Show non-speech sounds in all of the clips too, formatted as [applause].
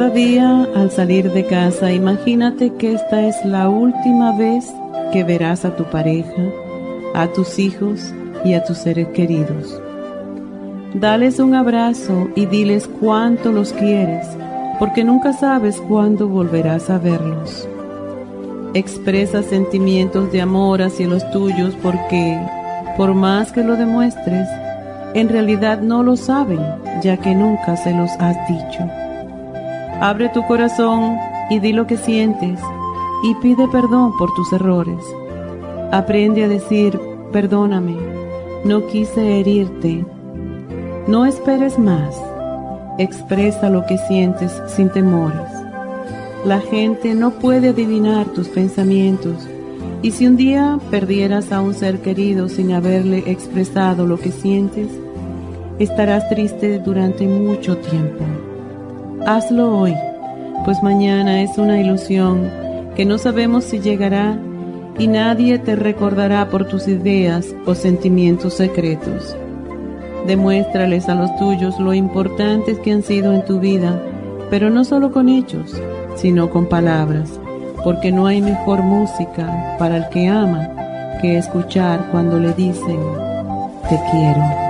Cada día al salir de casa, imagínate que esta es la última vez que verás a tu pareja, a tus hijos y a tus seres queridos. Dales un abrazo y diles cuánto los quieres, porque nunca sabes cuándo volverás a verlos. Expresa sentimientos de amor hacia los tuyos porque, por más que lo demuestres, en realidad no lo saben, ya que nunca se los has dicho. Abre tu corazón y di lo que sientes y pide perdón por tus errores. Aprende a decir, perdóname, no quise herirte. No esperes más. Expresa lo que sientes sin temores. La gente no puede adivinar tus pensamientos y si un día perdieras a un ser querido sin haberle expresado lo que sientes, estarás triste durante mucho tiempo. Hazlo hoy, pues mañana es una ilusión que no sabemos si llegará y nadie te recordará por tus ideas o sentimientos secretos. Demuéstrales a los tuyos lo importantes que han sido en tu vida, pero no solo con hechos, sino con palabras, porque no hay mejor música para el que ama que escuchar cuando le dicen, te quiero.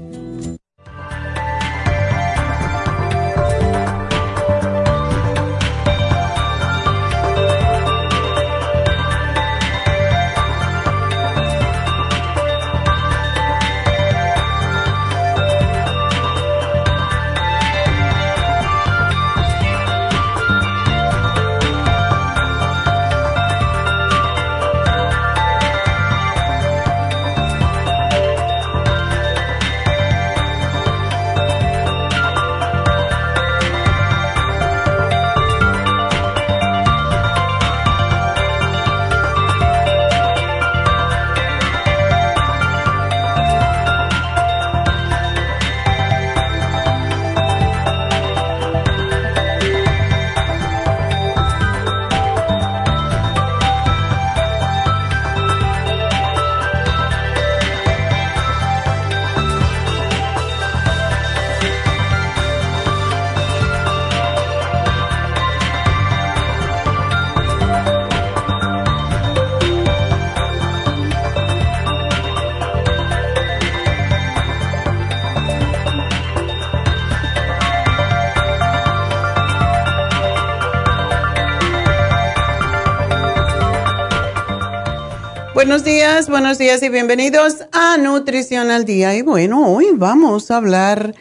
Buenos días, buenos días y bienvenidos a Nutrición al Día. Y bueno, hoy vamos a hablar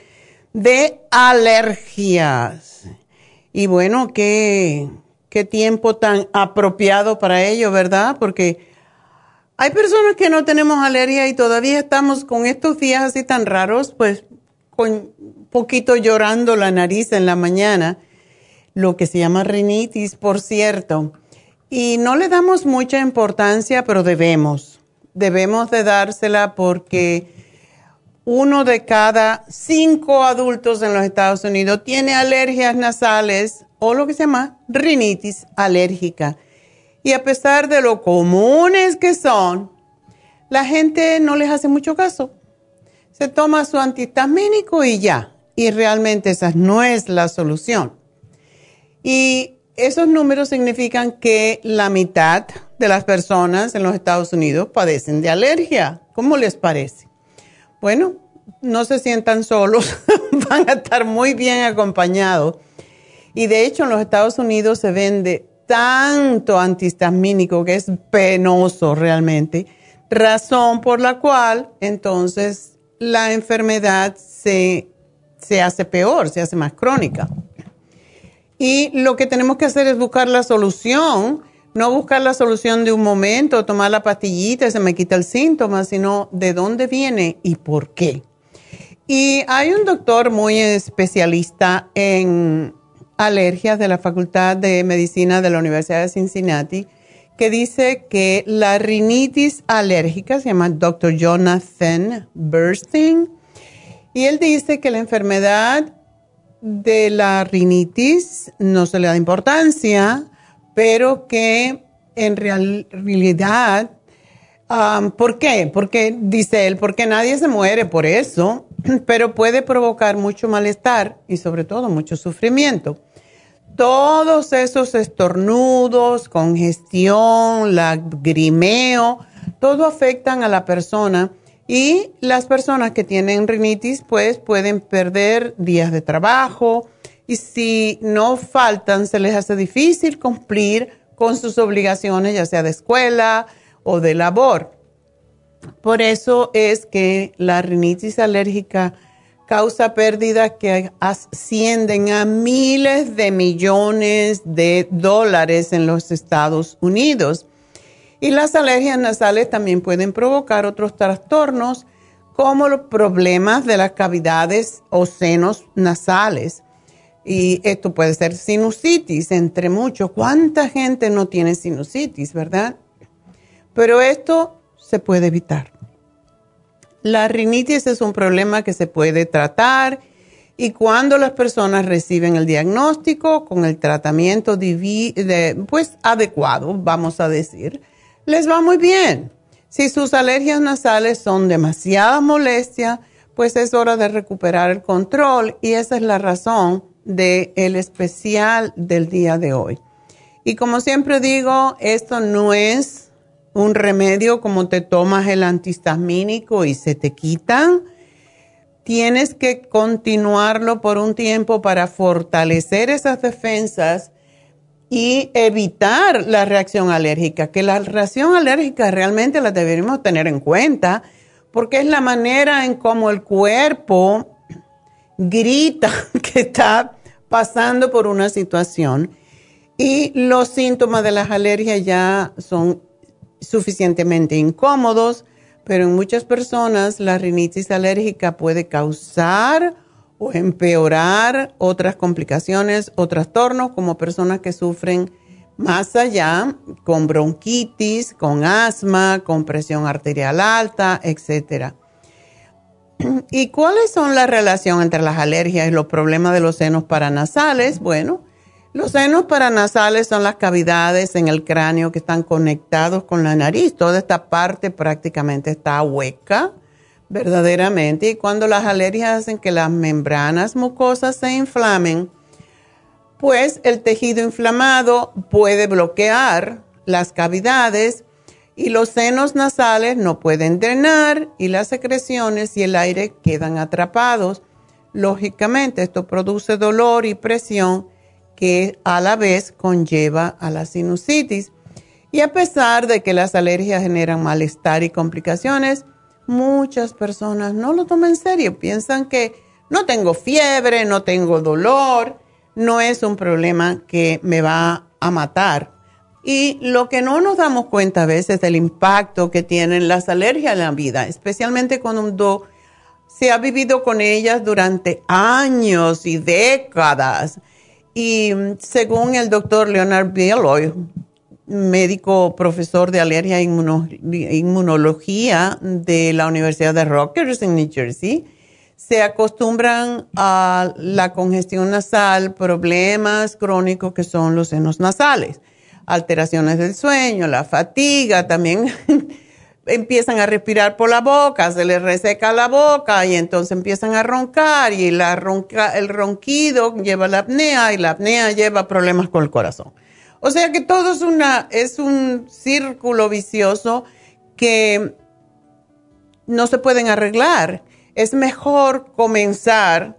de alergias. Y bueno, qué, qué tiempo tan apropiado para ello, ¿verdad? Porque hay personas que no tenemos alergia y todavía estamos con estos días así tan raros, pues con poquito llorando la nariz en la mañana, lo que se llama rinitis, por cierto. Y no le damos mucha importancia, pero debemos. Debemos de dársela porque uno de cada cinco adultos en los Estados Unidos tiene alergias nasales o lo que se llama rinitis alérgica. Y a pesar de lo comunes que son, la gente no les hace mucho caso. Se toma su antihistamínico y ya. Y realmente esa no es la solución. Y esos números significan que la mitad de las personas en los Estados Unidos padecen de alergia. ¿Cómo les parece? Bueno, no se sientan solos, [laughs] van a estar muy bien acompañados. Y de hecho en los Estados Unidos se vende tanto antihistamínico que es penoso realmente, razón por la cual entonces la enfermedad se, se hace peor, se hace más crónica. Y lo que tenemos que hacer es buscar la solución, no buscar la solución de un momento, tomar la pastillita y se me quita el síntoma, sino de dónde viene y por qué. Y hay un doctor muy especialista en alergias de la Facultad de Medicina de la Universidad de Cincinnati que dice que la rinitis alérgica se llama Dr. Jonathan Burstein y él dice que la enfermedad de la rinitis no se le da importancia, pero que en realidad, ¿por qué? Porque, dice él, porque nadie se muere por eso, [clears throat] pero puede provocar mucho malestar y sobre todo mucho sufrimiento. Todos esos estornudos, congestión, lagrimeo, todo afectan a la persona y las personas que tienen rinitis, pues pueden perder días de trabajo y si no faltan, se les hace difícil cumplir con sus obligaciones, ya sea de escuela o de labor. Por eso es que la rinitis alérgica causa pérdidas que ascienden a miles de millones de dólares en los Estados Unidos. Y las alergias nasales también pueden provocar otros trastornos como los problemas de las cavidades o senos nasales. Y esto puede ser sinusitis, entre muchos. ¿Cuánta gente no tiene sinusitis, verdad? Pero esto se puede evitar. La rinitis es un problema que se puede tratar y cuando las personas reciben el diagnóstico con el tratamiento pues adecuado, vamos a decir, les va muy bien. Si sus alergias nasales son demasiada molestia, pues es hora de recuperar el control y esa es la razón del el especial del día de hoy. Y como siempre digo, esto no es un remedio como te tomas el antihistamínico y se te quitan. Tienes que continuarlo por un tiempo para fortalecer esas defensas y evitar la reacción alérgica, que la reacción alérgica realmente la deberíamos tener en cuenta porque es la manera en cómo el cuerpo grita [laughs] que está pasando por una situación y los síntomas de las alergias ya son suficientemente incómodos, pero en muchas personas la rinitis alérgica puede causar o empeorar otras complicaciones o trastornos como personas que sufren más allá con bronquitis, con asma, con presión arterial alta, etc. [clears throat] ¿Y cuáles son la relación entre las alergias y los problemas de los senos paranasales? Bueno, los senos paranasales son las cavidades en el cráneo que están conectados con la nariz. Toda esta parte prácticamente está hueca verdaderamente. Y cuando las alergias hacen que las membranas mucosas se inflamen, pues el tejido inflamado puede bloquear las cavidades y los senos nasales no pueden drenar y las secreciones y el aire quedan atrapados. Lógicamente esto produce dolor y presión que a la vez conlleva a la sinusitis. Y a pesar de que las alergias generan malestar y complicaciones, muchas personas no lo toman en serio, piensan que no tengo fiebre, no tengo dolor, no es un problema que me va a matar. Y lo que no nos damos cuenta a veces es el impacto que tienen las alergias en la vida, especialmente cuando se ha vivido con ellas durante años y décadas. Y según el doctor Leonard Bieloy, médico profesor de alergia e inmunología de la Universidad de Rutgers en New Jersey, se acostumbran a la congestión nasal, problemas crónicos que son los senos nasales, alteraciones del sueño, la fatiga, también [laughs] empiezan a respirar por la boca, se les reseca la boca y entonces empiezan a roncar y la ronca, el ronquido lleva la apnea y la apnea lleva problemas con el corazón. O sea que todo es, es un círculo vicioso que no se pueden arreglar. Es mejor comenzar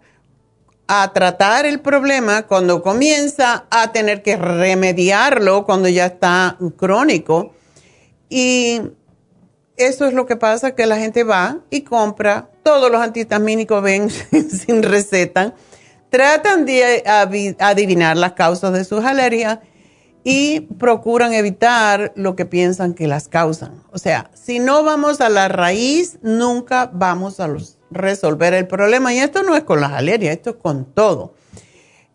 a tratar el problema cuando comienza a tener que remediarlo cuando ya está crónico. Y eso es lo que pasa, que la gente va y compra todos los antihistamínicos, ven [laughs] sin receta, tratan de adivinar las causas de sus alergias y procuran evitar lo que piensan que las causan. O sea, si no vamos a la raíz, nunca vamos a resolver el problema. Y esto no es con las alergias, esto es con todo.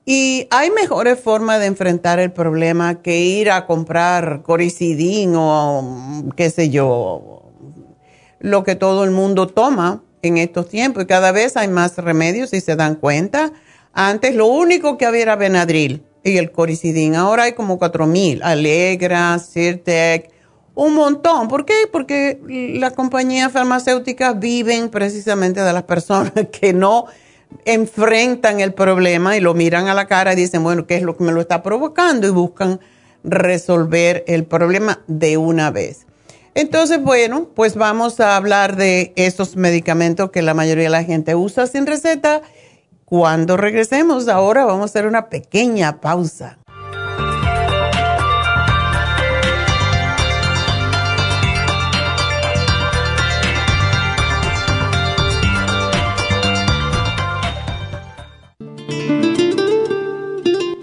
Y hay mejores formas de enfrentar el problema que ir a comprar coricidín o qué sé yo, lo que todo el mundo toma en estos tiempos. Y cada vez hay más remedios, si se dan cuenta. Antes lo único que había era Benadryl y el coricidín. Ahora hay como 4000, Alegra, Sirtec, un montón. ¿Por qué? Porque las compañías farmacéuticas viven precisamente de las personas [laughs] que no enfrentan el problema y lo miran a la cara y dicen, bueno, ¿qué es lo que me lo está provocando? Y buscan resolver el problema de una vez. Entonces, bueno, pues vamos a hablar de esos medicamentos que la mayoría de la gente usa sin receta cuando regresemos, ahora vamos a hacer una pequeña pausa.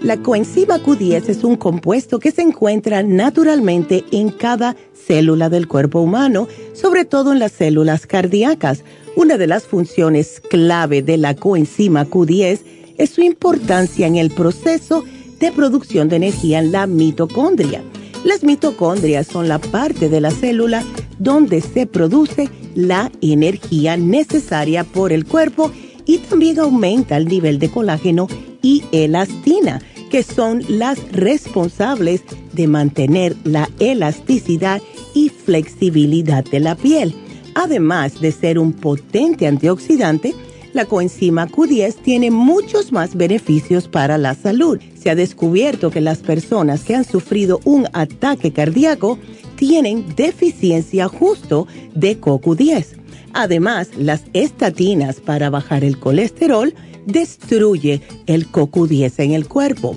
La coenzima Q10 es un compuesto que se encuentra naturalmente en cada célula del cuerpo humano, sobre todo en las células cardíacas una de las funciones clave de la coenzima Q10 es su importancia en el proceso de producción de energía en la mitocondria. Las mitocondrias son la parte de la célula donde se produce la energía necesaria por el cuerpo y también aumenta el nivel de colágeno y elastina, que son las responsables de mantener la elasticidad y flexibilidad de la piel. Además de ser un potente antioxidante, la coenzima Q10 tiene muchos más beneficios para la salud. Se ha descubierto que las personas que han sufrido un ataque cardíaco tienen deficiencia justo de CoQ10. Además, las estatinas para bajar el colesterol destruye el CoQ10 en el cuerpo.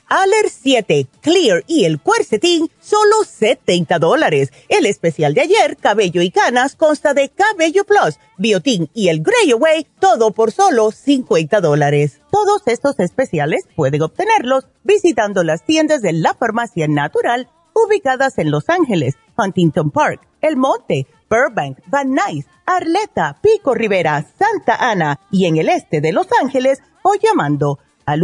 Aler 7, Clear y el Quercetin, solo 70 dólares. El especial de ayer, Cabello y Canas, consta de Cabello Plus, Biotin y el Grey Away, todo por solo 50 dólares. Todos estos especiales pueden obtenerlos visitando las tiendas de la Farmacia Natural ubicadas en Los Ángeles, Huntington Park, El Monte, Burbank, Van Nuys, Arleta, Pico Rivera, Santa Ana y en el este de Los Ángeles o llamando al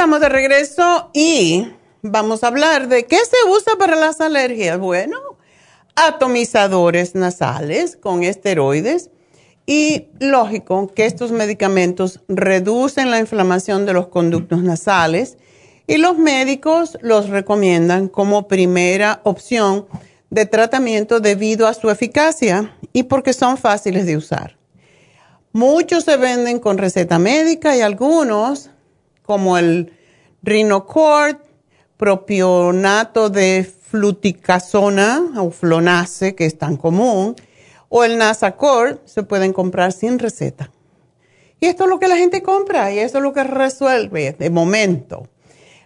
Estamos de regreso y vamos a hablar de qué se usa para las alergias. Bueno, atomizadores nasales con esteroides y lógico que estos medicamentos reducen la inflamación de los conductos nasales y los médicos los recomiendan como primera opción de tratamiento debido a su eficacia y porque son fáciles de usar. Muchos se venden con receta médica y algunos como el Rinocord, propionato de fluticasona o flonace, que es tan común, o el Nasacort, se pueden comprar sin receta. Y esto es lo que la gente compra y eso es lo que resuelve de momento.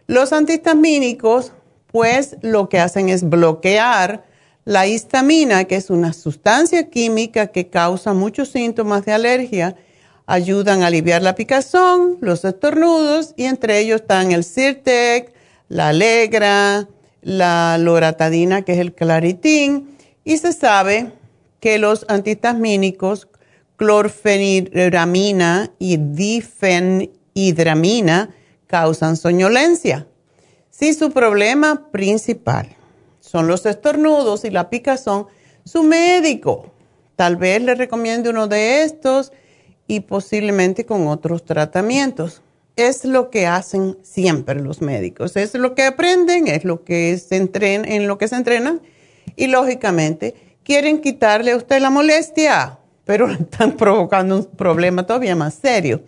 Los antihistamínicos, pues lo que hacen es bloquear la histamina, que es una sustancia química que causa muchos síntomas de alergia ayudan a aliviar la picazón, los estornudos y entre ellos están el Sirtec, la Alegra, la Loratadina que es el Claritin y se sabe que los antihistamínicos clorfeniramina y difenhidramina causan soñolencia. Si su problema principal son los estornudos y la picazón, su médico tal vez le recomiende uno de estos y posiblemente con otros tratamientos. Es lo que hacen siempre los médicos, es lo que aprenden, es lo que se entrenan, en lo que se entrenan y lógicamente quieren quitarle a usted la molestia, pero [laughs] están provocando un problema todavía más serio.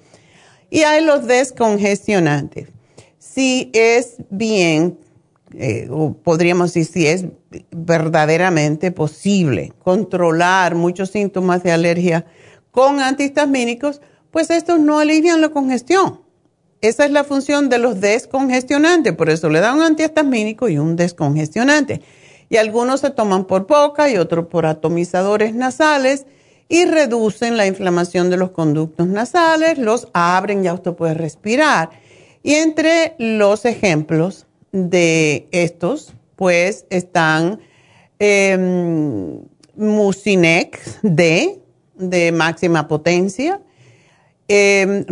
Y hay los descongestionantes. Si es bien, eh, o podríamos decir si es verdaderamente posible controlar muchos síntomas de alergia, con antihistamínicos, pues estos no alivian la congestión. Esa es la función de los descongestionantes, por eso le dan un antihistamínico y un descongestionante. Y algunos se toman por boca y otros por atomizadores nasales y reducen la inflamación de los conductos nasales, los abren, ya usted puede respirar. Y entre los ejemplos de estos, pues están eh, Mucinex D, de máxima potencia, eh,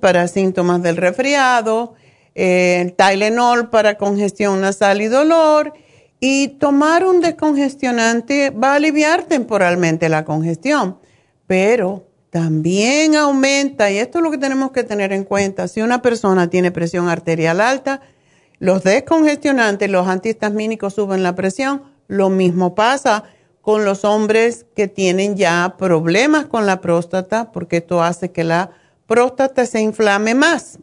para síntomas del resfriado, eh, Tylenol para congestión nasal y dolor, y tomar un descongestionante va a aliviar temporalmente la congestión, pero también aumenta, y esto es lo que tenemos que tener en cuenta, si una persona tiene presión arterial alta, los descongestionantes, los antihistamínicos suben la presión, lo mismo pasa con los hombres que tienen ya problemas con la próstata, porque esto hace que la próstata se inflame más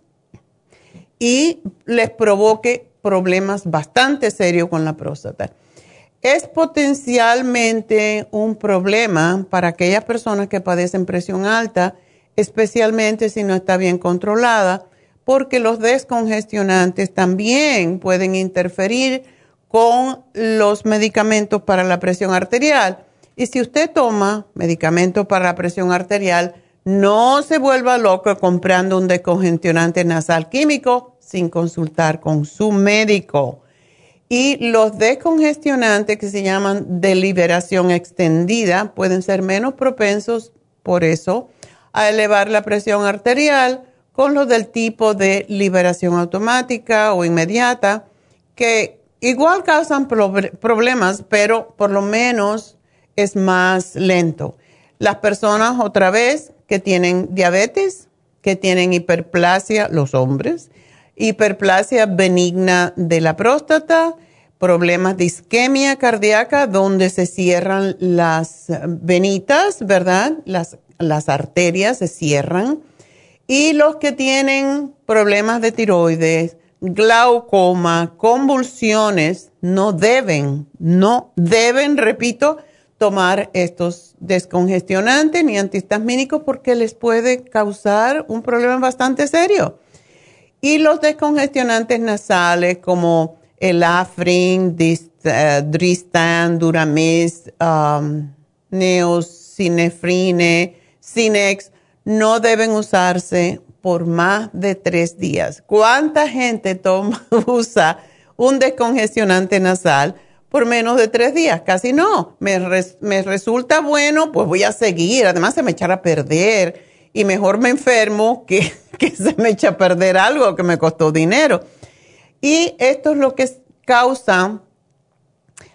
y les provoque problemas bastante serios con la próstata. Es potencialmente un problema para aquellas personas que padecen presión alta, especialmente si no está bien controlada, porque los descongestionantes también pueden interferir con los medicamentos para la presión arterial. Y si usted toma medicamentos para la presión arterial, no se vuelva loco comprando un descongestionante nasal químico sin consultar con su médico. Y los descongestionantes que se llaman de liberación extendida pueden ser menos propensos, por eso, a elevar la presión arterial con los del tipo de liberación automática o inmediata, que Igual causan problemas, pero por lo menos es más lento. Las personas, otra vez, que tienen diabetes, que tienen hiperplasia, los hombres, hiperplasia benigna de la próstata, problemas de isquemia cardíaca, donde se cierran las venitas, ¿verdad? Las, arterias se cierran. Y los que tienen problemas de tiroides, glaucoma, convulsiones, no deben, no deben, repito, tomar estos descongestionantes ni antihistamínicos porque les puede causar un problema bastante serio. Y los descongestionantes nasales como el Afrin, eh, Dristan, Duramis, um, Neosinefrine, Cinex, no deben usarse por más de tres días. ¿Cuánta gente toma, [laughs] usa un descongestionante nasal por menos de tres días? Casi no. Me, me resulta bueno, pues voy a seguir. Además, se me echará a perder y mejor me enfermo que, [laughs] que se me echa a perder algo que me costó dinero. Y esto es lo que causa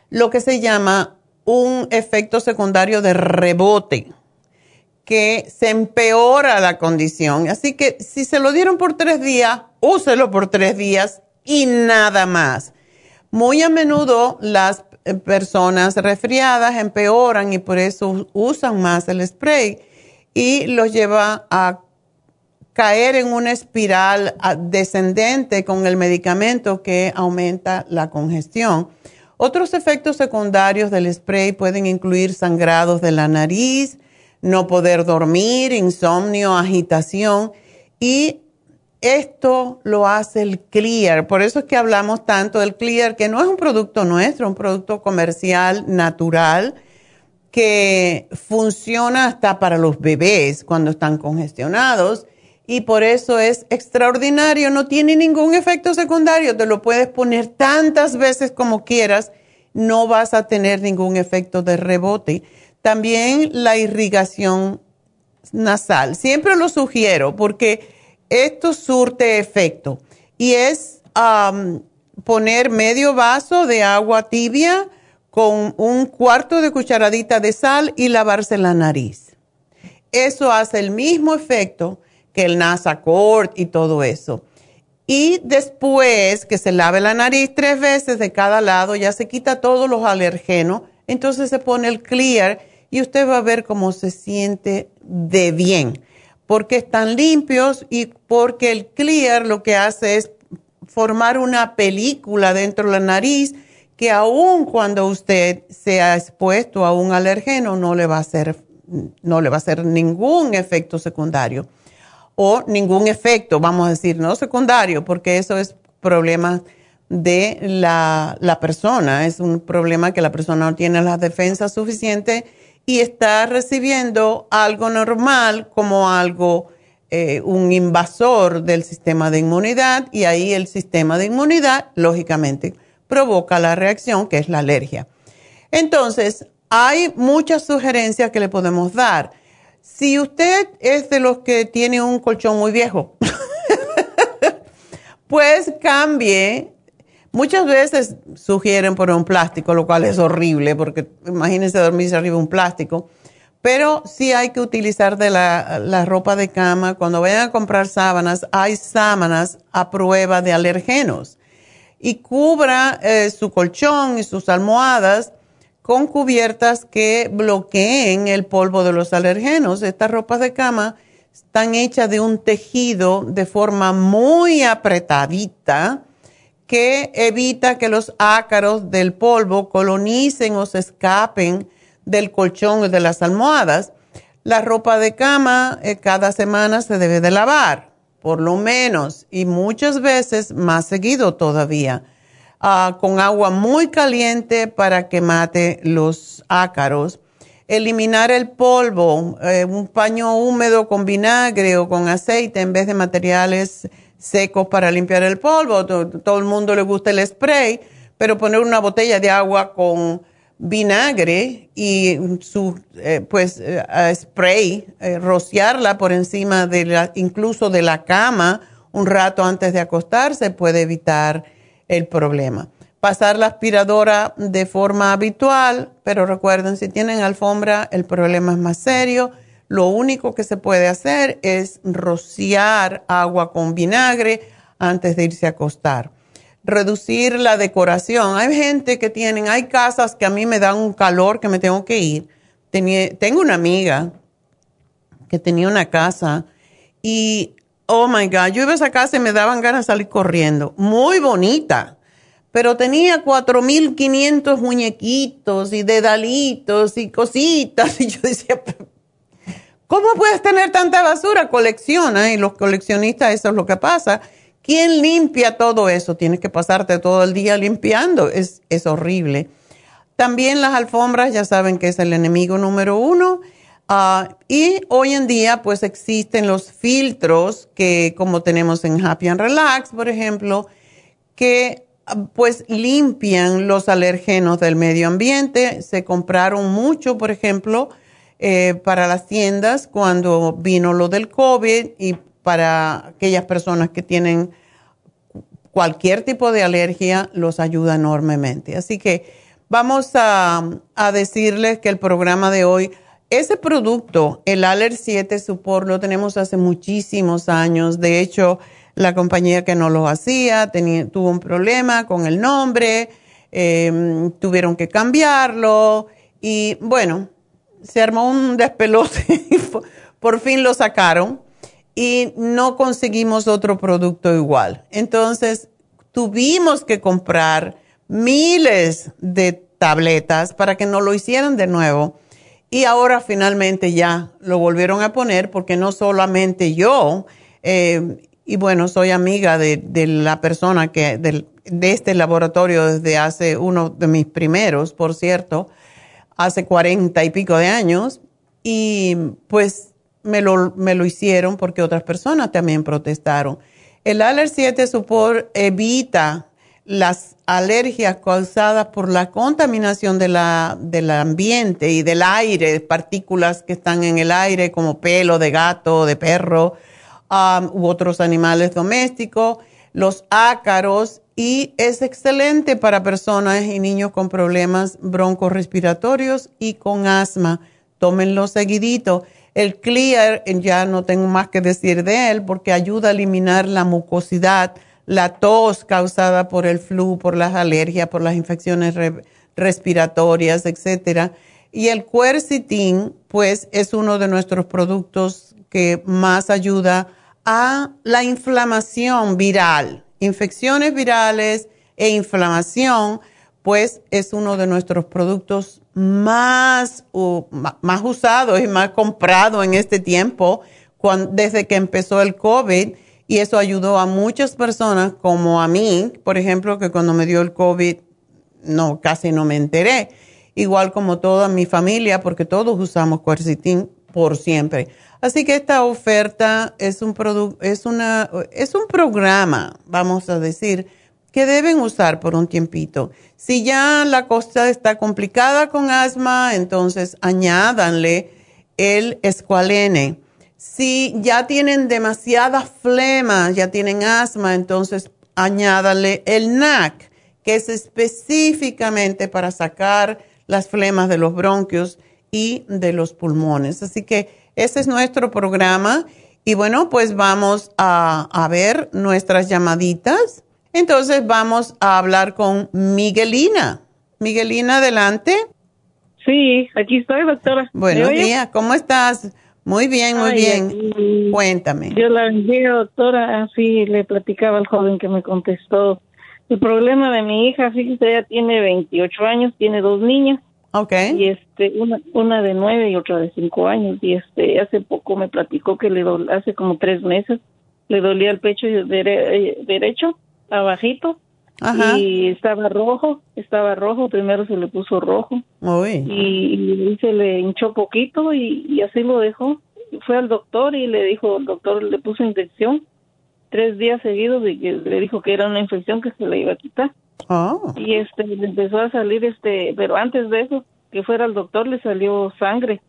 lo que se llama un efecto secundario de rebote, que se empeora la condición. Así que si se lo dieron por tres días, úselo por tres días y nada más. Muy a menudo las personas resfriadas empeoran y por eso usan más el spray y los lleva a caer en una espiral descendente con el medicamento que aumenta la congestión. Otros efectos secundarios del spray pueden incluir sangrados de la nariz, no poder dormir, insomnio, agitación y esto lo hace el Clear. Por eso es que hablamos tanto del Clear, que no es un producto nuestro, un producto comercial natural que funciona hasta para los bebés cuando están congestionados y por eso es extraordinario, no tiene ningún efecto secundario, te lo puedes poner tantas veces como quieras, no vas a tener ningún efecto de rebote. También la irrigación nasal, siempre lo sugiero porque esto surte efecto y es poner medio vaso de agua tibia, con un cuarto de cucharadita de sal y lavarse la nariz. Eso hace el mismo efecto que el Nasacort y todo eso. Y después que se lave la nariz tres veces de cada lado, ya se quita todos los alergenos, entonces se pone el clear y usted va a ver cómo se siente de bien, porque están limpios y porque el clear lo que hace es formar una película dentro de la nariz que aun cuando usted sea expuesto a un alergeno no le va a hacer, no le va a hacer ningún efecto secundario. O ningún efecto, vamos a decir, no secundario, porque eso es problema de la, la persona, es un problema que la persona no tiene las defensas suficientes y está recibiendo algo normal como algo, eh, un invasor del sistema de inmunidad y ahí el sistema de inmunidad, lógicamente, provoca la reacción, que es la alergia. Entonces, hay muchas sugerencias que le podemos dar. Si usted es de los que tiene un colchón muy viejo, [laughs] pues cambie. Muchas veces sugieren poner un plástico, lo cual es horrible, porque imagínense dormirse arriba de un plástico. Pero sí hay que utilizar de la, ropa de cama. Cuando vayan a comprar sábanas, hay sábanas a prueba de alergenos y cubra eh, su colchón y sus almohadas con cubiertas que bloqueen el polvo de los alergenos. Estas ropas de cama están hechas de un tejido de forma muy apretadita que evita que los ácaros del polvo colonicen o se escapen del colchón y de las almohadas. La ropa de cama eh, cada semana se debe de lavar por lo menos, y muchas veces más seguido todavía, ah, con agua muy caliente para que mate los ácaros. Eliminar el polvo, eh, un paño húmedo con vinagre o con aceite en vez de materiales secos para limpiar el polvo. todo el mundo le gusta el spray, pero poner una botella de agua con vinagre y su eh, pues eh, spray, eh, rociarla por encima de la, incluso de la cama un rato antes de acostarse puede evitar el problema. Pasar la aspiradora de forma habitual, pero recuerden, si tienen alfombra, el problema es más serio. Lo único que se puede hacer es rociar agua con vinagre antes de irse a acostar reducir la decoración. Hay gente que tienen, hay casas que a mí me dan un calor que me tengo que ir. tengo una amiga que tenía una casa y, oh my God, yo iba a esa casa y me daban ganas de salir corriendo. Muy bonita, pero tenía 4.500 muñequitos y dedalitos y cositas. [laughs] Y yo decía, ¿cómo puedes tener tanta basura? Colecciona y los coleccionistas, eso es lo que pasa. ¿Quién limpia todo eso? Tienes que pasarte todo el día limpiando. Es, es horrible. También las alfombras, ya saben que es el enemigo número uno. Ah, y hoy en día, pues existen los filtros que, como tenemos en Happy and Relax, por ejemplo, que pues limpian los alérgenos del medio ambiente. Se compraron mucho, por ejemplo, eh, para las tiendas cuando vino lo del COVID y para aquellas personas que tienen cualquier tipo de alergia, los ayuda enormemente. Así que vamos a, a decirles que el programa de hoy, ese producto, el Aller 7 Support, lo tenemos hace muchísimos años. De hecho, la compañía que no lo hacía tuvo un problema con el nombre, em, tuvieron que cambiarlo y bueno, se armó un despelote [laughs] y por fin lo sacaron y no conseguimos otro producto igual. Entonces tuvimos que comprar miles de tabletas para que no lo hicieran de nuevo. Y ahora finalmente ya lo volvieron a poner porque no solamente yo eh, y bueno, soy amiga de, la persona que, de, este laboratorio desde hace uno de mis primeros, por cierto, hace cuarenta y pico de años. Y pues me lo, me lo hicieron porque otras personas también protestaron. El Aller 7 Support evita las alergias causadas por la contaminación de la, del ambiente y del aire, partículas que están en el aire como pelo de gato, de perro, u otros animales domésticos, los ácaros y es excelente para personas y niños con problemas broncorespiratorios y con asma. Tómenlo seguidito. El Clear, ya no tengo más que decir de él porque ayuda a eliminar la mucosidad, la tos causada por el flu, por las alergias, por las infecciones respiratorias, etc. Y el quercitin, pues, es uno de nuestros productos que más ayuda a la inflamación viral, infecciones virales e inflamación, pues es uno de nuestros productos más, más usados y más comprados en este tiempo, desde que empezó el COVID. Y eso ayudó a muchas personas, como a mí, por ejemplo, que cuando me dio el COVID, no, casi no me enteré. Igual como toda mi familia, porque todos usamos quercetin por siempre. Así que esta oferta es un, es, una, es un programa, vamos a decir, que deben usar por un tiempito. Si ya la cosa está complicada con asma, entonces añádanle el escualene. Si ya tienen demasiada flema, ya tienen asma, entonces añádanle el NAC, que es específicamente para sacar las flemas de los bronquios y de los pulmones. Así que ese es nuestro programa. Y bueno, pues vamos a, ver nuestras llamaditas. Entonces vamos a hablar con Miguelina. Miguelina, adelante. Sí, aquí estoy, doctora. Buenos días, ¿cómo estás? Muy bien, muy bien. Cuéntame. Yo la bendiga, doctora. Así le platicaba al joven que me contestó. El problema de mi hija, fíjese, ella tiene 28 años, tiene dos niñas. Okay. Y este, una, una de nueve y otra de cinco años. Y este, hace poco me platicó que le hace como tres meses, le dolía el pecho derecho, abajito. Y estaba rojo, estaba rojo, primero se le puso rojo. Y, se le hinchó poquito y, así lo dejó. Fue al doctor y le dijo, el doctor le puso inyección tres días seguidos y le dijo que era una infección que se le iba a quitar. Oh. Y este, le empezó a salir, este, pero antes de eso, que fuera el doctor, le salió sangre.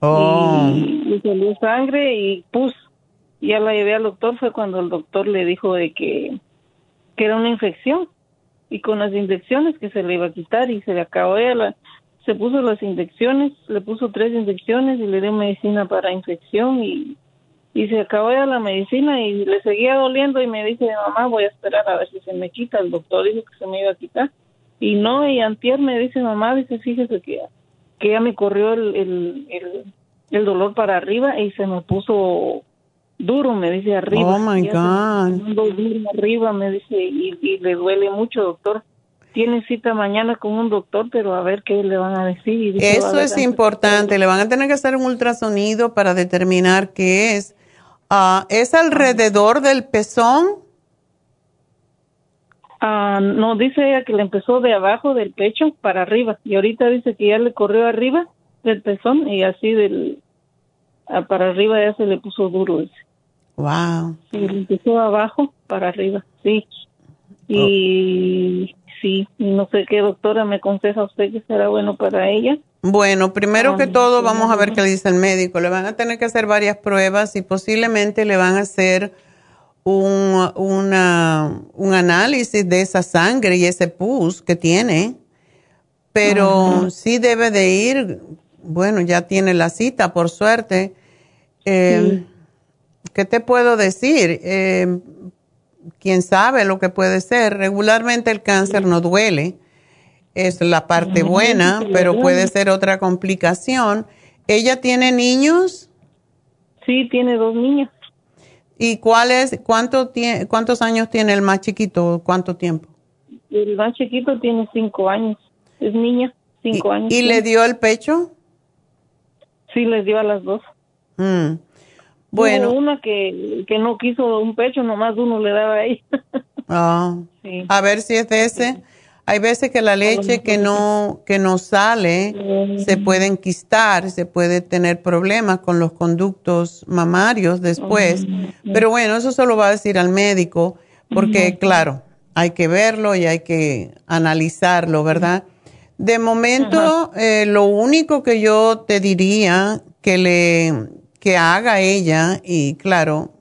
Oh. Y le salió sangre y pus. Ya la llevé al doctor, fue cuando el doctor le dijo de que, que era una infección. Y con las inyecciones que se le iba a quitar y se le acabó ella, se puso las inyecciones, le puso tres inyecciones y le dio medicina para infección y y se acabó ya la medicina y le seguía doliendo y me dice, mamá, voy a esperar a ver si se me quita. El doctor dijo que se me iba a quitar. Y no, y antier me dice, mamá, dice, fíjese que, que ya me corrió el, el, el, dolor para arriba y se me puso duro, me dice arriba. Oh, my God. Duro arriba, me dice, y, y le duele mucho, doctor. tiene cita mañana con un doctor, pero a ver qué le van a decir. Eso es importante, le van a tener que hacer un ultrasonido para determinar qué es. Ah, ¿Es alrededor del pezón? Ah, no, dice ella que le empezó de abajo del pecho para arriba y ahorita dice que ya le corrió arriba del pezón y así del ah, para arriba ya se le puso duro. Ese. Wow. Sí, le empezó abajo para arriba, sí. Y sí, no sé qué doctora me aconseja usted que será bueno para ella. Bueno, primero que todo vamos a ver qué le dice el médico. Le van a tener que hacer varias pruebas y posiblemente le van a hacer un, una, un análisis de esa sangre y ese pus que tiene. Pero sí debe de ir, bueno, ya tiene la cita, por suerte. Eh, ¿Qué te puedo decir? Eh, quién sabe lo que puede ser. Regularmente el cáncer no duele, es la parte buena, pero puede ser otra complicación. ¿Ella tiene niños? Sí, tiene dos niños. ¿Y cuál es, cuánto tiene, cuántos años tiene el más chiquito? ¿Cuánto tiempo? El más chiquito tiene cinco años. Es niña, cinco años. ¿Y le dio el pecho? Sí, le dio a las dos. Mm. Bueno. una que, que no quiso un pecho, nomás uno le daba ahí. [laughs] Ah. A ver si es de ese. Hay veces que la leche que no, que no sale se puede enquistar, se puede tener problemas con los conductos mamarios después. Pero bueno, eso se lo va a decir al médico, porque claro, hay que verlo y hay que analizarlo, ¿verdad? De momento, eh, lo único que yo te diría que le que haga ella y claro,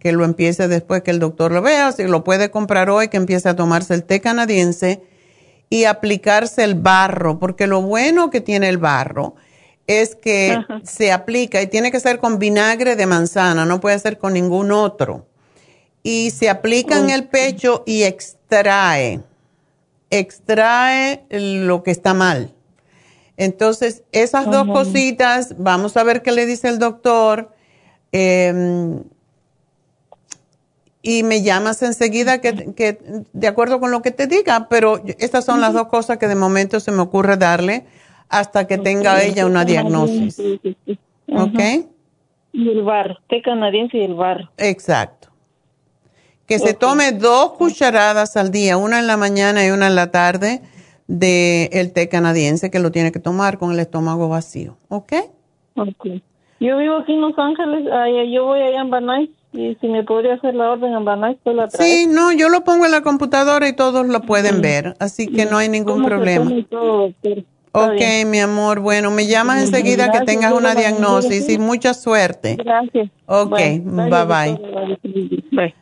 que lo empiece después que el doctor lo vea, si lo puede comprar hoy, que empiece a tomarse el té canadiense y aplicarse el barro, porque lo bueno que tiene el barro es que se aplica y tiene que ser con vinagre de manzana, no puede ser con ningún otro. Y se aplica en el pecho y extrae, extrae lo que está mal. Entonces, esas dos cositas, vamos a ver qué le dice el doctor. Em, y me llamas enseguida que, de acuerdo con lo que te diga, pero estas son las dos cosas que de momento se me ocurre darle hasta que tenga ella una diagnosis. ¿Ok? Y el barro, té canadiense y el barro. Exacto. Que se tome dos cucharadas al día, una en la mañana y una en la tarde del el té canadiense que lo tiene que tomar con el estómago vacío, ¿ok? Ok. Yo vivo aquí en Los Ángeles, yo voy allá en Banay y si me podría hacer la orden en Banay, pues la traigo. Sí, no, yo lo pongo en la computadora y todos lo pueden ver, así que no hay ningún problema. ok, mi amor, bueno, me llamas enseguida que tengas una diagnosis y mucha suerte. Gracias. Ok, bye bye. bye.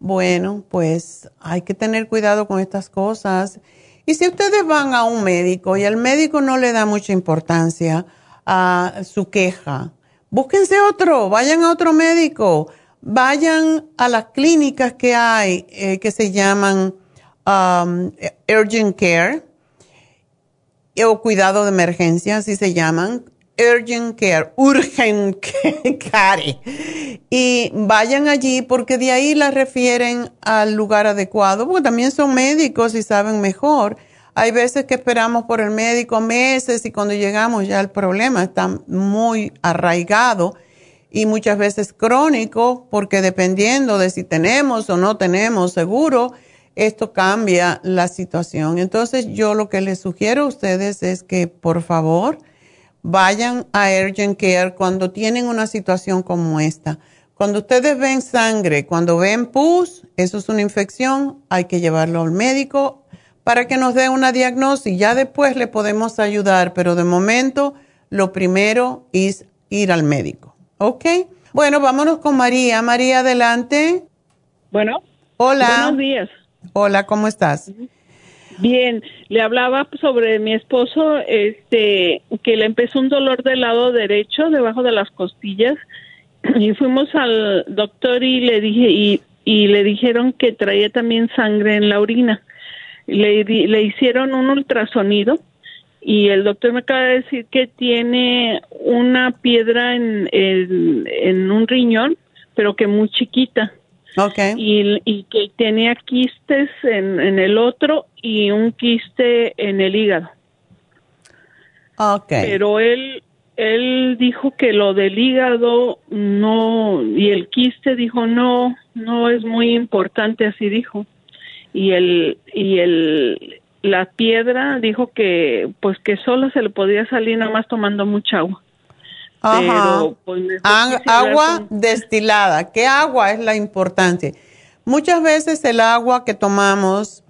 Bueno, pues hay que tener cuidado con estas cosas. Y si ustedes van a un médico y el médico no le da mucha importancia a su queja, búsquense otro, vayan a otro médico, vayan a las clínicas que hay eh, que se llaman um, urgent care o cuidado de emergencia, así se llaman, urgent care, urgent [laughs] care. Y vayan allí porque de ahí la refieren al lugar adecuado, porque también son médicos y saben mejor. Hay veces que esperamos por el médico meses y cuando llegamos ya el problema está muy arraigado y muchas veces crónico porque dependiendo de si tenemos o no tenemos seguro, esto cambia la situación. Entonces yo lo que les sugiero a ustedes es que por favor, vayan a Urgent Care cuando tienen una situación como esta. Cuando ustedes ven sangre, cuando ven pus, eso es una infección, hay que llevarlo al médico para que nos dé una diagnosis. Ya después le podemos ayudar, pero de momento lo primero es ir al médico. ¿Ok? Bueno, vámonos con María. María, adelante. Bueno. Hola. Buenos días. Hola, ¿cómo estás? Bien, le hablaba sobre mi esposo, este, que le empezó un dolor del lado derecho, debajo de las costillas, [clears throat] y fuimos al doctor y le dije y, le dijeron que traía también sangre en la orina. Le, le hicieron un ultrasonido y el doctor me acaba de decir que tiene una piedra en un riñón, pero que muy chiquita Okay. Y, y que tenía quistes en, en el otro y un quiste en el hígado. Okay. Pero él él dijo que lo del hígado no y el quiste dijo no no es muy importante así dijo y el y el la piedra dijo que pues que solo se le podía salir nada más tomando mucha agua Ajá. pero pues agua con- destilada. ¿Qué agua es la importante? Muchas veces el agua que tomamos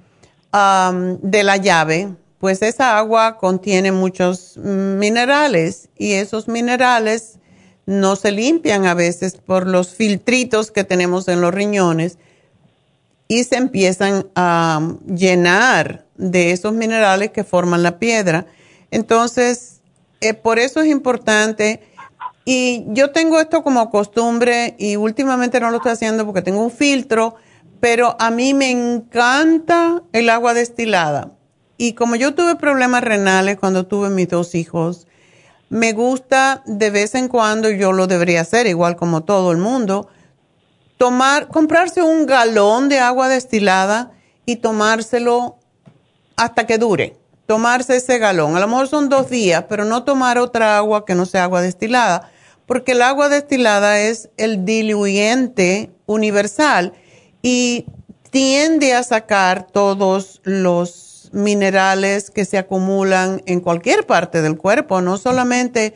am, de la llave, pues esa agua contiene muchos mm, minerales y esos minerales no se limpian a veces por los filtritos que tenemos en los riñones y se empiezan a llenar de esos minerales que forman la piedra. Entonces, eh, por eso es importante. Y yo tengo esto como costumbre y últimamente no lo estoy haciendo porque tengo un filtro, pero a mí me encanta el agua destilada. Y como yo tuve problemas renales cuando tuve mis dos hijos, me gusta de vez en cuando, yo lo debería hacer igual como todo el mundo, tomar, comprarse un galón de agua destilada y tomárselo hasta que dure. Tomarse ese galón. A lo mejor son dos días, pero no tomar otra agua que no sea agua destilada, porque el agua destilada es el diluyente universal y tiende a sacar todos los minerales que se acumulan en cualquier parte del cuerpo, no solamente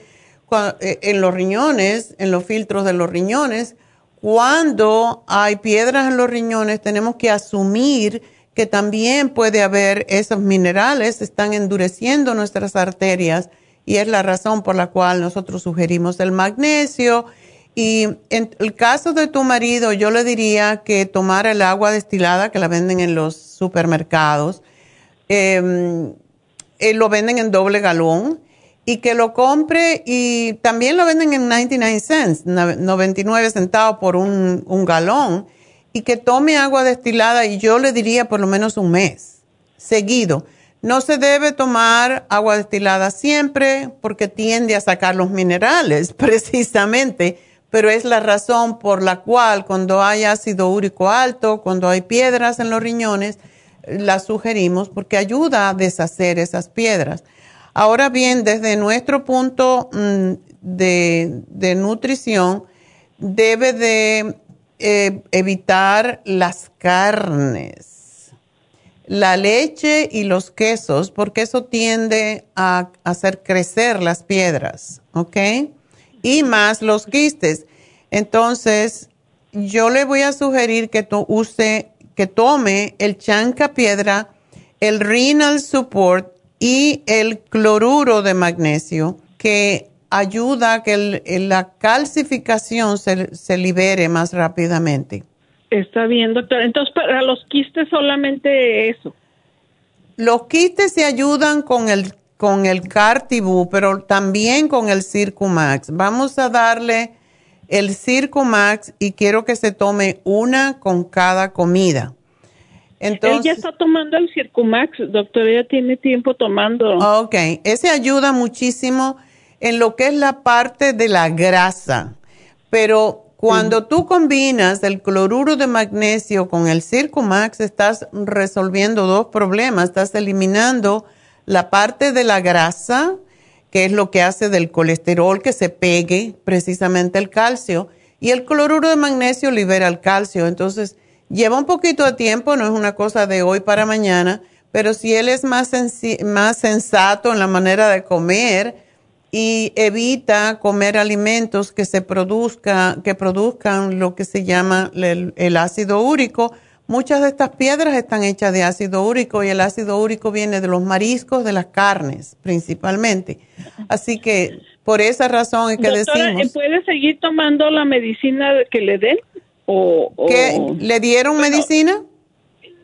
eh, en los riñones, en los filtros de los riñones. Cuando hay piedras en los riñones, tenemos que asumir que también puede haber esos minerales, están endureciendo nuestras arterias y es la razón por la cual nosotros sugerimos el magnesio. Y en el caso de tu marido, yo le diría que tomara el agua destilada que la venden en los supermercados. eh, eh, lo venden en doble galón y que lo compre y también lo venden en 99 cents, no- 99 centavos por un, un galón y que tome agua destilada y yo le diría por lo menos un mes seguido. No se debe tomar agua destilada siempre porque tiende a sacar los minerales [laughs] precisamente, pero es la razón por la cual cuando hay ácido úrico alto, cuando hay piedras en los riñones, la sugerimos porque ayuda a deshacer esas piedras. Ahora bien, desde nuestro punto mm, de, nutrición, debe de eh, evitar las carnes, la leche y los quesos, porque eso tiende a hacer crecer las piedras, ¿ok? Y más los quistes. Entonces, yo le voy a sugerir que use, que tome el chanca piedra, el renal support y el cloruro de magnesio, que ayuda a que la calcificación se libere más rápidamente. Está bien, doctor. Entonces, para los quistes solamente eso. Los quistes se ayudan con el, con el Cartibú, pero también con el Circumax. Vamos a darle el Circumax y quiero que se tome una con cada comida. Entonces, está tomando el Circumax, doctor. Ya tiene tiempo tomando. ok, ese ayuda muchísimo en lo que es la parte de la grasa, pero cuando tú combinas el cloruro de magnesio con el Circumax, estás resolviendo dos problemas. Estás eliminando la parte de la grasa, que es lo que hace del colesterol que se pegue precisamente el calcio, y el cloruro de magnesio libera el calcio. Entonces, lleva un poquito de tiempo, no es una cosa de hoy para mañana, pero si él es más, más sensato en la manera de comer, y evita comer alimentos que se produzca, que produzcan lo que se llama el, el ácido úrico. Muchas de estas piedras están hechas de ácido úrico y el ácido úrico viene de los mariscos, de las carnes principalmente. Así que por esa razón es que Doctora, ¿eh, decimos ¿puede seguir tomando la medicina que le den? O, le dieron medicina.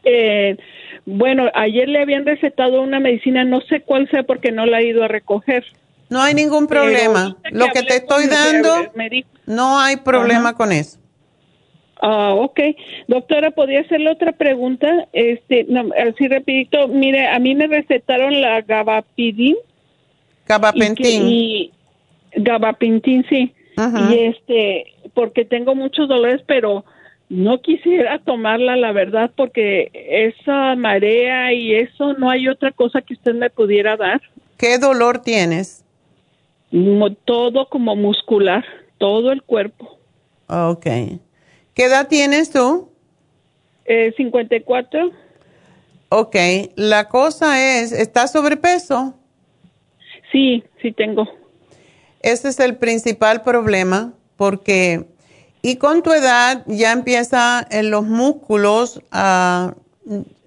Eh, bueno, ayer le habían recetado una medicina, no sé cuál sea porque no la he ido a recoger. No hay ningún problema. Lo que te estoy dando, dijo- no hay problema con eso. Ah, ok. Doctora, ¿podría hacerle otra pregunta? Este, no, así rapidito. Mire, a mí me recetaron la gabapidin. Gabapentin. Y, que- y gabapintin, sí. Y este, porque tengo muchos dolores, pero no quisiera tomarla, la verdad, porque esa marea y eso, no hay otra cosa que usted me pudiera dar. ¿Qué dolor tienes? Todo como muscular, todo el cuerpo. Ok. ¿Qué edad tienes tú? Eh, 54. Ok, la cosa es, ¿estás sobrepeso? Sí, sí tengo. Ese es el principal problema porque, y con tu edad ya empieza en los músculos,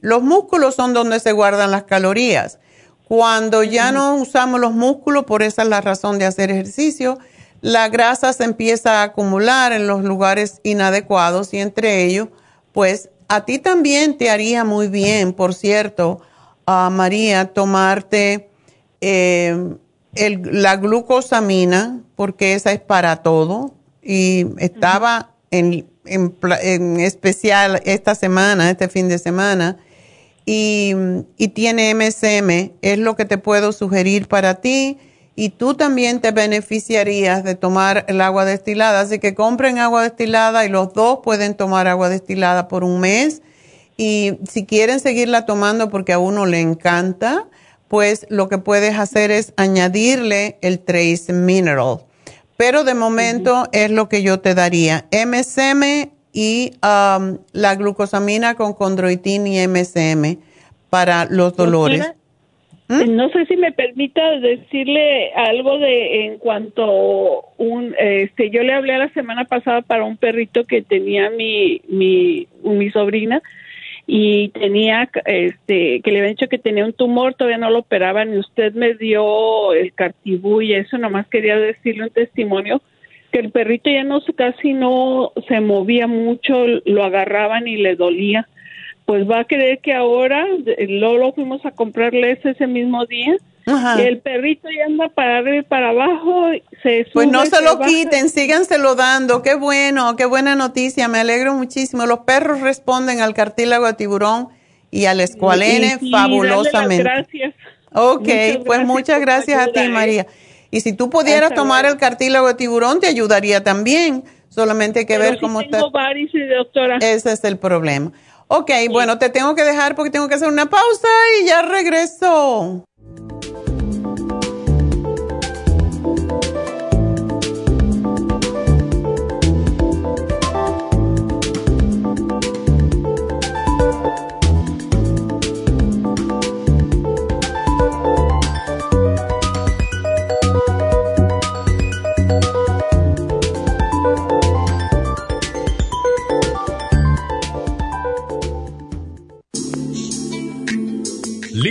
los músculos son donde se guardan las calorías. Cuando ya no usamos los músculos, por esa es la razón de hacer ejercicio, la grasa se empieza a acumular en los lugares inadecuados y entre ellos, pues a ti también te haría muy bien, por cierto, a María, tomarte eh, la glucosamina, porque esa es para todo. Y estaba en, en especial esta semana, este fin de semana y, tiene MSM, es lo que te puedo sugerir para ti y tú también te beneficiarías de tomar el agua destilada. Así que compren agua destilada y los dos pueden tomar agua destilada por un mes. Y si quieren seguirla tomando porque a uno le encanta, pues lo que puedes hacer es añadirle el Trace Mineral. Pero de momento es lo que yo te daría. MSM y um, la glucosamina con condroitin y MSM para los dolores. ¿Mm? No sé si me permita decirle algo de en cuanto un este yo le hablé la semana pasada para un perrito que tenía mi mi mi sobrina y tenía este que le habían dicho que tenía un tumor, todavía no lo operaban y usted me dio el cartibú y eso nomás quería decirle un testimonio que el perrito ya no casi no se movía mucho, lo agarraban y le dolía. Pues va a creer que ahora, lo fuimos a comprarle ese, mismo día, y el perrito ya anda para arriba y para abajo. Se pues no se, lo quiten, síganselo dando. Qué bueno, qué buena noticia, me alegro muchísimo. Los perros responden al cartílago de tiburón y al escualene fabulosamente. Gracias. Ok, pues muchas gracias a ti, ¿eh? Y si tú pudieras tomar el cartílago de tiburón, te ayudaría también. Solamente hay que ver cómo está. doctora. Ese es el problema. Ok, bueno, te tengo que dejar porque tengo que hacer una pausa y ya regreso.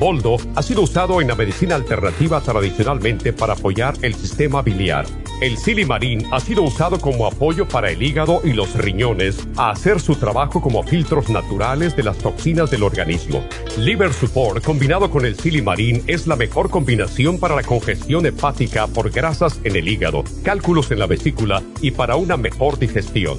Boldo ha sido usado en la medicina alternativa tradicionalmente para apoyar el sistema biliar. El silimarín ha sido usado como apoyo para el hígado y los riñones a hacer su trabajo como filtros naturales de las toxinas del organismo. Liver Support combinado con el silimarín es la mejor combinación para la congestión hepática por grasas en el hígado, cálculos en la vesícula y para una mejor digestión.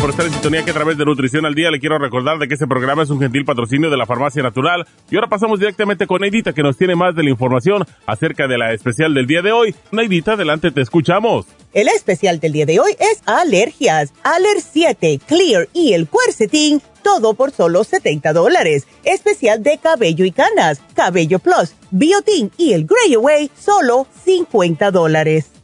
Por estar en sintonía que a través de Nutrición al Día le quiero recordar de que este programa es un gentil patrocinio de la Farmacia Natural. Y ahora pasamos directamente con Neidita que nos tiene más de la información acerca de la especial del día de hoy. Neidita, adelante, te escuchamos. El especial del día de hoy es alergias, Aler 7, Clear y el Quercetin, todo por solo 70 dólares. Especial de cabello y canas, Cabello Plus, Biotin y el Grey Away, solo 50 dólares.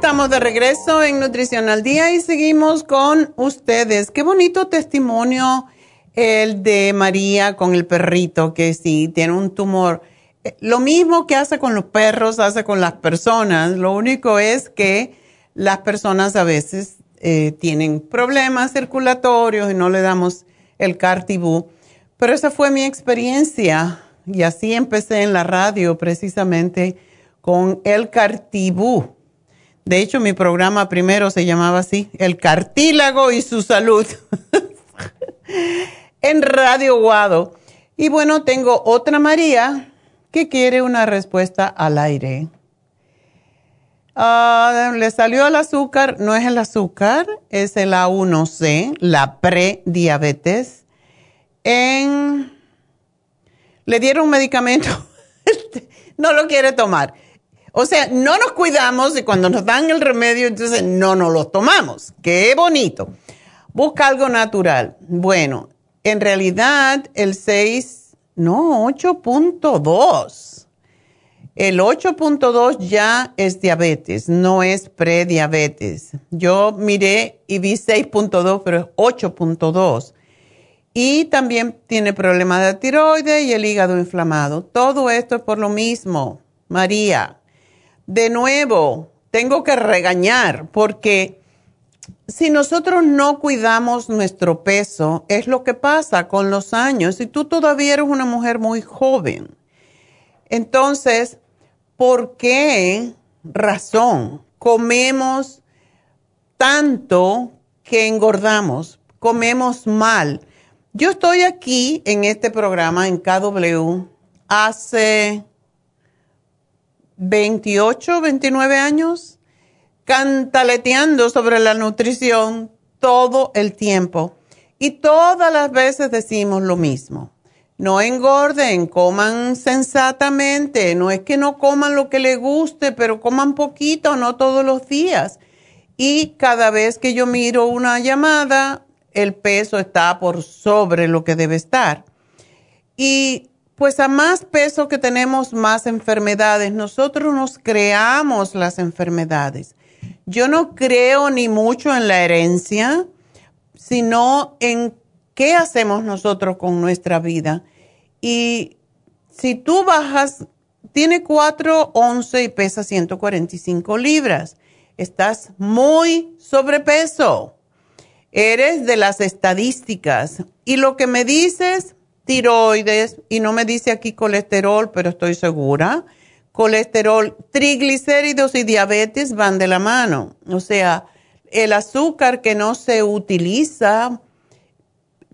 Estamos de regreso en Nutrición al Día y seguimos con ustedes. Qué bonito testimonio el de María con el perrito que sí tiene un tumor. Eh, lo mismo que hace con los perros, hace con las personas. Lo único es que las personas a veces eh, tienen problemas circulatorios y no le damos el cartibú. Pero esa fue mi experiencia y así empecé en la radio precisamente con el cartibú de hecho, mi programa primero se llamaba así, El cartílago y su salud, [laughs] en Radio Guado. Y bueno, tengo otra María que quiere una respuesta al aire. Ah, le salió el azúcar, no es el azúcar, es el A1C, la prediabetes. En, le dieron un medicamento, [laughs] no lo quiere tomar o sea, no nos cuidamos y cuando nos dan el remedio, entonces no nos lo tomamos. Qué bonito. Busca algo natural. Bueno, en realidad el 6, no, 8.2. El 8.2 ya es diabetes, no es prediabetes. Yo miré y vi 6.2, pero es 8.2. Y también tiene problemas de tiroides y el hígado inflamado. Todo esto es por lo mismo. María, de nuevo, tengo que regañar porque si nosotros no cuidamos nuestro peso, es lo que pasa con los años. Y tú todavía eres una mujer muy joven. Entonces, ¿por qué razón comemos tanto que engordamos? Comemos mal. Yo estoy aquí en este programa en KW hace 28, 29 años, cantaleteando sobre la nutrición todo el tiempo. Y todas las veces decimos lo mismo. No engorden, coman sensatamente. No es que no coman lo que les guste, pero coman poquito, no todos los días. Y cada vez que yo miro una llamada, el peso está por sobre lo que debe estar. Y pues a más peso que tenemos, más enfermedades. Nosotros nos creamos las enfermedades. Yo no creo ni mucho en la herencia, sino en qué hacemos nosotros con nuestra vida. Y si tú bajas, tiene 4,11 y pesa 145 libras. Estás muy sobrepeso. Eres de las estadísticas. Y lo que me dices tiroides y no me dice aquí colesterol, pero estoy segura. Colesterol, triglicéridos y diabetes van de la mano. O sea, el azúcar que no se utiliza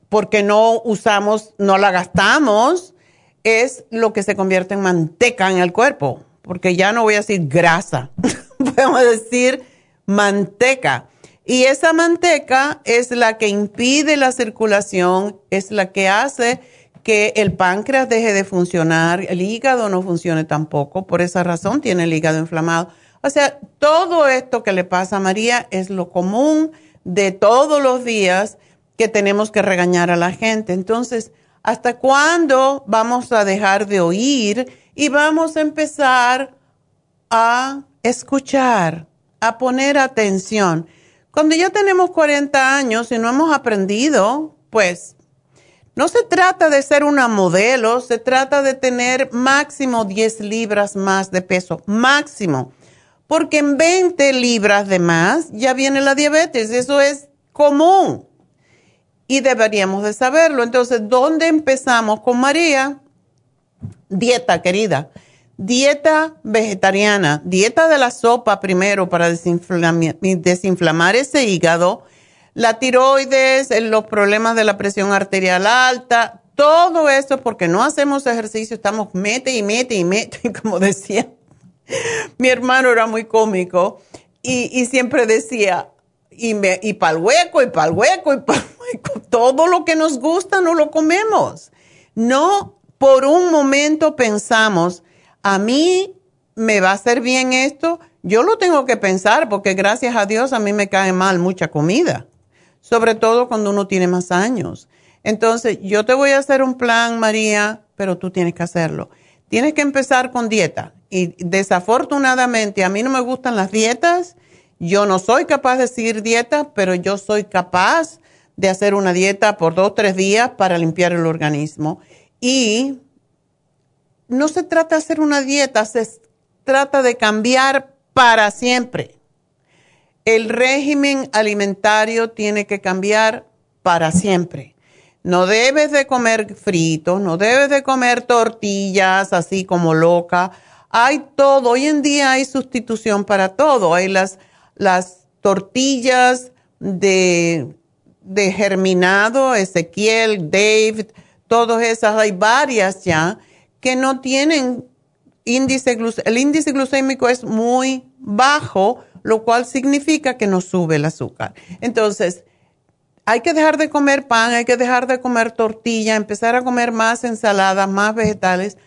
porque no usamos, no la gastamos, es lo que se convierte en manteca en el cuerpo. Porque ya no voy a decir grasa, [laughs] podemos decir manteca. Y esa manteca es la que impide la circulación, es la que hace que el páncreas deje de funcionar, el hígado no funcione tampoco, por esa razón tiene el hígado inflamado. O sea, todo esto que le pasa a María es lo común de todos los días que tenemos que regañar a la gente. Entonces, ¿hasta cuándo vamos a dejar de oír y vamos a empezar a escuchar, a poner atención? Cuando ya tenemos 40 años y no hemos aprendido, pues no se trata de ser una modelo, se trata de tener máximo 10 libras más de peso, máximo. Porque en 20 libras de más ya viene la diabetes, eso es común. Y deberíamos de saberlo. Entonces, ¿dónde empezamos con María? Dieta, querida. dieta vegetariana, dieta de la sopa primero para desinflamar, ese hígado, la tiroides, los problemas de la presión arterial alta, todo eso porque no hacemos ejercicio, estamos mete y mete y mete, [laughs] como decía. Mi hermano era muy cómico y, siempre decía, y, y para el hueco, y para el hueco, y para el [laughs] hueco, todo lo que nos gusta no lo comemos. No por un momento pensamos, a mí me va a hacer bien esto, yo lo tengo que pensar porque gracias a Dios a mí me cae mal mucha comida, sobre todo cuando uno tiene más años. Entonces, yo te voy a hacer un plan, María, pero tú tienes que hacerlo. Tienes que empezar con dieta. Y desafortunadamente, a mí no me gustan las dietas. Yo no soy capaz de seguir dieta, pero yo soy capaz de hacer una dieta por dos tres días para limpiar el organismo. Y no se trata de hacer una dieta, se trata de cambiar para siempre. El régimen alimentario tiene que cambiar para siempre. No debes de comer fritos, no debes de comer tortillas así como loca. Hay todo, hoy en día hay sustitución para todo. Hay las, las tortillas de, de germinado, Ezequiel, Dave, todas esas, hay varias ya que no tienen índice. El índice glucémico es muy bajo, lo cual significa que no sube el azúcar. Entonces, hay que dejar de comer pan, hay que dejar de comer tortilla, empezar a comer más ensaladas, más vegetales.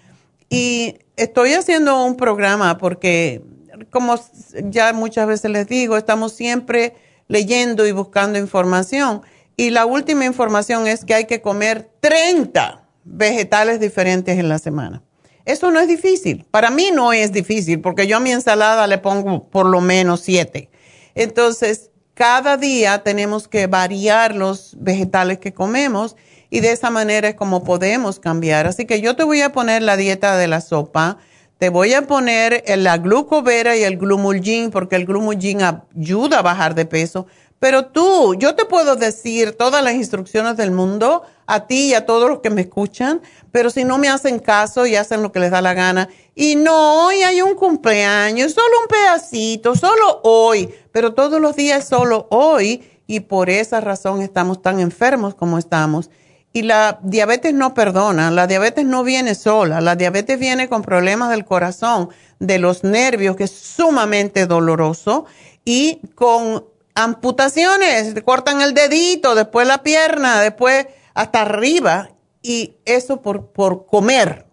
Y estoy haciendo un programa porque, como ya muchas veces les digo, estamos siempre leyendo y buscando información. Y la última información es que hay que comer 30 vegetales diferentes en la semana. Eso no es difícil. Para mí no es difícil porque yo a mi ensalada le pongo por lo menos siete. Entonces, cada día tenemos que variar los vegetales que comemos y de esa manera es como podemos cambiar. Así que yo te voy a poner la dieta de la sopa. Te voy a poner la glucovera y el glumulgin porque el glumulgin ayuda a bajar de peso. Pero tú, yo te puedo decir todas las instrucciones del mundo a ti y a todos los que me escuchan, pero si no me hacen caso y hacen lo que les da la gana, y no, hoy hay un cumpleaños, solo un pedacito, solo hoy, pero todos los días solo hoy, y por esa razón estamos tan enfermos como estamos. Y la diabetes no perdona, la diabetes no viene sola, la diabetes viene con problemas del corazón, de los nervios, que es sumamente doloroso, y con amputaciones, cortan el dedito, después la pierna, después hasta arriba, y eso por, por comer,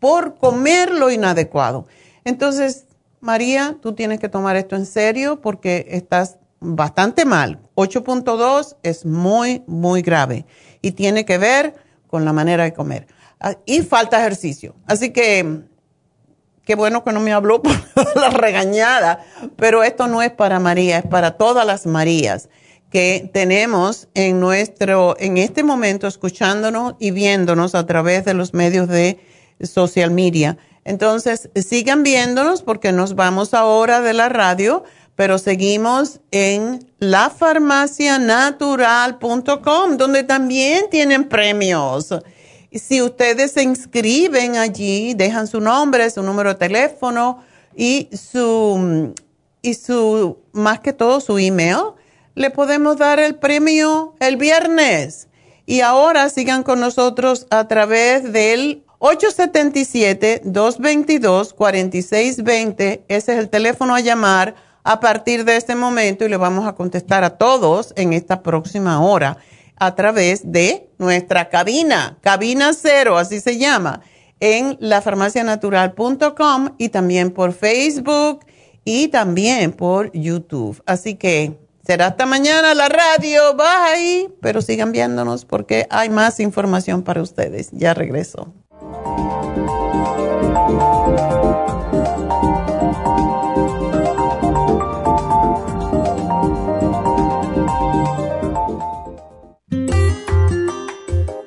por comer lo inadecuado. Entonces, María, tú tienes que tomar esto en serio porque estás bastante mal. 8.2 es muy, muy grave y tiene que ver con la manera de comer. Ah, y falta ejercicio. Así que Qué bueno que no me habló [laughs] por la regañada, pero esto no es para María, es para todas las Marías que tenemos en nuestro, en este momento escuchándonos y viéndonos a través de los medios de social media. Entonces, sigan viéndonos porque nos vamos ahora de la radio, pero seguimos en lafarmacianatural.com, donde también tienen premios si ustedes se inscriben allí, dejan su nombre, su número de teléfono y su, y su, más que todo su email, le podemos dar el premio el viernes. Y ahora sigan con nosotros a través del 877-222-4620. Ese es el teléfono a llamar a partir de este momento y le vamos a contestar a todos en esta próxima hora a través de nuestra cabina, cabina cero, así se llama, en lafarmacianatural.com y también por Facebook y también por YouTube. Así que será hasta mañana la radio, bye, pero sigan viéndonos porque hay más información para ustedes. Ya regreso.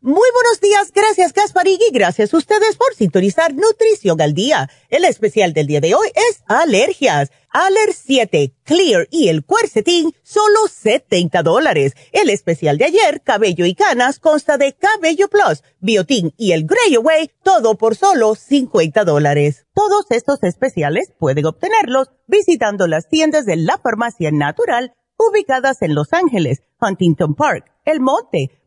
Muy buenos días, gracias Gasparig y gracias a ustedes por sintonizar Nutrición al Día. El especial del día de hoy es alergias. Aler 7, Clear y el Quercetin, solo 70 dólares. El especial de ayer, Cabello y Canas, consta de Cabello Plus, Biotin y el Grey Away, todo por solo 50 dólares. Todos estos especiales pueden obtenerlos visitando las tiendas de la Farmacia Natural ubicadas en Los Ángeles, Huntington Park, El Monte,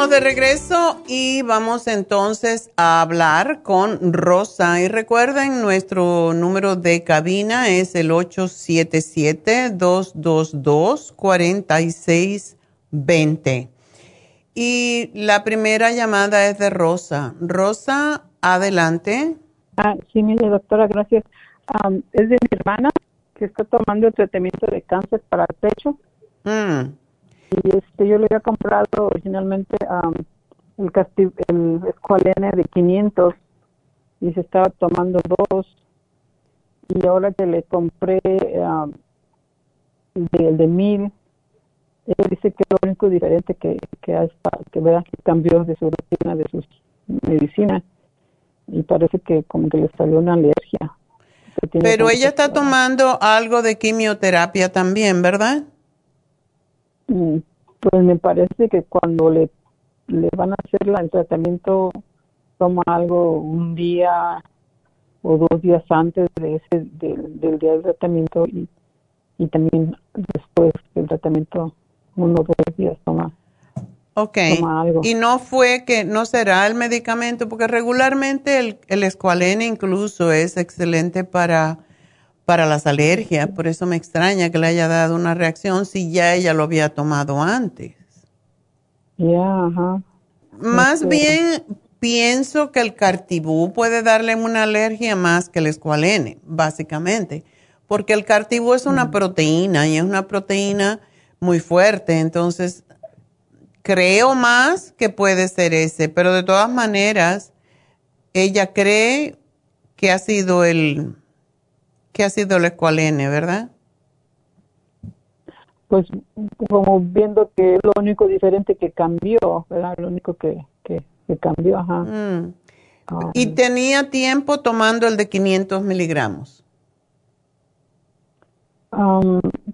Estamos de regreso y vamos entonces a hablar con Rosa. Y recuerden, nuestro número de cabina es el 877-222-4620. Y la primera llamada es de Rosa. Rosa, adelante. Ah, sí, mire, doctora, gracias. es de mi hermana que está tomando el tratamiento de cáncer para el pecho. Mm. Y este, yo le había comprado originalmente el, el escualene de 500 y se estaba tomando dos. Y ahora que le compré el de, de 1000, ella dice que lo único diferente que, que, hay, que vea que cambió de su rutina, de sus medicinas. Y parece que como que le salió una alergia. Pero ella está tomando algo de quimioterapia también, ¿verdad? Pues me parece que cuando le, le van a hacer el tratamiento, toma algo un día o dos días antes de ese del, día del tratamiento y, y también después del tratamiento, uno o dos días toma. Ok. Y no fue que no será el medicamento, porque regularmente el, el escualene incluso es excelente para para las alergias, por eso me extraña que le haya dado una reacción si ya ella lo había tomado antes. Ya, ajá. Más bien pienso que el cartibú puede darle una alergia más que el escualene, básicamente, porque el cartibú es una mm. proteína y es una proteína muy fuerte, entonces creo más que puede ser ese, pero de todas maneras, ella cree que ha sido el, que ha sido el escualene, ¿verdad? Pues como viendo que es lo único diferente que cambió, ¿verdad? Lo único que, que Se cambió, ajá. Mm. ¿Y tenía tiempo tomando el de 500 miligramos?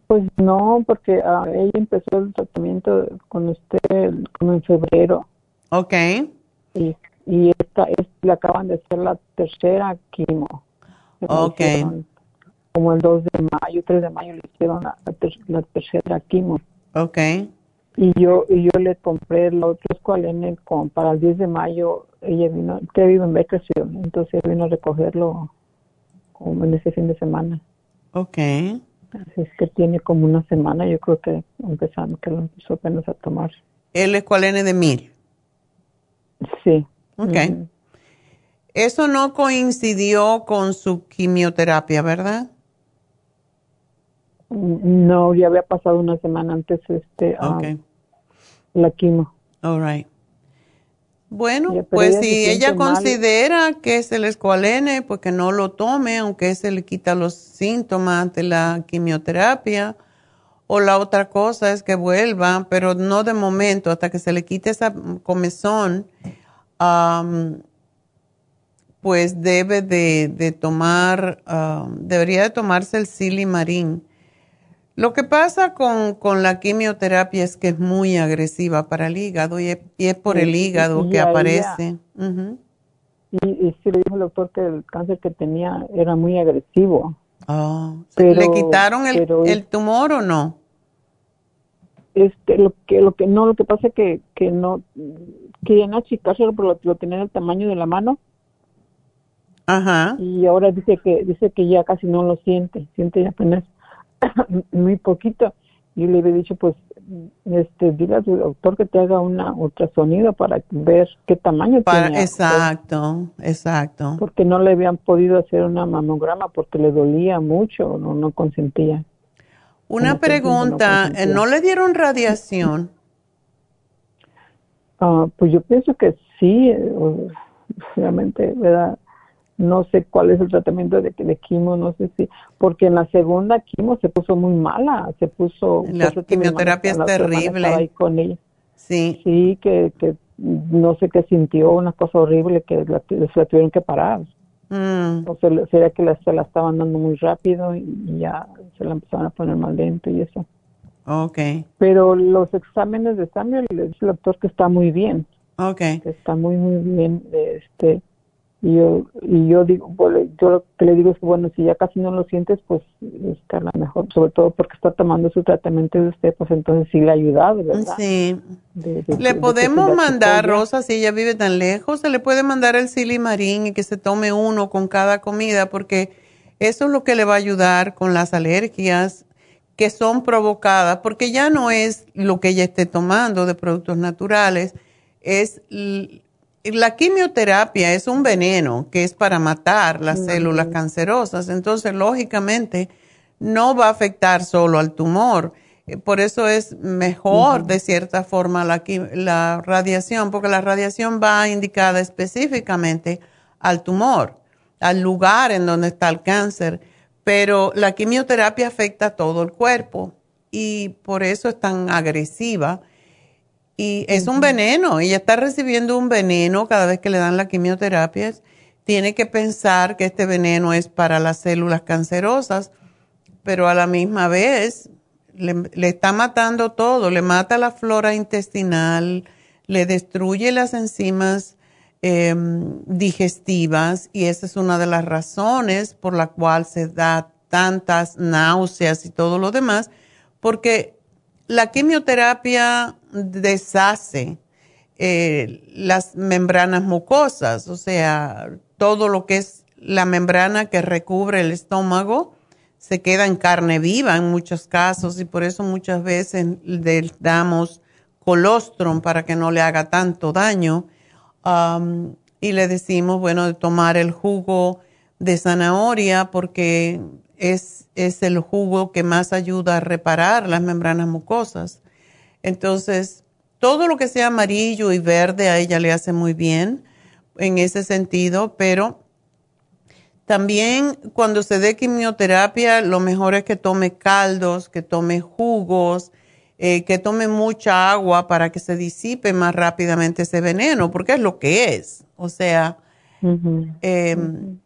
pues no, porque ah, ella empezó el tratamiento con usted como en febrero. Ok. Y, y esta, le acaban de hacer la tercera quimo. Ok. Como el 2 de mayo, 3 de mayo le hicieron la, la tercera quimo. Ok. Y yo y yo le compré los otros cualenes con, para el 10 de mayo. Ella vino, que vive en Bakersfield, entonces vino a recogerlo como en ese fin de semana. Ok. Así es que tiene como una semana, yo creo que empezando, que lo empezó apenas a tomar. ¿El escualene de mil? Sí. Ok. Eso no coincidió con su quimioterapia, ¿verdad? No, ya había pasado una semana antes este um, la quimo. All right. Bueno, pues si ella considera que es el escualene, pues que no lo tome, aunque se le quita los síntomas de la quimioterapia. O la otra cosa es que vuelva, pero no de momento, hasta que se le quite esa comezón, pues debe de, tomar, debería de tomarse el silimarín lo que pasa con, la quimioterapia es que es muy agresiva para el hígado y es, por el hígado que aparece. y, sí le dijo el doctor que el cáncer que tenía era muy agresivo. Oh, ¿Le quitaron el, tumor o no? Este, lo que, lo que no, lo que pasa es que, que no, querían achicárselo, pero lo, lo tenía el tamaño de la mano. Ajá. Y ahora dice que, dice que ya casi no lo siente, siente apenas [laughs] muy poquito. y le había dicho, pues, este, dile a tu doctor que te haga una ultrasonido para ver qué tamaño tiene. Exacto, exacto. Porque no le habían podido hacer una mamograma porque le dolía mucho, no, no consentía. Una pregunta, no, ¿no le dieron radiación? Ah, pues yo pienso que sí, eh, obviamente, ¿verdad? No sé cuál es el tratamiento de, de quimo, no sé si, porque en la segunda quimo se puso muy mala, se puso... La quimioterapia es terrible. con ella. Sí. Sí, que, que no sé qué sintió, una cosa horrible que la, se la tuvieron que parar. Mm. O sea, sería que la, se la estaban dando muy rápido y, ya se la empezaron a poner mal lento y eso. Okay. Pero los exámenes de sangre le dice el doctor que está muy bien. Okay. Que está muy, muy bien. Este, y yo, y yo digo, yo lo que le digo es que, bueno, si ya casi no lo sientes, pues está la mejor, sobre todo porque está tomando su tratamiento de usted, pues entonces sí le ha ayudado, ¿verdad? Sí. le podemos mandar, Rosa, si ella vive tan lejos, se le puede mandar el silimarín y que se tome uno con cada comida, porque eso es lo que le va a ayudar con las alergias que son provocadas, porque ya no es lo que ella esté tomando de productos naturales, es la quimioterapia es un veneno que es para matar las células cancerosas, entonces lógicamente no va a afectar solo al tumor. Eh, por eso es mejor de cierta forma la, la radiación, porque la radiación va indicada específicamente al tumor, al lugar en donde está el cáncer, pero la quimioterapia afecta a todo el cuerpo y por eso es tan agresiva y es un veneno, ella está recibiendo un veneno cada vez que le dan la quimioterapia. Tiene que pensar que este veneno es para las células cancerosas, pero a la misma vez le, está matando todo, le mata la flora intestinal, le destruye las enzimas em, digestivas y esa es una de las razones por la cual se da tantas náuseas y todo lo demás, porque la quimioterapia deshace eh, las membranas mucosas, o sea, todo lo que es la membrana que recubre el estómago se queda en carne viva en muchos casos y por eso muchas veces le damos colostrum para que no le haga tanto daño y le decimos, bueno, de tomar el jugo de zanahoria porque es, es el jugo que más ayuda a reparar las membranas mucosas. Entonces, todo lo que sea amarillo y verde a ella le hace muy bien en ese sentido, pero también cuando se dé quimioterapia, lo mejor es que tome caldos, que tome jugos, eh, que tome mucha agua para que se disipe más rápidamente ese veneno, porque es lo que es. O sea, em,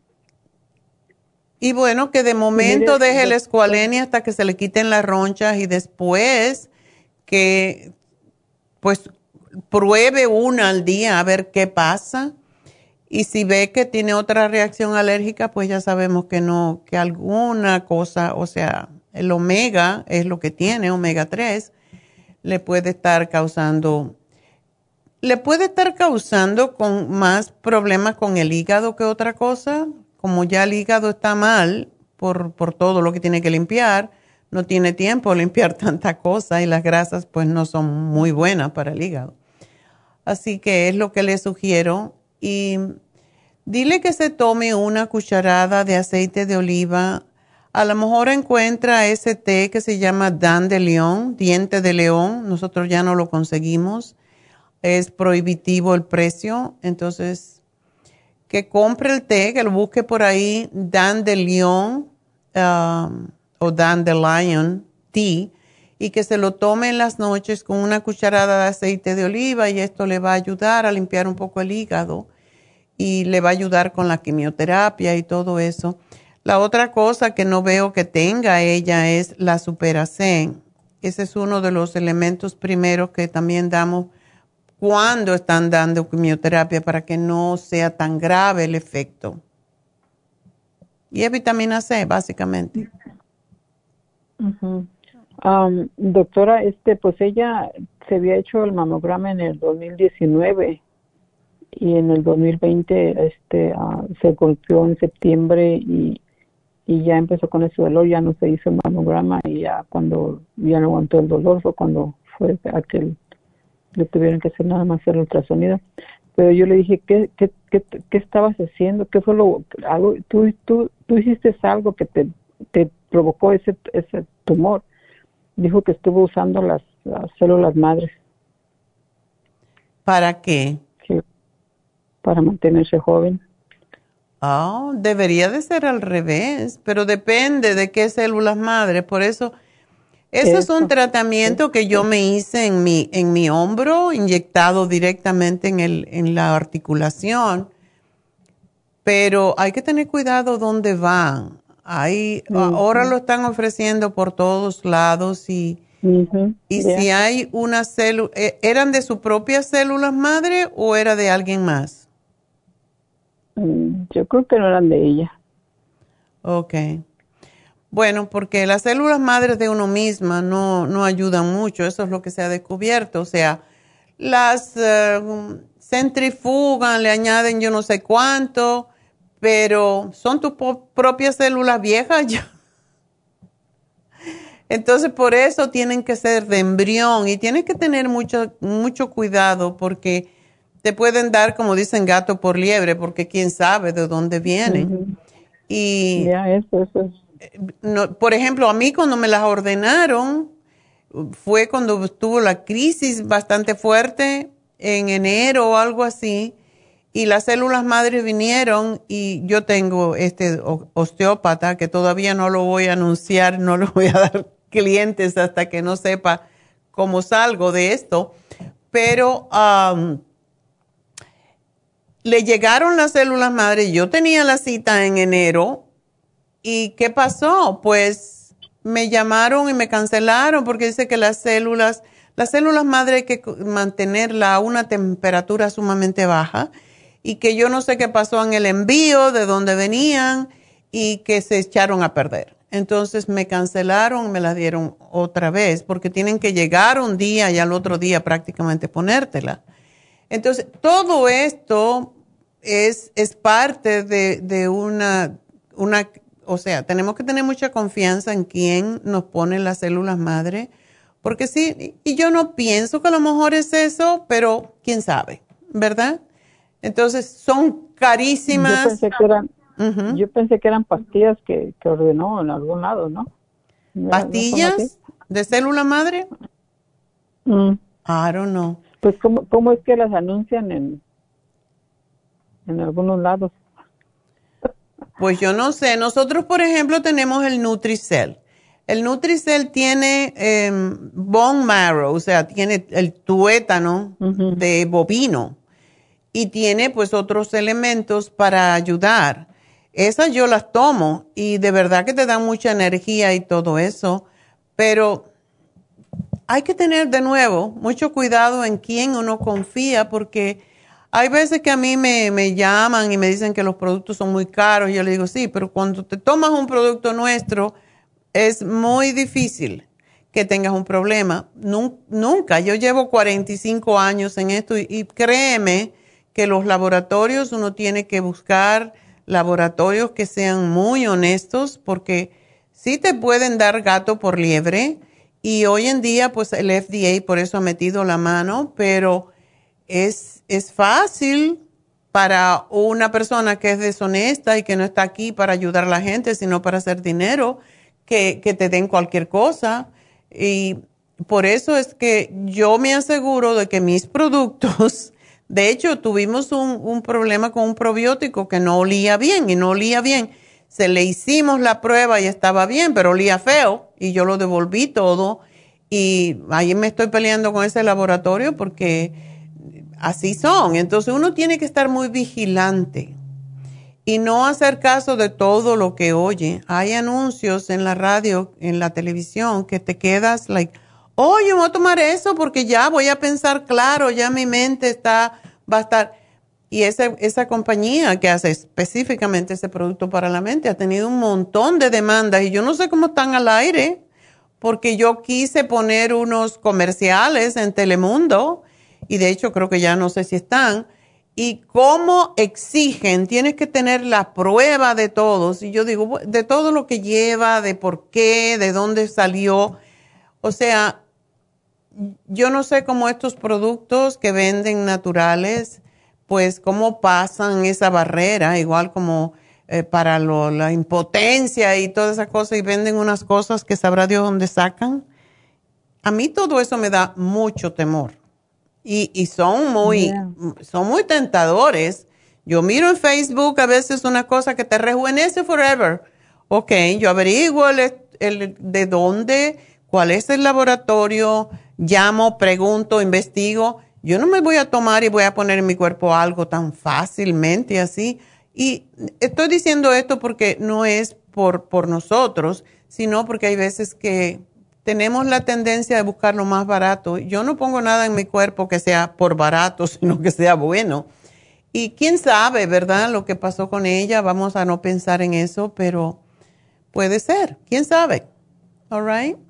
y bueno, que de momento deje el escualenia hasta que se le quiten las ronchas y después que pues pruebe una al día a ver qué pasa. Y si ve que tiene otra reacción alérgica, pues ya sabemos que no, que alguna cosa, o sea, el omega es lo que tiene, omega 3, le puede estar causando, le puede estar causando con más problemas con el hígado que otra cosa. Como ya el hígado está mal por, por todo lo que tiene que limpiar, no tiene tiempo limpiar [laughs] tanta cosa y las grasas pues no son muy buenas para el hígado. Así que es lo que le sugiero. Y dile que se tome una cucharada de aceite de oliva. A lo mejor encuentra ese té que se llama Dan de León, diente de león. Nosotros ya no lo conseguimos. Es prohibitivo el precio. Entonces, que compre el té, que lo busque por ahí, Dan de León um, o Dan de Lion Tea y que se lo tome en las noches con una cucharada de aceite de oliva y esto le va a ayudar a limpiar un poco el hígado y le va a ayudar con la quimioterapia y todo eso. La otra cosa que no veo que tenga ella es la superacén. Ese es uno de los elementos primeros que también damos cuando están dando quimioterapia para que no sea tan grave el efecto. Y es vitamina C, básicamente doctora, este, pues ella se había hecho el mamograma en el 2019 y en el 2020 este, uh, se golpeó en septiembre y, y ya empezó con ese dolor, ya no se hizo el mamograma y ya cuando ya no aguantó el dolor fue cuando fue aquel le tuvieron que hacer nada más el ultrasonido. Pero yo le dije, ¿qué, qué, qué, estabas haciendo? ¿Qué fue lo, algo, tú, tú, tú hiciste algo que te provocó ese, ese tumor? dijo que estuvo usando las, células madres. ¿Para qué? para mantenerse joven. Oh, debería de ser al revés, pero depende de qué células madres. Por eso, ese es un tratamiento que yo me hice en mi, en mi hombro, inyectado directamente en, el, en la articulación. Pero hay que tener cuidado dónde van. Hay, ahora lo están ofreciendo por todos lados y, y si hay una célula, eh, ¿eran de su propia células madre o era de alguien más? Mm, yo creo que no eran de ella. Ok. Bueno, porque las células madres de uno misma no, no ayudan mucho, eso es lo que se ha descubierto. O sea, las eh, centrifugan, le añaden yo no sé cuánto, pero son tus propias células viejas [laughs] ya. Entonces, por eso tienen que ser de embrión y tienes que tener mucho, mucho cuidado porque te pueden dar, como dicen, gato por liebre, porque quién sabe de dónde vienen. Y, eso, eso. No, por ejemplo, a mí cuando me las ordenaron, fue cuando estuvo la crisis bastante fuerte en enero o algo así y las células madres vinieron y yo tengo este osteópata que todavía no lo voy a anunciar, no lo voy a dar [laughs] clientes hasta que no sepa cómo salgo de esto, pero le llegaron las células madres, yo tenía la cita en enero y ¿qué pasó? Pues me llamaron y me cancelaron porque dice que las células, las células madres hay que mantenerla a una temperatura sumamente baja y que yo no sé qué pasó en el envío, de dónde venían y que se echaron a perder. Entonces me cancelaron, me la dieron otra vez porque tienen que llegar un día y al otro día prácticamente ponértela. Entonces, todo esto es, es parte de, de una, una, o sea, tenemos que tener mucha confianza en quién nos pone las células madre, porque sí, y yo no pienso que a lo mejor es eso, pero quién sabe, ¿verdad? Entonces, son carísimas. Yo pensé que eran, yo pensé que eran pastillas que, ordenó en algún lado, ¿no? ¿Pastillas de célula madre? Mm. I don't know. Pues, ¿cómo, ¿cómo es que las anuncian en, en algunos lados? Pues yo no sé. Nosotros, por ejemplo, tenemos el Nutricel. El Nutricel tiene em, bone marrow, o sea, tiene el tuétano de bovino y tiene pues otros elementos para ayudar. Esas yo las tomo y de verdad que te dan mucha energía y todo eso, pero hay que tener de nuevo mucho cuidado en quién uno confía porque hay veces que a mí me, me llaman y me dicen que los productos son muy caros y yo le digo, sí, pero cuando te tomas un producto nuestro es muy difícil que tengas un problema. Nunca, yo llevo 45 años en esto y créeme, que los laboratorios uno tiene que buscar laboratorios que sean muy honestos porque sí te pueden dar gato por liebre y hoy en día pues el FDA por eso ha metido la mano, pero es, es fácil para una persona que es deshonesta y que no está aquí para ayudar a la gente, sino para hacer dinero, que, que te den cualquier cosa. Y por eso es que yo me aseguro de que mis productos de hecho, tuvimos un, problema con un probiótico que no olía bien y no olía bien. Se le hicimos la prueba y estaba bien, pero olía feo y yo lo devolví todo. Y ahí me estoy peleando con ese laboratorio porque así son. Entonces uno tiene que estar muy vigilante y no hacer caso de todo lo que oye. Hay anuncios en la radio, en la televisión, que te quedas like oh, yo voy a tomar eso porque ya voy a pensar claro, ya mi mente está, va a estar. Y esa, esa compañía que hace específicamente ese producto para la mente ha tenido un montón de demandas y yo no sé cómo están al aire porque yo quise poner unos comerciales en Telemundo y de hecho creo que ya no sé si están. Y cómo exigen, tienes que tener la prueba de todos. Y yo digo, de todo lo que lleva, de por qué, de dónde salió. O sea, yo no sé cómo estos productos que venden naturales, pues cómo pasan esa barrera, igual como eh, para la impotencia y todas esas cosas, y venden unas cosas que sabrá Dios dónde sacan. A mí todo eso me da mucho temor. Y, y son muy, son muy tentadores. Yo miro en Facebook a veces una cosa que te rejuvenece forever. Ok, yo averiguo el, de dónde, cuál es el laboratorio, llamo, pregunto, investigo. Yo no me voy a tomar y voy a poner en mi cuerpo algo tan fácilmente así. Y estoy diciendo esto porque no es por, por nosotros, sino porque hay veces que tenemos la tendencia de buscar lo más barato. Yo no pongo nada en mi cuerpo que sea por barato, [laughs] sino que sea bueno. Y quién sabe, ¿verdad? Lo que pasó con ella, vamos a no pensar en eso, pero puede ser, quién sabe. All right.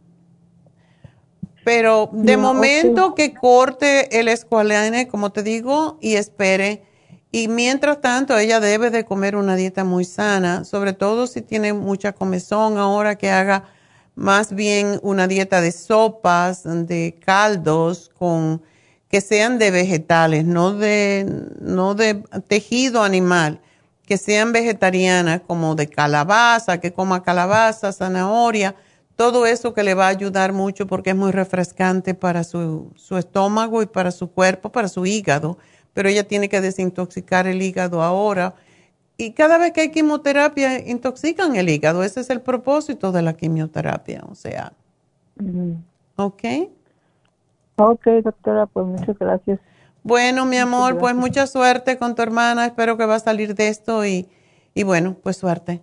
Pero de momento que corte el escualene, como te digo, y espere. Y mientras tanto, ella debe de comer una dieta muy sana, sobre todo si tiene mucha comezón ahora que haga más bien una dieta de sopas, de caldos, con que sean de vegetales, no de, no de tejido animal, que sean vegetarianas, como de calabaza, que coma calabaza, zanahoria todo eso que le va a ayudar mucho porque es muy refrescante para su, estómago y para su cuerpo, para su hígado, pero ella tiene que desintoxicar el hígado ahora. Y cada vez que hay quimioterapia, intoxican el hígado. Ese es el propósito de la quimioterapia, o sea. ¿Ok? Ok, doctora, pues muchas gracias. Bueno, mi amor, pues mucha suerte con tu hermana. Espero que va a salir de esto y, y bueno, pues suerte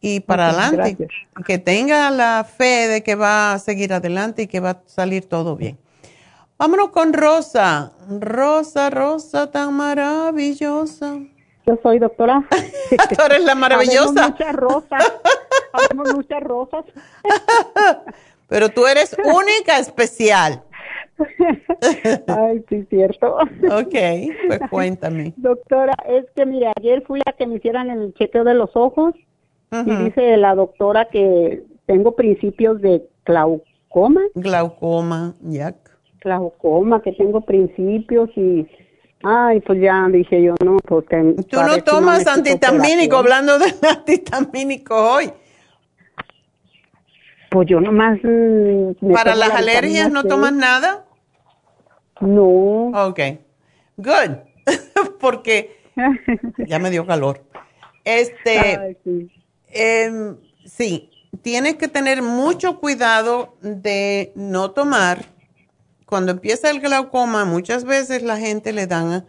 y para adelante. Que tenga la fe de que va a seguir adelante y que va a salir todo bien. Vámonos con Rosa. Rosa, Rosa, tan maravillosa. Yo soy doctora. [laughs] Tú eres la maravillosa. muchas rosas. Habemos muchas rosas. [laughs] Pero tú eres única, especial. [laughs] Ay, sí, cierto. Ok, pues cuéntame. Doctora, es que mire, ayer fui a que me hicieran el chequeo de los ojos y dice la doctora que tengo principios de glaucoma. Glaucoma, ya. Glaucoma, que tengo principios y... Ay, pues ya dije yo, no, porque... Tú no tomas antihistamínico, hablando de [laughs] antihistamínico hoy. Pues yo nomás... Mm, ¿Para las alergias no tomas nada? No. Ok. Good. [laughs] porque ya me dio calor. Este... Ay, sí. Eh, sí, tienes que tener mucho cuidado de no tomar. Cuando empieza el glaucoma, muchas veces la gente le dan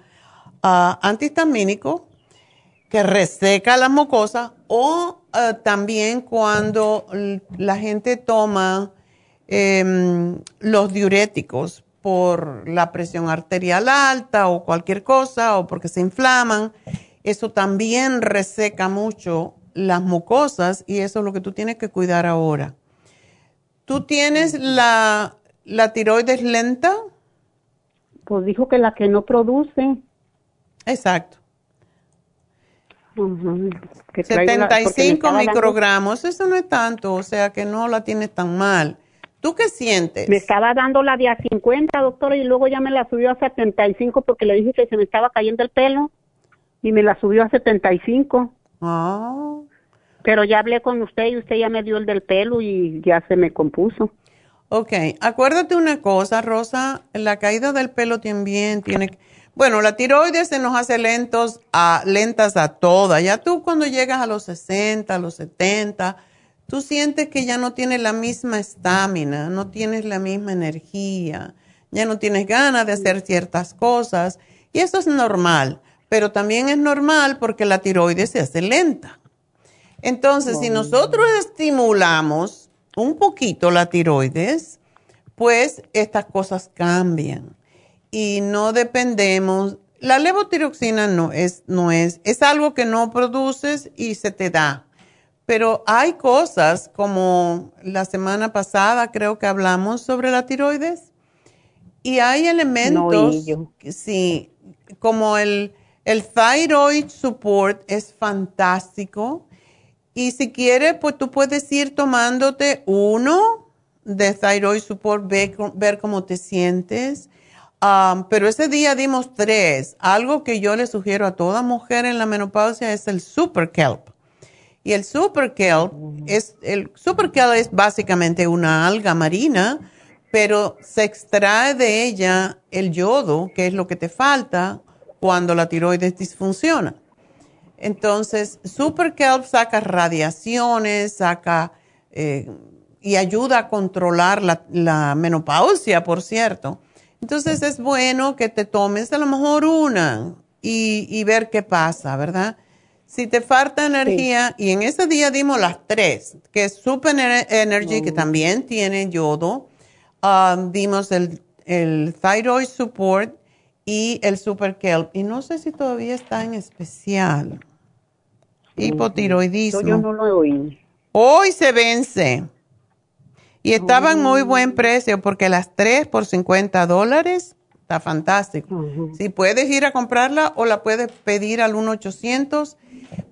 uh, antihistamínico que reseca la mucosa o eh, también cuando la gente toma em, los diuréticos por la presión arterial alta o cualquier cosa o porque se inflaman, eso también reseca mucho las mucosas y eso es lo que tú tienes que cuidar ahora. ¿Tú tienes la, la tiroides lenta? Pues dijo que la que no produce. Exacto. 75 microgramos, eso no es tanto, o sea que no la tienes tan mal. ¿Tú qué sientes? Me estaba dando la de a 50, doctora, y luego ya me la subió a 75 porque le dije que se me estaba cayendo el pelo y me la subió a 75. Ah. Pero ya hablé con usted y usted ya me dio el del pelo y ya se me compuso. Ok, acuérdate una cosa, Rosa, la caída del pelo también tiene bueno, la tiroides se nos hace lentos a, lentas a todas. Ya tú cuando llegas a los 60, a los 70, tú sientes que ya no tienes la misma estamina, no tienes la misma energía, ya no tienes ganas de hacer ciertas cosas. Y eso es normal, pero también es normal porque la tiroides se hace lenta. Entonces, si nosotros estimulamos un poquito la tiroides, pues estas cosas cambian y no dependemos. La levotiroxina no es, no es, es algo que no produces y se te da. Pero hay cosas como la semana pasada creo que hablamos sobre la tiroides y hay elementos, sí, como el, el thyroid support es fantástico. Y si quieres, pues tú puedes ir tomándote uno de thyroid support, ver, ver cómo te sientes pero ese día dimos tres. Algo que yo le sugiero a toda mujer en la menopausia es el super kelp. Y el super kelp es, el super kelp es básicamente una alga marina, pero se extrae de ella el yodo, que es lo que te falta cuando la tiroides disfunciona. Entonces, super kelp saca radiaciones, saca eh, y ayuda a controlar la, la menopausia, por cierto entonces es bueno que te tomes a lo mejor una y, ver qué pasa, ¿verdad? Si te falta energía, y en ese día dimos las tres, que es Super Energy, que también tiene yodo, um, dimos el, el Thyroid Support y el Super Kelp. Y no sé si todavía está en especial. Hipotiroidismo. Yo no lo oí. Hoy se vence. Y estaban en muy buen precio porque las tres por 50 dólares está fantástico. Si puedes ir a comprarla o la puedes pedir al 1-800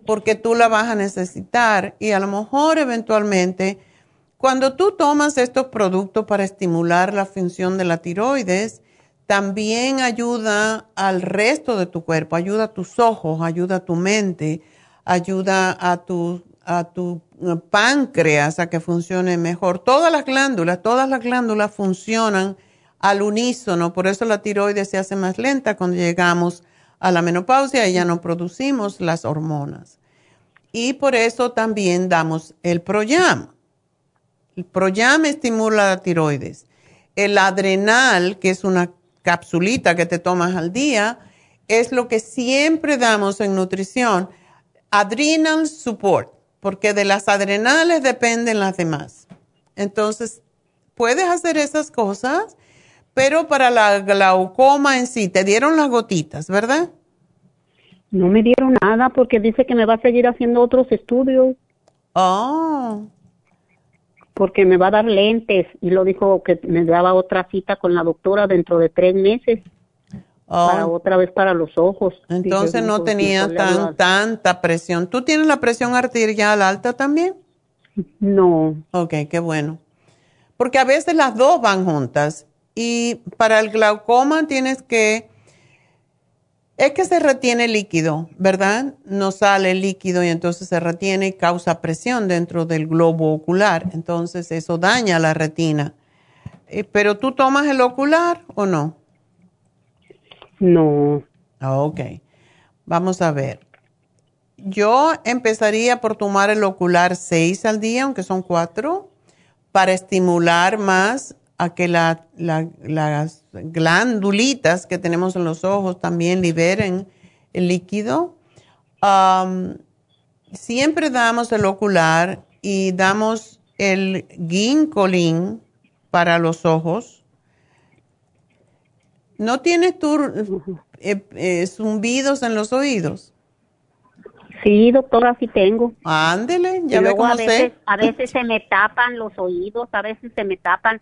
porque tú la vas a necesitar y a lo mejor eventualmente cuando tú tomas estos productos para estimular la función de la tiroides, también ayuda al resto de tu cuerpo, ayuda a tus ojos, ayuda a tu mente, ayuda a tu, a tu páncreas a que funcione mejor. Todas las glándulas, todas las glándulas funcionan al unísono, por eso la tiroides se hace más lenta cuando llegamos a la menopausia y ya no producimos las hormonas. Y por eso también damos el Proyam. El Proyam estimula la tiroides. El adrenal, que es una capsulita que te tomas al día, es lo que siempre damos en nutrición. Adrenal Support porque de las adrenales dependen las demás. Entonces, puedes hacer esas cosas, pero para la glaucoma en sí, te dieron las gotitas, ¿verdad? No me dieron nada porque dice que me va a seguir haciendo otros estudios. Oh. Porque me va a dar lentes y lo dijo que me daba otra cita con la doctora dentro de tres meses. Para oh. otra vez para los ojos. Entonces no tenía tan, tanta presión. ¿Tú tienes la presión arterial alta también? No. Ok, qué bueno. Porque a veces las dos van juntas. Y para el glaucoma tienes que... Es que se retiene líquido, ¿verdad? No sale líquido y entonces se retiene y causa presión dentro del globo ocular. Entonces eso daña la retina. Eh, ¿Pero tú tomas el ocular o no? No. Ah, ok. Vamos a ver. yo empezaría por tomar el ocular 6 al día, aunque son 4, para estimular más a que las glándulitas que tenemos en los ojos también liberen el líquido. siempre damos el ocular y damos el ginkolin para los ojos. ¿No tienes tú eh, eh, zumbidos en los oídos? Sí, doctora, sí tengo. Ándele, ya ve cómo a veces, A veces [laughs] se me tapan los oídos, a veces se me tapan.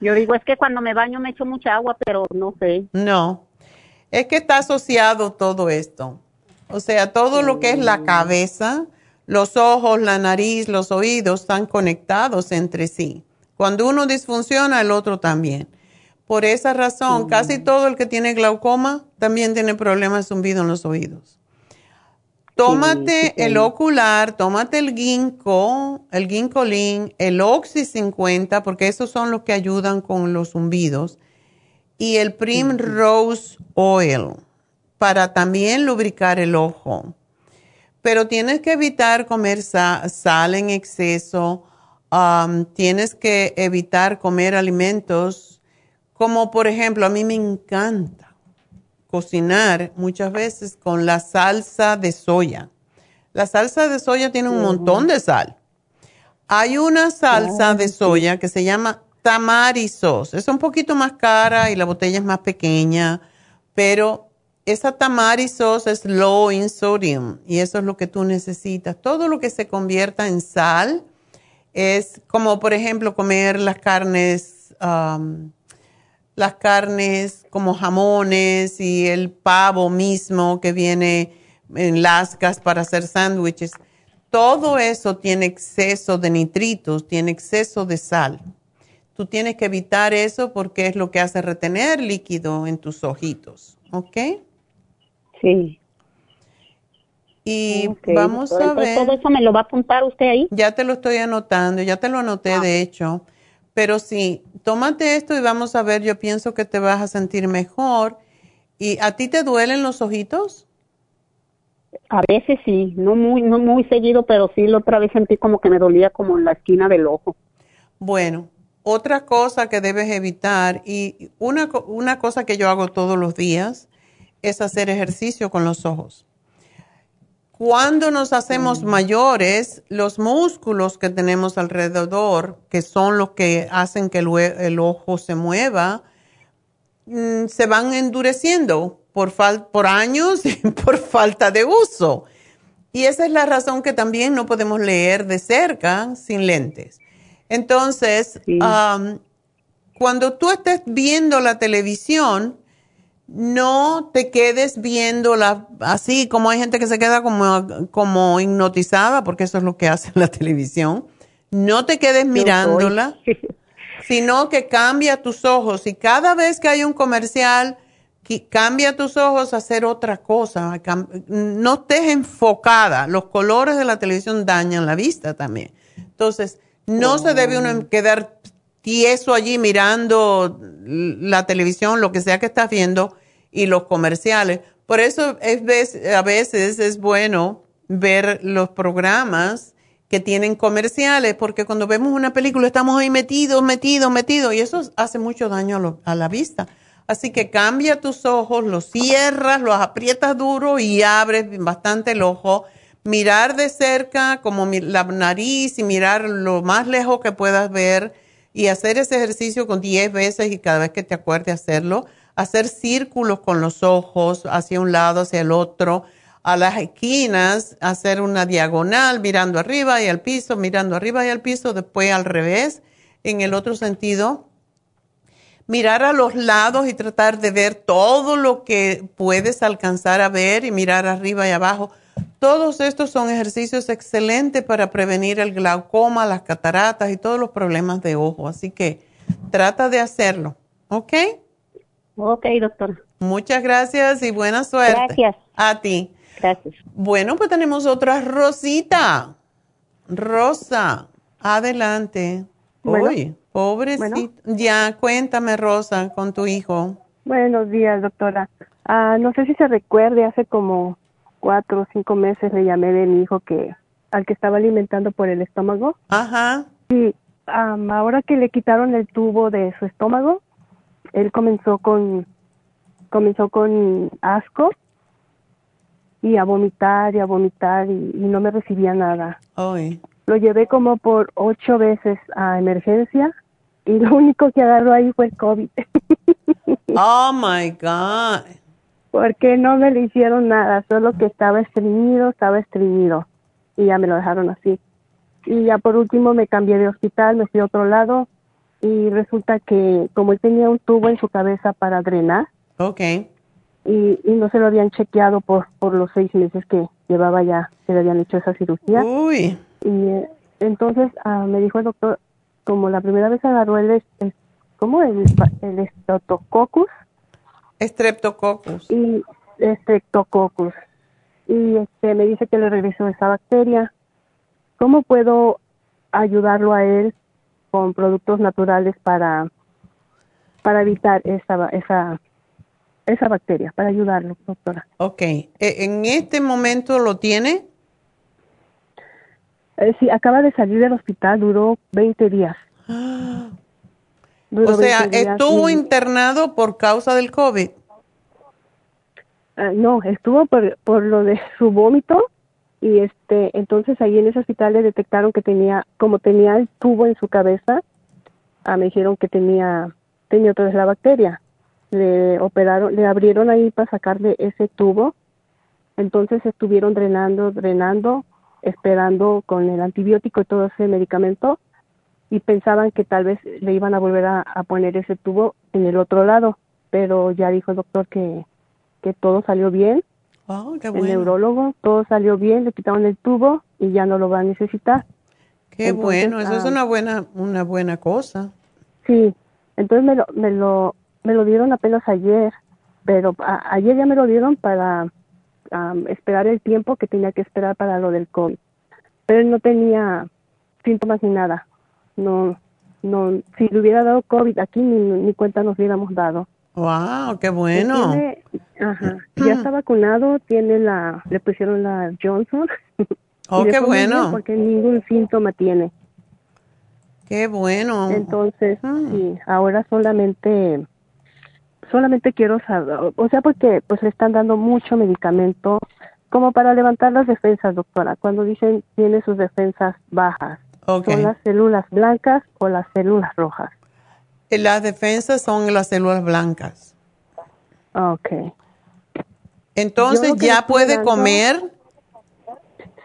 Yo digo, es que cuando me baño me echo mucha agua, pero no sé. No, es que está asociado todo esto. O sea, todo lo que es la cabeza, los ojos, la nariz, los oídos están conectados entre sí. Cuando uno disfunciona, el otro también. Por esa razón, casi todo el que tiene glaucoma también tiene problemas de zumbido en los oídos. Tómate el ocular, tómate el ginkgo, el ginkolin, el Oxy 50, porque esos son los que ayudan con los zumbidos, y el Primrose Oil para también lubricar el ojo. Pero tienes que evitar comer sal en exceso, um, tienes que evitar comer alimentos como por ejemplo, a mí me encanta cocinar muchas veces con la salsa de soya. La salsa de soya tiene un montón de sal. Hay una salsa de soya que se llama tamari sauce. Es un poquito más cara y la botella es más pequeña, pero esa tamari sauce es low in sodium y eso es lo que tú necesitas. Todo lo que se convierta en sal es como, por ejemplo, comer las carnes um, las carnes como jamones y el pavo mismo que viene en lascas para hacer sándwiches. Todo eso tiene exceso de nitritos, tiene exceso de sal. Tú tienes que evitar eso porque es lo que hace retener líquido en tus ojitos, ¿ok? Sí. Y vamos a ver. ¿Todo eso me lo va a apuntar usted ahí? Ya te lo estoy anotando, ya te lo anoté ah. de hecho. Pero sí, tómate esto y vamos a ver, yo pienso que te vas a sentir mejor. ¿Y a ti te duelen los ojitos? A veces sí, no muy, no muy seguido, pero sí la otra vez sentí como que me dolía como en la esquina del ojo. Bueno, otra cosa que debes evitar y una, una cosa que yo hago todos los días es hacer ejercicio con los ojos. Cuando nos hacemos mm. mayores, los músculos que tenemos alrededor, que son los que hacen que el, ojo se mueva, mm, se van endureciendo por, por años y [laughs] por falta de uso. Y esa es la razón que también no podemos leer de cerca sin lentes. Entonces, cuando tú estés viendo la televisión, no te quedes viéndola así, como hay gente que se queda como, como hipnotizada, porque eso es lo que hace la televisión. No te quedes mirándola, [laughs] sino que cambia tus ojos. Y cada vez que hay un comercial, cambia tus ojos a hacer otra cosa. No estés enfocada. Los colores de la televisión dañan la vista también. Entonces, no se debe uno oh. quedar tieso allí mirando la televisión, lo que sea que estás viendo, y los comerciales. Por eso es, a veces es bueno ver los programas que tienen comerciales, porque cuando vemos una película estamos ahí metidos, metidos, metidos, y eso hace mucho daño a, la vista. Así que cambia tus ojos, los cierras, los aprietas duro y abres bastante el ojo. Mirar de cerca como la nariz y mirar lo más lejos que puedas ver y hacer ese ejercicio con 10 veces y cada vez que te acuerdes hacerlo hacer círculos con los ojos hacia un lado, hacia el otro, a las esquinas, hacer una diagonal mirando arriba y al piso, mirando arriba y al piso, después al revés, en el otro sentido. Mirar a los lados y tratar de ver todo lo que puedes alcanzar a ver y mirar arriba y abajo. Todos estos son ejercicios excelentes para prevenir el glaucoma, las cataratas y todos los problemas de ojo. Así que trata de hacerlo, ¿ok? Ok, doctor. Muchas gracias y buena suerte. Gracias. A ti. Gracias. Bueno, pues tenemos otra Rosita. Rosa, adelante. Uy, pobrecito. Ya, cuéntame, Rosa, con tu hijo. Buenos días, doctora. Ah, no sé si se recuerde, hace como cuatro o cinco meses le llamé de mi hijo que al que estaba alimentando por el estómago. Ajá. Y ahora que le quitaron el tubo de su estómago, él comenzó con comenzó con asco y a vomitar y a vomitar y, no me recibía nada. Lo llevé como por ocho veces a emergencia y lo único que agarró ahí fue el COVID. [laughs] oh my God. Porque no me le hicieron nada, solo que estaba estreñido, estaba estreñido y ya me lo dejaron así. Y ya por último me cambié de hospital, me fui a otro lado y resulta que como él tenía un tubo en su cabeza para drenar. Okay y, y, no se lo habían chequeado por, por los seis meses que llevaba ya, que le habían hecho esa cirugía. Uy. Y eh, entonces ah, me dijo el doctor, como la primera vez agarró el, el ¿cómo? El, el streptococcus. Streptococcus. Y streptococcus. Y este, me dice que le regresó esa bacteria. ¿Cómo puedo ayudarlo a él con productos naturales para, para evitar esa, esa esa bacteria para ayudarlo, doctora. Ok. E, ¿En este momento lo tiene? Eh, sí, acaba de salir del hospital, duró 20 días. [gasps] o sea, ¿estuvo internado por causa del COVID? Ah, no, estuvo por, por lo de su vómito y este, entonces ahí en ese hospital le detectaron que tenía, como tenía el tubo en su cabeza, ah, me dijeron que tenía, tenía otra vez la bacteria le operaron, le abrieron ahí para sacarle ese tubo. Entonces estuvieron drenando, drenando, esperando con el antibiótico y todo ese medicamento y pensaban que tal vez le iban a volver a, poner ese tubo en el otro lado, pero ya dijo el doctor que, que todo salió bien. El neurólogo, todo salió bien, le quitaron el tubo y ya no lo va a necesitar. Qué bueno, eso es ah, una buena, una buena cosa. Sí, entonces me lo, me lo, me lo dieron apenas ayer, pero ayer ya me lo dieron para esperar el tiempo que tenía que esperar para lo del COVID. Pero él no tenía síntomas ni nada. No, no, si le hubiera dado COVID aquí ni, cuenta nos hubiéramos dado. Wow, qué bueno. ajá, ya está vacunado, tiene la, le pusieron la Johnson. [laughs] Oh, qué bueno. Porque ningún síntoma tiene. Qué bueno. Entonces, sí, ahora solamente solamente quiero saber, o sea, porque pues le están dando mucho medicamento como para levantar las defensas, doctora. Cuando dicen tiene sus defensas bajas, ¿son las células blancas o las células rojas? Las defensas son las células blancas. Ok. Entonces, ¿ya puede comer?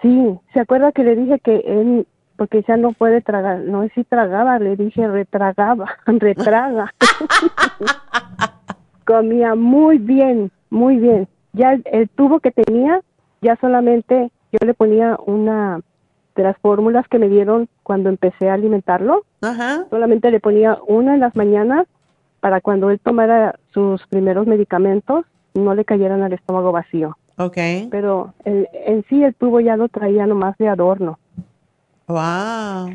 Sí, ¿se acuerda que le dije que él, porque ya no puede tragar, no es si tragaba, le dije retragaba, [laughs] retraga. [laughs] comía muy bien, muy bien. Ya el, tubo que tenía, ya solamente yo le ponía una de las fórmulas que me dieron cuando empecé a alimentarlo. Solamente le ponía una en las mañanas para cuando él tomara sus primeros medicamentos, no le cayeran al estómago vacío. Okay. Pero en sí el tubo ya lo traía nomás de adorno. Wow.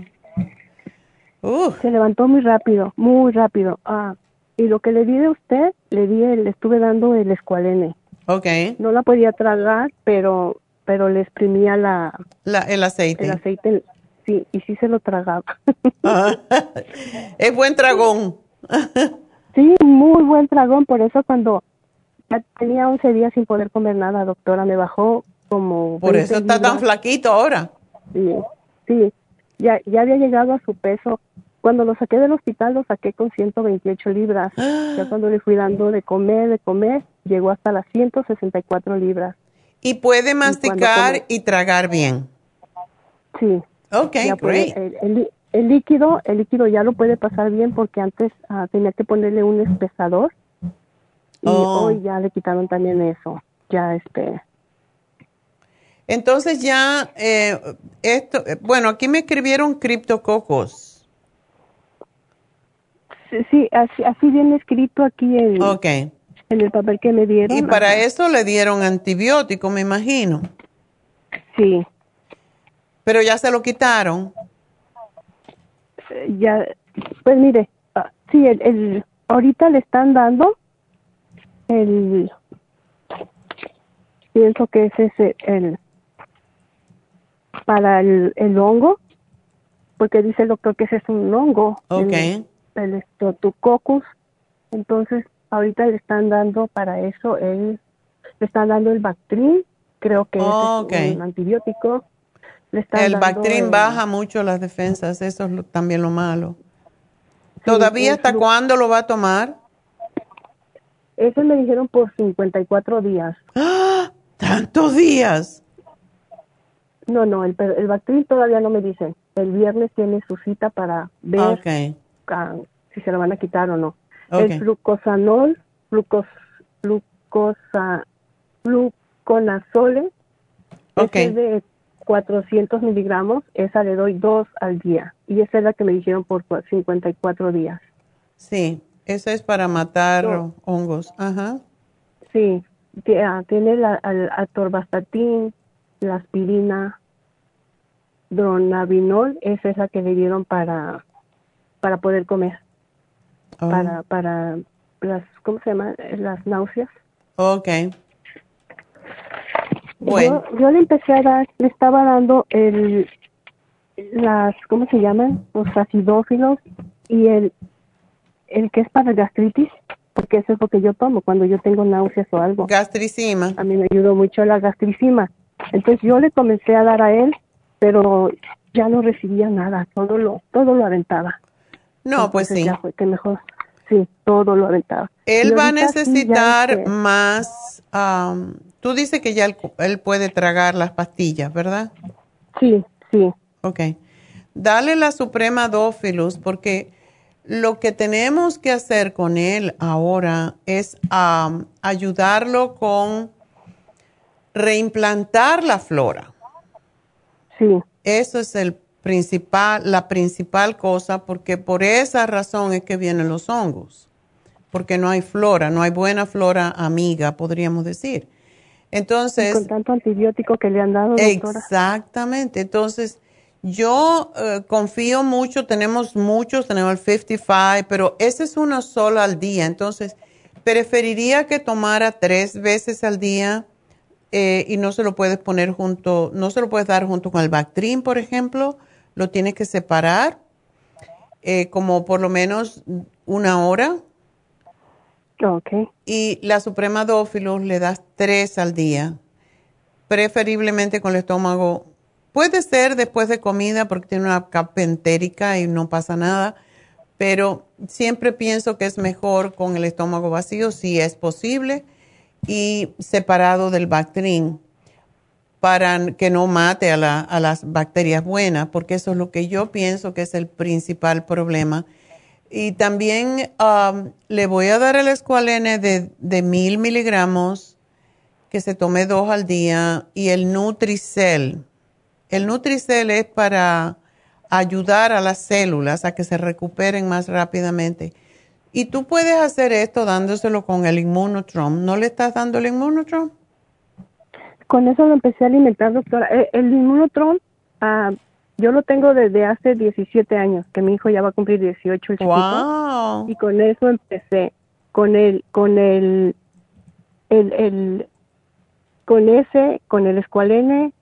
Se levantó muy rápido, muy rápido. Ah, y lo que le di de usted, le di, le estuve dando el escualene. Ok. No la podía tragar, pero pero le exprimía la, el aceite. El aceite, sí, y sí se lo tragaba. [laughs] es buen dragón. sí, muy buen dragón, por eso cuando tenía 11 días sin poder comer nada, doctora, me bajó como... Por eso está tan flaquito ahora. Sí, sí, ya, ya había llegado a su peso cuando lo saqué del hospital lo saqué con 128 libras. Ya [gasps] cuando le fui dando de comer, de comer, llegó hasta las 164 libras. ¿Y puede masticar y, tragar bien? Sí. Ok, great. el, líquido, el líquido ya lo puede pasar bien porque antes ah, tenía que ponerle un espesador y oh. hoy ya le quitaron también eso. Ya este. Entonces ya eh, esto, eh, bueno, aquí me escribieron criptococos. Sí, así, así viene escrito aquí en, en el papel que me dieron. Y para eso le dieron antibiótico, me imagino. Sí. Pero ya se lo quitaron. Ya, pues mire, ah, sí, el, el, ahorita le están dando el, pienso que ese es el, para el, el hongo, porque dice el doctor que ese es un hongo. Ok. El, el. Entonces, ahorita le están dando para eso, el, le están dando el Bactrim, creo que Oh, es un antibiótico. Le están El dando Bactrim el- baja mucho las defensas, eso es lo- también lo malo. ¿Todavía hasta cuándo lo va a tomar? Ese me dijeron por 54 días. ¡Ah! ¿Tantos días? No, no, el, el Bactrim todavía no me dicen. El viernes tiene su cita para ver si se lo van a quitar o no. El flucosanol, flucos, flucosa, fluconazole, Ok. ese es de 400 miligramos, esa le doy dos al día. Y esa es la que me dijeron por cua- 54 días. Sí, eso es para matar No. hongos. Ajá. Sí, ah, tiene la, el atorvastatin, la aspirina, dronabinol, esa es la que le dieron para, para poder comer, Oh, para, para las, ¿cómo se llama? Las náuseas. Ok. Bueno, Yo, yo le empecé a dar, le estaba dando el, las, ¿cómo se llaman? Los acidófilos y el, el que es para gastritis, porque eso es lo que yo tomo cuando yo tengo náuseas o algo. gastricima. A mí me ayudó mucho la gastricima. Entonces yo le comencé a dar a él, pero ya no recibía nada, todo lo, todo lo aventaba. No, pues sí. Ya fue que mejor, sí, todo lo aventaba. Él va a sí, necesitar este, más. tú dices que ya él, él puede tragar las pastillas, ¿verdad? Sí, sí. Ok. Dale la Suprema Dófilus porque lo que tenemos que hacer con él ahora es ayudarlo con reimplantar la flora. Sí. Eso es el principal, la principal cosa, porque por esa razón es que vienen los hongos, porque no hay flora, no hay buena flora amiga, podríamos decir. Y Entonces, con tanto antibiótico que le han dado, doctora. Exactamente. Entonces, yo eh, confío mucho, tenemos muchos, tenemos el 55, pero ese es uno solo al día. Entonces, preferiría que tomara tres veces al día eh, y no se lo puedes poner junto, no se lo puedes dar junto con el Bactrim, por ejemplo. Lo tienes que separar eh, como por lo menos una hora Ok. y la Suprema Dófilos le das tres al día, preferiblemente con el estómago. Puede ser después de comida porque tiene una capa entérica y no pasa nada, pero siempre pienso que es mejor con el estómago vacío si es posible y separado del Bactrim para que no mate a, la- a las bacterias buenas, porque eso es lo que yo pienso que es el principal problema. Y también um, le voy a dar el escualene de, de mil miligramos, que se tome dos al día, y el Nutricel. El Nutricel es para ayudar a las células a que se recuperen más rápidamente. Y tú puedes hacer esto dándoselo con el Immunotrom. ¿No le estás dando el Immunotrom? Con eso lo empecé a alimentar, doctora. Eh, El inmunotron, ah, yo lo tengo desde hace 17 años, que mi hijo ya va a cumplir 18 el chiquito. ¡Wow! Y con eso empecé, con el, con el, el, el, con ese, con el escualene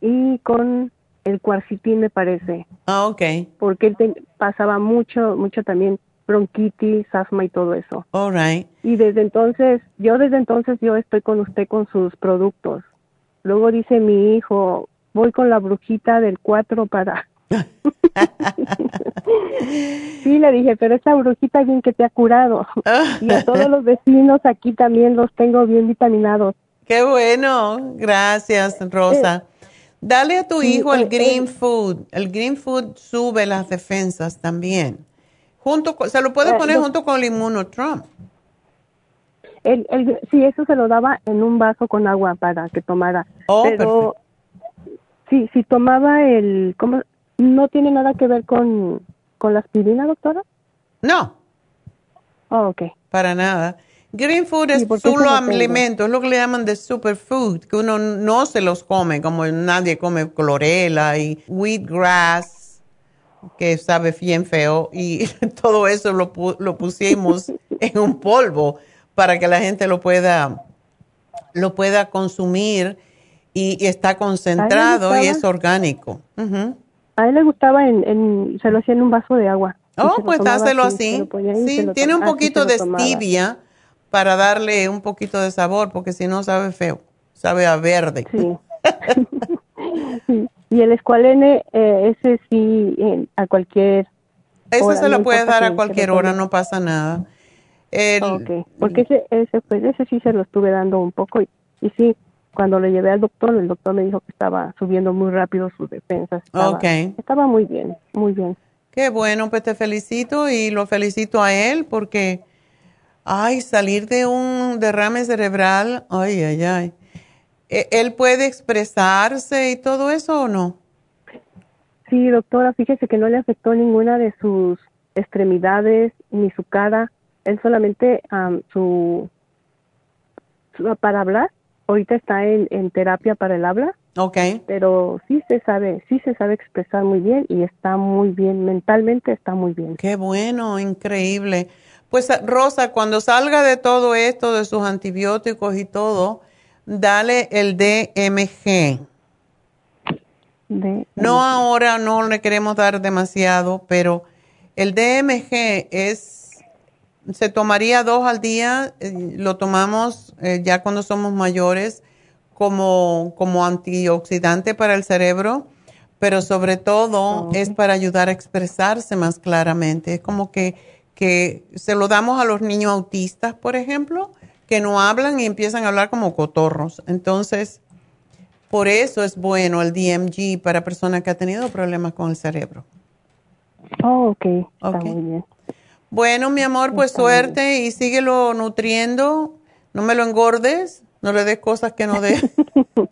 y con el cuarcitín me parece, Ah, ok. porque él te- pasaba mucho, mucho también bronquitis, asma y todo eso. All right. Y desde entonces, yo desde entonces yo estoy con usted con sus productos. Luego dice mi hijo, voy con la brujita del 4 para... [laughs] sí, le dije, pero esa brujita bien que te ha curado. [laughs] y a todos los vecinos aquí también los tengo bien vitaminados. Qué bueno. Gracias, Rosa. Dale a tu sí, hijo el eh, green eh. food. El green food sube las defensas también. Junto con- se lo puede Eh, poner junto con el Immunotrom. El, el, sí, eso se lo daba en un vaso con agua para que tomara. Oh, pero sí, si tomaba el, ¿cómo? ¿No tiene nada que ver con, con la aspirina, doctora? No, Oh, ok. para nada. Green food es solo alimento, es lo que le llaman de superfood, que uno no se los come, como nadie come clorela y wheatgrass, que sabe bien feo, y [laughs] todo eso lo, lo pusimos [laughs] en un polvo para que la gente lo pueda, lo pueda consumir y, está concentrado y es orgánico. A él le gustaba, en, se lo hacía en un vaso de agua. Oh, pues hácelo así. Sí, tiene un poquito de stevia para darle un poquito de sabor, porque si no sabe feo, sabe a verde. Sí. [laughs] y el escualene, eh, ese sí, a cualquier Ese se lo puede dar a cualquier hora, no pasa nada. Ok, porque ese, ese, pues, ese sí se lo estuve dando un poco y, y sí, cuando le llevé al doctor, el doctor me dijo que estaba subiendo muy rápido sus defensas. Estaba, Estaba muy bien, muy bien. Qué bueno, pues te felicito y lo felicito a él porque, ay, salir de un derrame cerebral, ay, ay, ay. ¿E, ¿Él puede expresarse y todo eso o no? Sí, doctora, fíjese que no le afectó ninguna de sus extremidades ni su cara. Él solamente su, su, para hablar ahorita está en, en terapia para el habla. Ok. Pero sí se sabe, sí se sabe expresar muy bien y está muy bien, mentalmente está muy bien. Qué bueno, increíble. Pues Rosa, cuando salga de todo esto, de sus antibióticos y todo, dale el DMG. No ahora, no le queremos dar demasiado, pero el DMG es se tomaría dos al día, eh, lo tomamos eh, ya cuando somos mayores como, como antioxidante para el cerebro, pero sobre todo es para ayudar a expresarse más claramente. Es como que, que se lo damos a los niños autistas, por ejemplo, que no hablan y empiezan a hablar como cotorros. Entonces, por eso es bueno el DMG para personas que han tenido problemas con el cerebro. Oh, ok, está muy bien. Bueno, mi amor, pues suerte y síguelo nutriendo. No me lo engordes, no le des cosas que no dé. [laughs]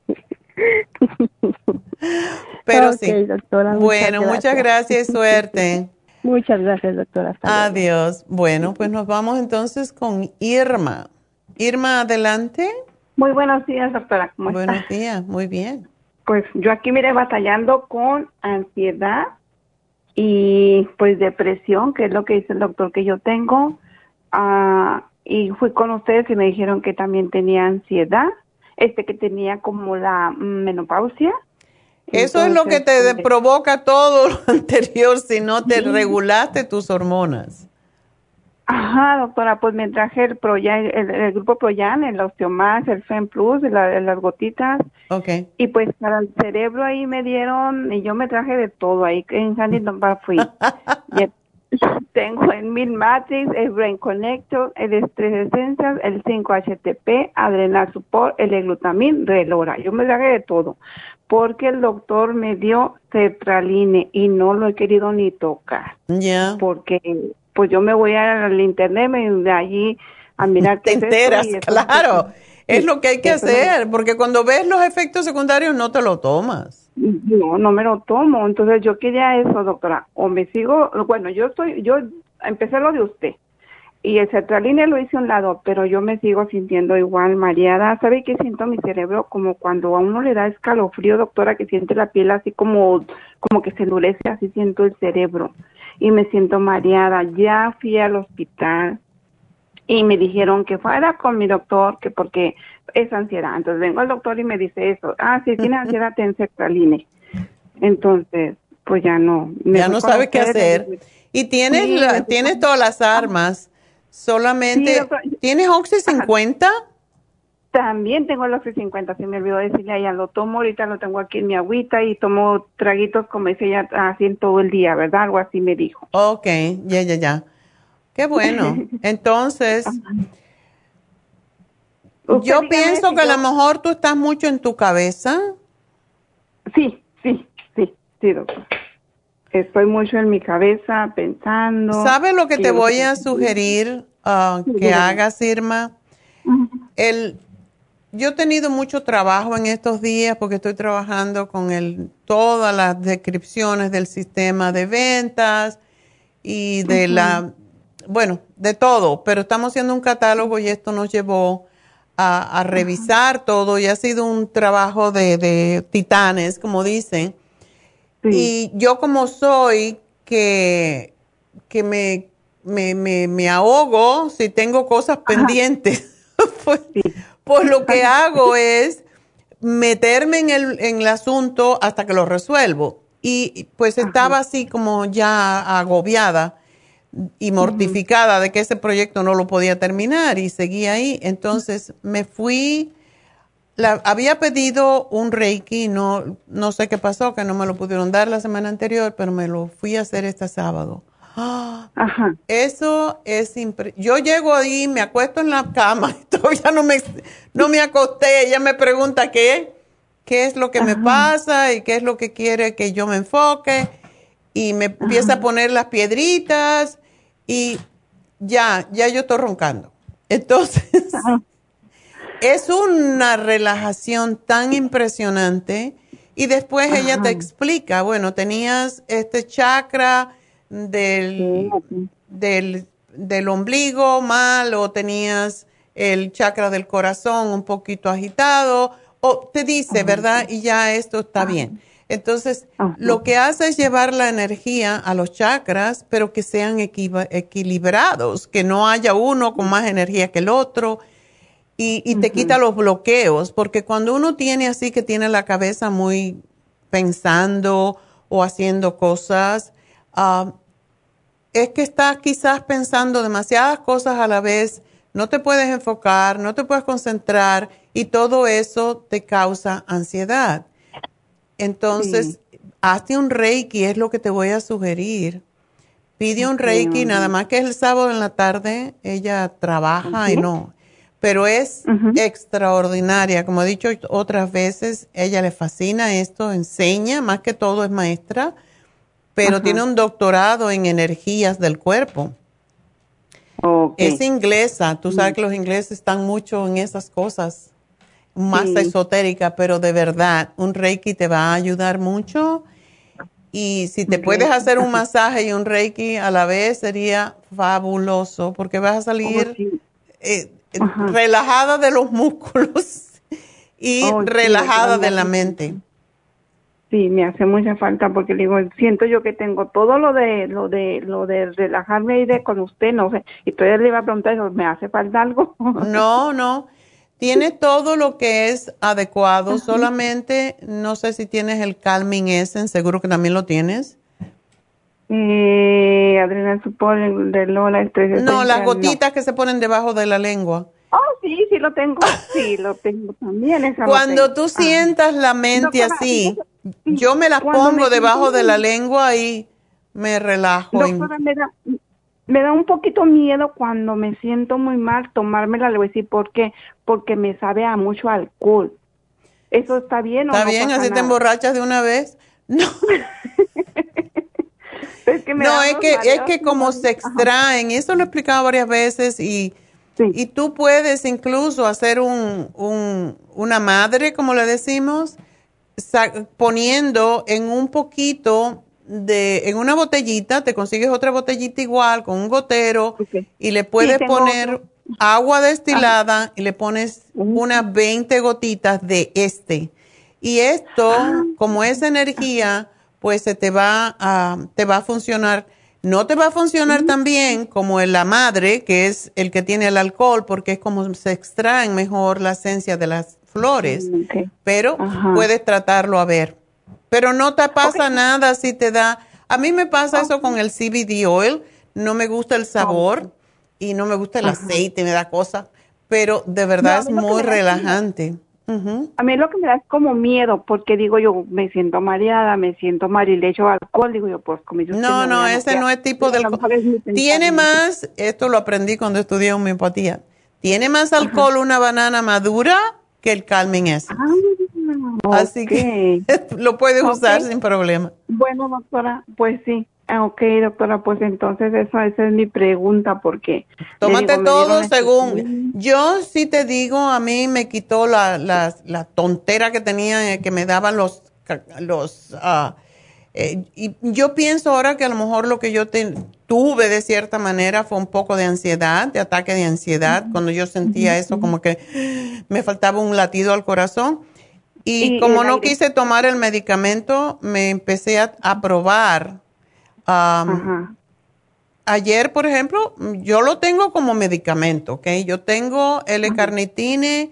Pero sí. Doctora, bueno, muchas gracias. y suerte. [laughs] Muchas gracias, doctora. Adiós. Bueno, pues nos vamos entonces con Irma. Irma, adelante. Muy buenos días, doctora. ¿Cómo buenos días, muy bien. Pues yo aquí, mire, batallando con ansiedad y pues depresión, que es lo que dice el doctor que yo tengo. Ah, y fui con ustedes y me dijeron que también tenía ansiedad, este que tenía como la menopausia. Eso es lo que te pues, provoca todo lo [laughs] anterior si no te regulaste tus hormonas. Ajá, doctora, pues me traje el, Proyan, el, grupo Proyan, el Osteomax, el Fem Plus, las gotitas. Okay. Y pues para el cerebro ahí me dieron, y yo me traje de todo ahí en Huntington Park fui. [laughs] [laughs] tengo el Mil Matrix, el Brain Connector, el Estrés Essentials, el 5-HTP, Adrenal Support, el Eglutamin, Relora. Yo me traje de todo. Porque el doctor me dio Cetraline y no lo he querido ni tocar. Ya. Porque pues yo me voy al internet, me de allí a [laughs] mirar qué Te enteras, claro. Es lo que hay que hacer, porque cuando ves los efectos secundarios no te lo tomas. No, no me lo tomo. Entonces yo quería eso, doctora. O me sigo, bueno, yo estoy, yo empecé lo de usted. Y el cetraline lo hice a un lado, pero yo me sigo sintiendo igual mareada. ¿Sabe qué siento mi cerebro? Como cuando a uno le da escalofrío, doctora, que siente la piel así como, como que se endurece, así siento el cerebro y me siento mareada. Ya fui al hospital y me dijeron que fuera con mi doctor, que porque es ansiedad. Entonces vengo al doctor y me dice eso. Ah, si tiene ansiedad, ten sertraline. Entonces, pues ya no. ya no sabe qué hacer. Y tienes, tienes todas las armas. Solamente, ¿tienes Oxy 50? También tengo el Oxy 50, se me olvidó decirle ya lo tomo, ahorita lo tengo aquí en mi agüita y tomo traguitos como dice ella así todo el día, ¿verdad? Algo así me dijo. Ok, ya, ya, ya. Qué bueno. [laughs] Entonces, yo pienso que a lo mejor tú estás mucho en tu cabeza. Sí, sí, sí, sí, doctor. Estoy mucho en mi cabeza pensando. ¿Sabes lo que te voy a sugerir ah, que hagas, Irma? El yo he tenido mucho trabajo en estos días porque estoy trabajando con el, todas las descripciones del sistema de ventas y de la, bueno, de todo, pero estamos haciendo un catálogo y esto nos llevó a, revisar todo y ha sido un trabajo de, titanes, como dicen. Y yo como soy que, que me, me, me, ahogo si tengo cosas pendientes, [laughs] pues, pues lo que hago es meterme en el, en el asunto hasta que lo resuelvo. Y pues estaba así como ya agobiada y mortificada de que ese proyecto no lo podía terminar y seguía ahí. Entonces me fui, la, había pedido un Reiki, no, no sé qué pasó, que no me lo pudieron dar la semana anterior, pero me lo fui a hacer este sábado. [gasps] Ajá. Eso es Yo llego ahí, me acuesto en la cama, [laughs] todavía no me, no me acosté, ella me pregunta qué, qué es lo que me pasa y qué es lo que quiere que yo me enfoque y me empieza a poner las piedritas y ya, ya yo estoy roncando. Entonces, es una relajación tan impresionante y después ella te explica, bueno, tenías este chakra del, del, del, ombligo mal o tenías el chakra del corazón un poquito agitado o te dice, ¿verdad? Y ya esto está bien. Entonces, lo que hace es llevar la energía a los chakras, pero que sean equilibrados, que no haya uno con más energía que el otro y, te quita los bloqueos, porque cuando uno tiene así que tiene la cabeza muy pensando o haciendo cosas, ah, es que estás quizás pensando demasiadas cosas a la vez, no te puedes enfocar, no te puedes concentrar y todo eso te causa ansiedad. Entonces, hazte un reiki, es lo que te voy a sugerir. Pide un reiki, nada más que es el sábado en la tarde, ella trabaja y no, pero es extraordinaria. Como he dicho otras veces, ella le fascina esto, enseña, más que todo es maestra, pero tiene un doctorado en energías del cuerpo. Es inglesa, tú sabes que los ingleses están mucho en esas cosas más esotérica, pero de verdad, un Reiki te va a ayudar mucho. Y si te puedes hacer un [laughs] masaje y un Reiki a la vez, sería fabuloso, porque vas a salir eh, relajada de los músculos y oh, relajada de la mente. Sí, me hace mucha falta porque digo, siento yo que tengo todo lo de lo de lo de relajarme y de con usted, no sé, y todavía le iba a preguntar, ¿me hace falta algo? [laughs] No, no. Tiene todo lo que es adecuado, solamente no sé si tienes el Calming Essence, seguro que también lo tienes. Eh, Adriana supone de Lola. No, las gotitas que se ponen debajo de la lengua. Oh, sí, sí lo tengo. [laughs] Sí, lo tengo también. Cuando tú sientas la mente así, yo me las pongo debajo de la lengua y me relajo. me da, me da un poquito miedo cuando me siento muy mal tomármela, le voy a decir por qué, porque me sabe a mucho alcohol. ¿Eso está bien o ¿Está bien? ¿Así te emborrachas de una vez? [laughs] No. [laughs] es que no, es que, es que como se extraen, eso lo he explicado varias veces y, y tú puedes incluso hacer un, un, una madre, como le decimos, poniendo en un poquito de, en una botellita, te consigues otra botellita igual con un gotero y le puedes poner agua destilada y le pones unas 20 gotitas de este. Y esto, ah. como es energía, pues se te va a, te va a funcionar. No te va a funcionar tan bien como en la madre, que es el que tiene el alcohol, porque es como se extraen mejor la esencia de las flores. Mm, Pero puedes tratarlo a ver. Pero no te pasa nada si te da. A mí me pasa eso con el CBD oil. No me gusta el sabor y no me gusta el aceite, me da cosa. Pero de verdad es muy relajante. A mí lo que me da es como miedo, porque digo yo, me siento mareada, me siento mal y le echo alcohol, digo yo, pues como yo No, no, ese no es tipo de alcohol. Tiene más, esto lo aprendí cuando estudié homeopatía, tiene más alcohol una banana madura que el calming es. Ah, Así que [laughs] lo puedes usar sin problema. Bueno, doctora, pues sí. Ah, ok, doctora, pues entonces esa, esa es mi pregunta porque... Tómate todo según... Yo sí te digo, a mí me quitó la, la, tontera que tenía, eh, que me daban los... los ah, eh, y yo pienso ahora que a lo mejor lo que yo tuve de cierta manera fue un poco de ansiedad, de ataque de ansiedad, cuando yo sentía eso como que me faltaba un latido al corazón. Y, como no quise tomar el medicamento, me empecé a, probar. Ayer, por ejemplo, yo lo tengo como medicamento, ¿ok? Yo tengo L-carnitine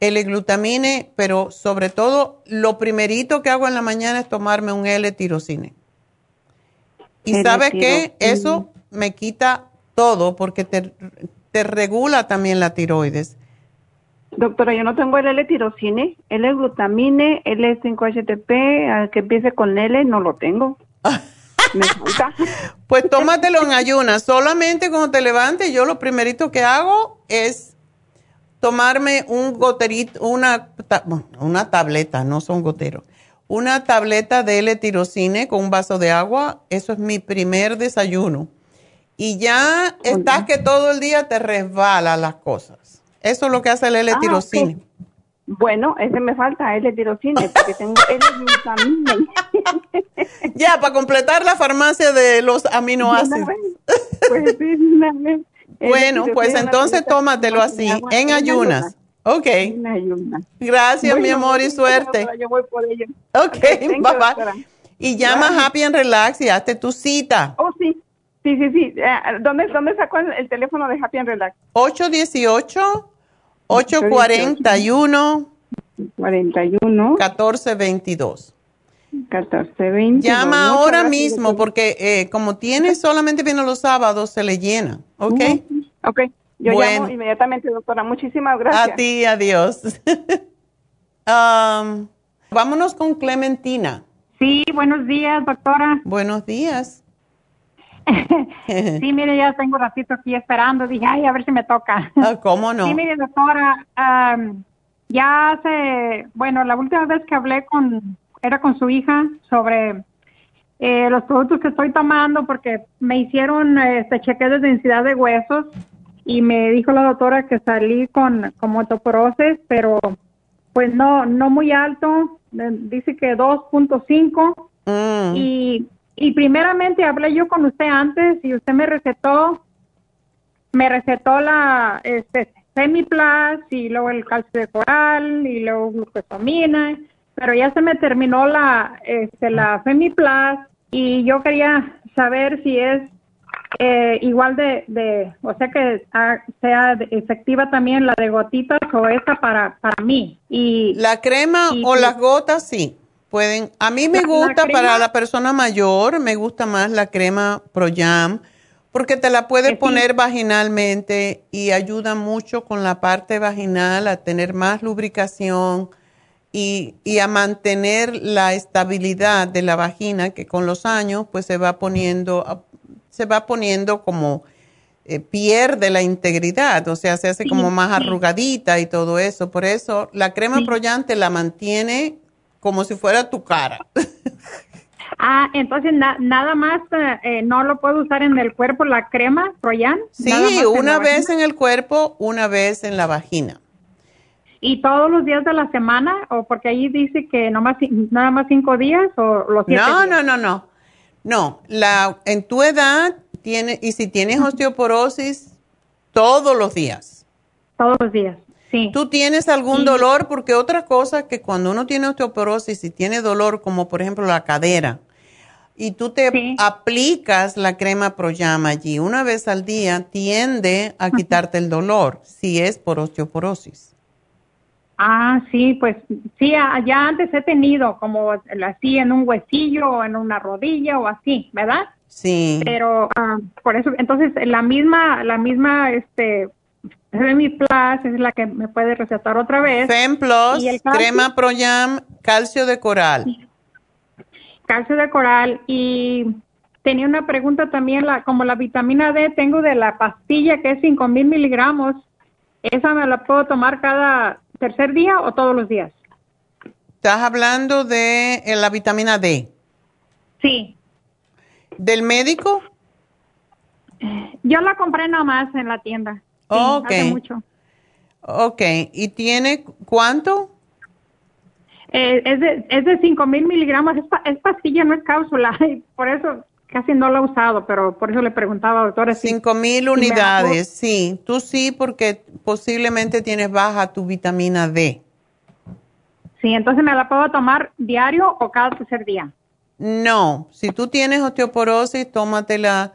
L-glutamine, pero sobre todo lo primerito que hago en la mañana es tomarme un L-tirocine. Y sabes qué, eso me quita todo porque te, te regula también la tiroides. Doctora, yo no tengo el L-tirocine, L-glutamine, L5-HTP, que empiece con L, no lo tengo. [laughs] Me. Pues tómatelo en ayunas. Solamente cuando te levantes, yo lo primerito que hago es tomarme un goterito, una, una tableta, no son goteros, una tableta de L-tirocine con un vaso de agua. Eso es mi primer desayuno. Y ya estás que todo el día te resbala las cosas. Eso es lo que hace el L-tirocine. Ah, bueno, ese me falta, L-tirocine, porque tengo L-glutamine. [laughs] ya, para completar la farmacia de los aminoácidos. pues sí, Bueno, pues entonces tómatelo así, en ayunas. Ok. En ayunas. Gracias, mi amor, y suerte. Yo voy por ello. Ok, [laughs] bye bye. Y llama Happy and Relax y hazte tu cita. Oh, sí. Sí, sí, sí. Eh, ¿Dónde, dónde sacó el, teléfono de Happy and Relax? 818 841 41 1422. 1422. Llama ahora mismo porque eh, como tiene solamente viene los sábados, se le llena. ¿Ok? ok. Yo llamo inmediatamente, doctora. Muchísimas gracias. A ti, adiós. [laughs] um, vámonos con Clementina. Sí, buenos días, doctora. Buenos días. [laughs] sí, mire, ya tengo un ratito aquí esperando. Dije, ay, a ver si me toca. Ah, ¿Cómo no? Sí, mire, doctora, ya hace, bueno, la última vez que hablé con, era con su hija sobre eh, los productos que estoy tomando porque me hicieron este chequeo de densidad de huesos y me dijo la doctora que salí con como pero pues no no muy alto, dice que 2.5 mm. y y primeramente hablé yo con usted antes y usted me recetó, me recetó la este, Semiplas y luego el calcio de coral y luego glucosamina, pero ya se me terminó la, este, la Femiplas y yo quería saber si es eh, igual de, de, o sea que sea efectiva también la de gotitas o esa para, para mí. Y, la crema o las gotas, sí. Pueden, a mí me gusta para la persona mayor, me gusta más la crema Proyam porque te la puedes poner vaginalmente y ayuda mucho con la parte vaginal a tener más lubricación y, a mantener la estabilidad de la vagina que con los años pues se va poniendo, se va poniendo como eh, pierde la integridad, o sea, se hace como más arrugadita y todo eso. Por eso la crema Proyam te la mantiene como si fuera tu cara. [laughs] Ah, entonces nada más eh, eh, no lo puedo usar en el cuerpo la crema Royan. Sí, una vez en el cuerpo, una vez en la vagina. ¿Y todos los días de la semana? ¿O porque ahí dice que nomás, nada más cinco días o los siete No, días? no, no, no. No, la, en tu edad tiene, y si tienes osteoporosis, todos los días. Todos los días. ¿Tú tienes algún dolor? Porque otra cosa que cuando uno tiene osteoporosis y tiene dolor, como por ejemplo la cadera, y tú te aplicas la crema Proyama allí una vez al día, tiende a quitarte el dolor si es por osteoporosis. Ah, sí, pues sí, ya antes he tenido como así en un huesillo o en una rodilla o así, ¿verdad? Sí. Pero ah, por eso, entonces la misma, la misma, este, Plus es la que me puede recetar otra vez. Fem Plus, crema Proyam, calcio de coral. Calcio de coral y tenía una pregunta también, la, como la vitamina D tengo de la pastilla que es 5 mil miligramos, ¿esa me la puedo tomar cada tercer día o todos los días? ¿Estás hablando de eh, la vitamina D? Sí. ¿Del médico? Yo la compré nomás en la tienda ok. mucho. Ok, ¿y tiene cuánto? Eh, es de, es de 5 mil miligramos, es, pastilla, no es cápsula, [laughs] por eso casi no la he usado, pero por eso le preguntaba, doctora. 5 mil unidades, sí. Tú sí, porque posiblemente tienes baja tu vitamina D. Sí, entonces me la puedo tomar diario o cada tercer día. No, si tú tienes osteoporosis, tómatela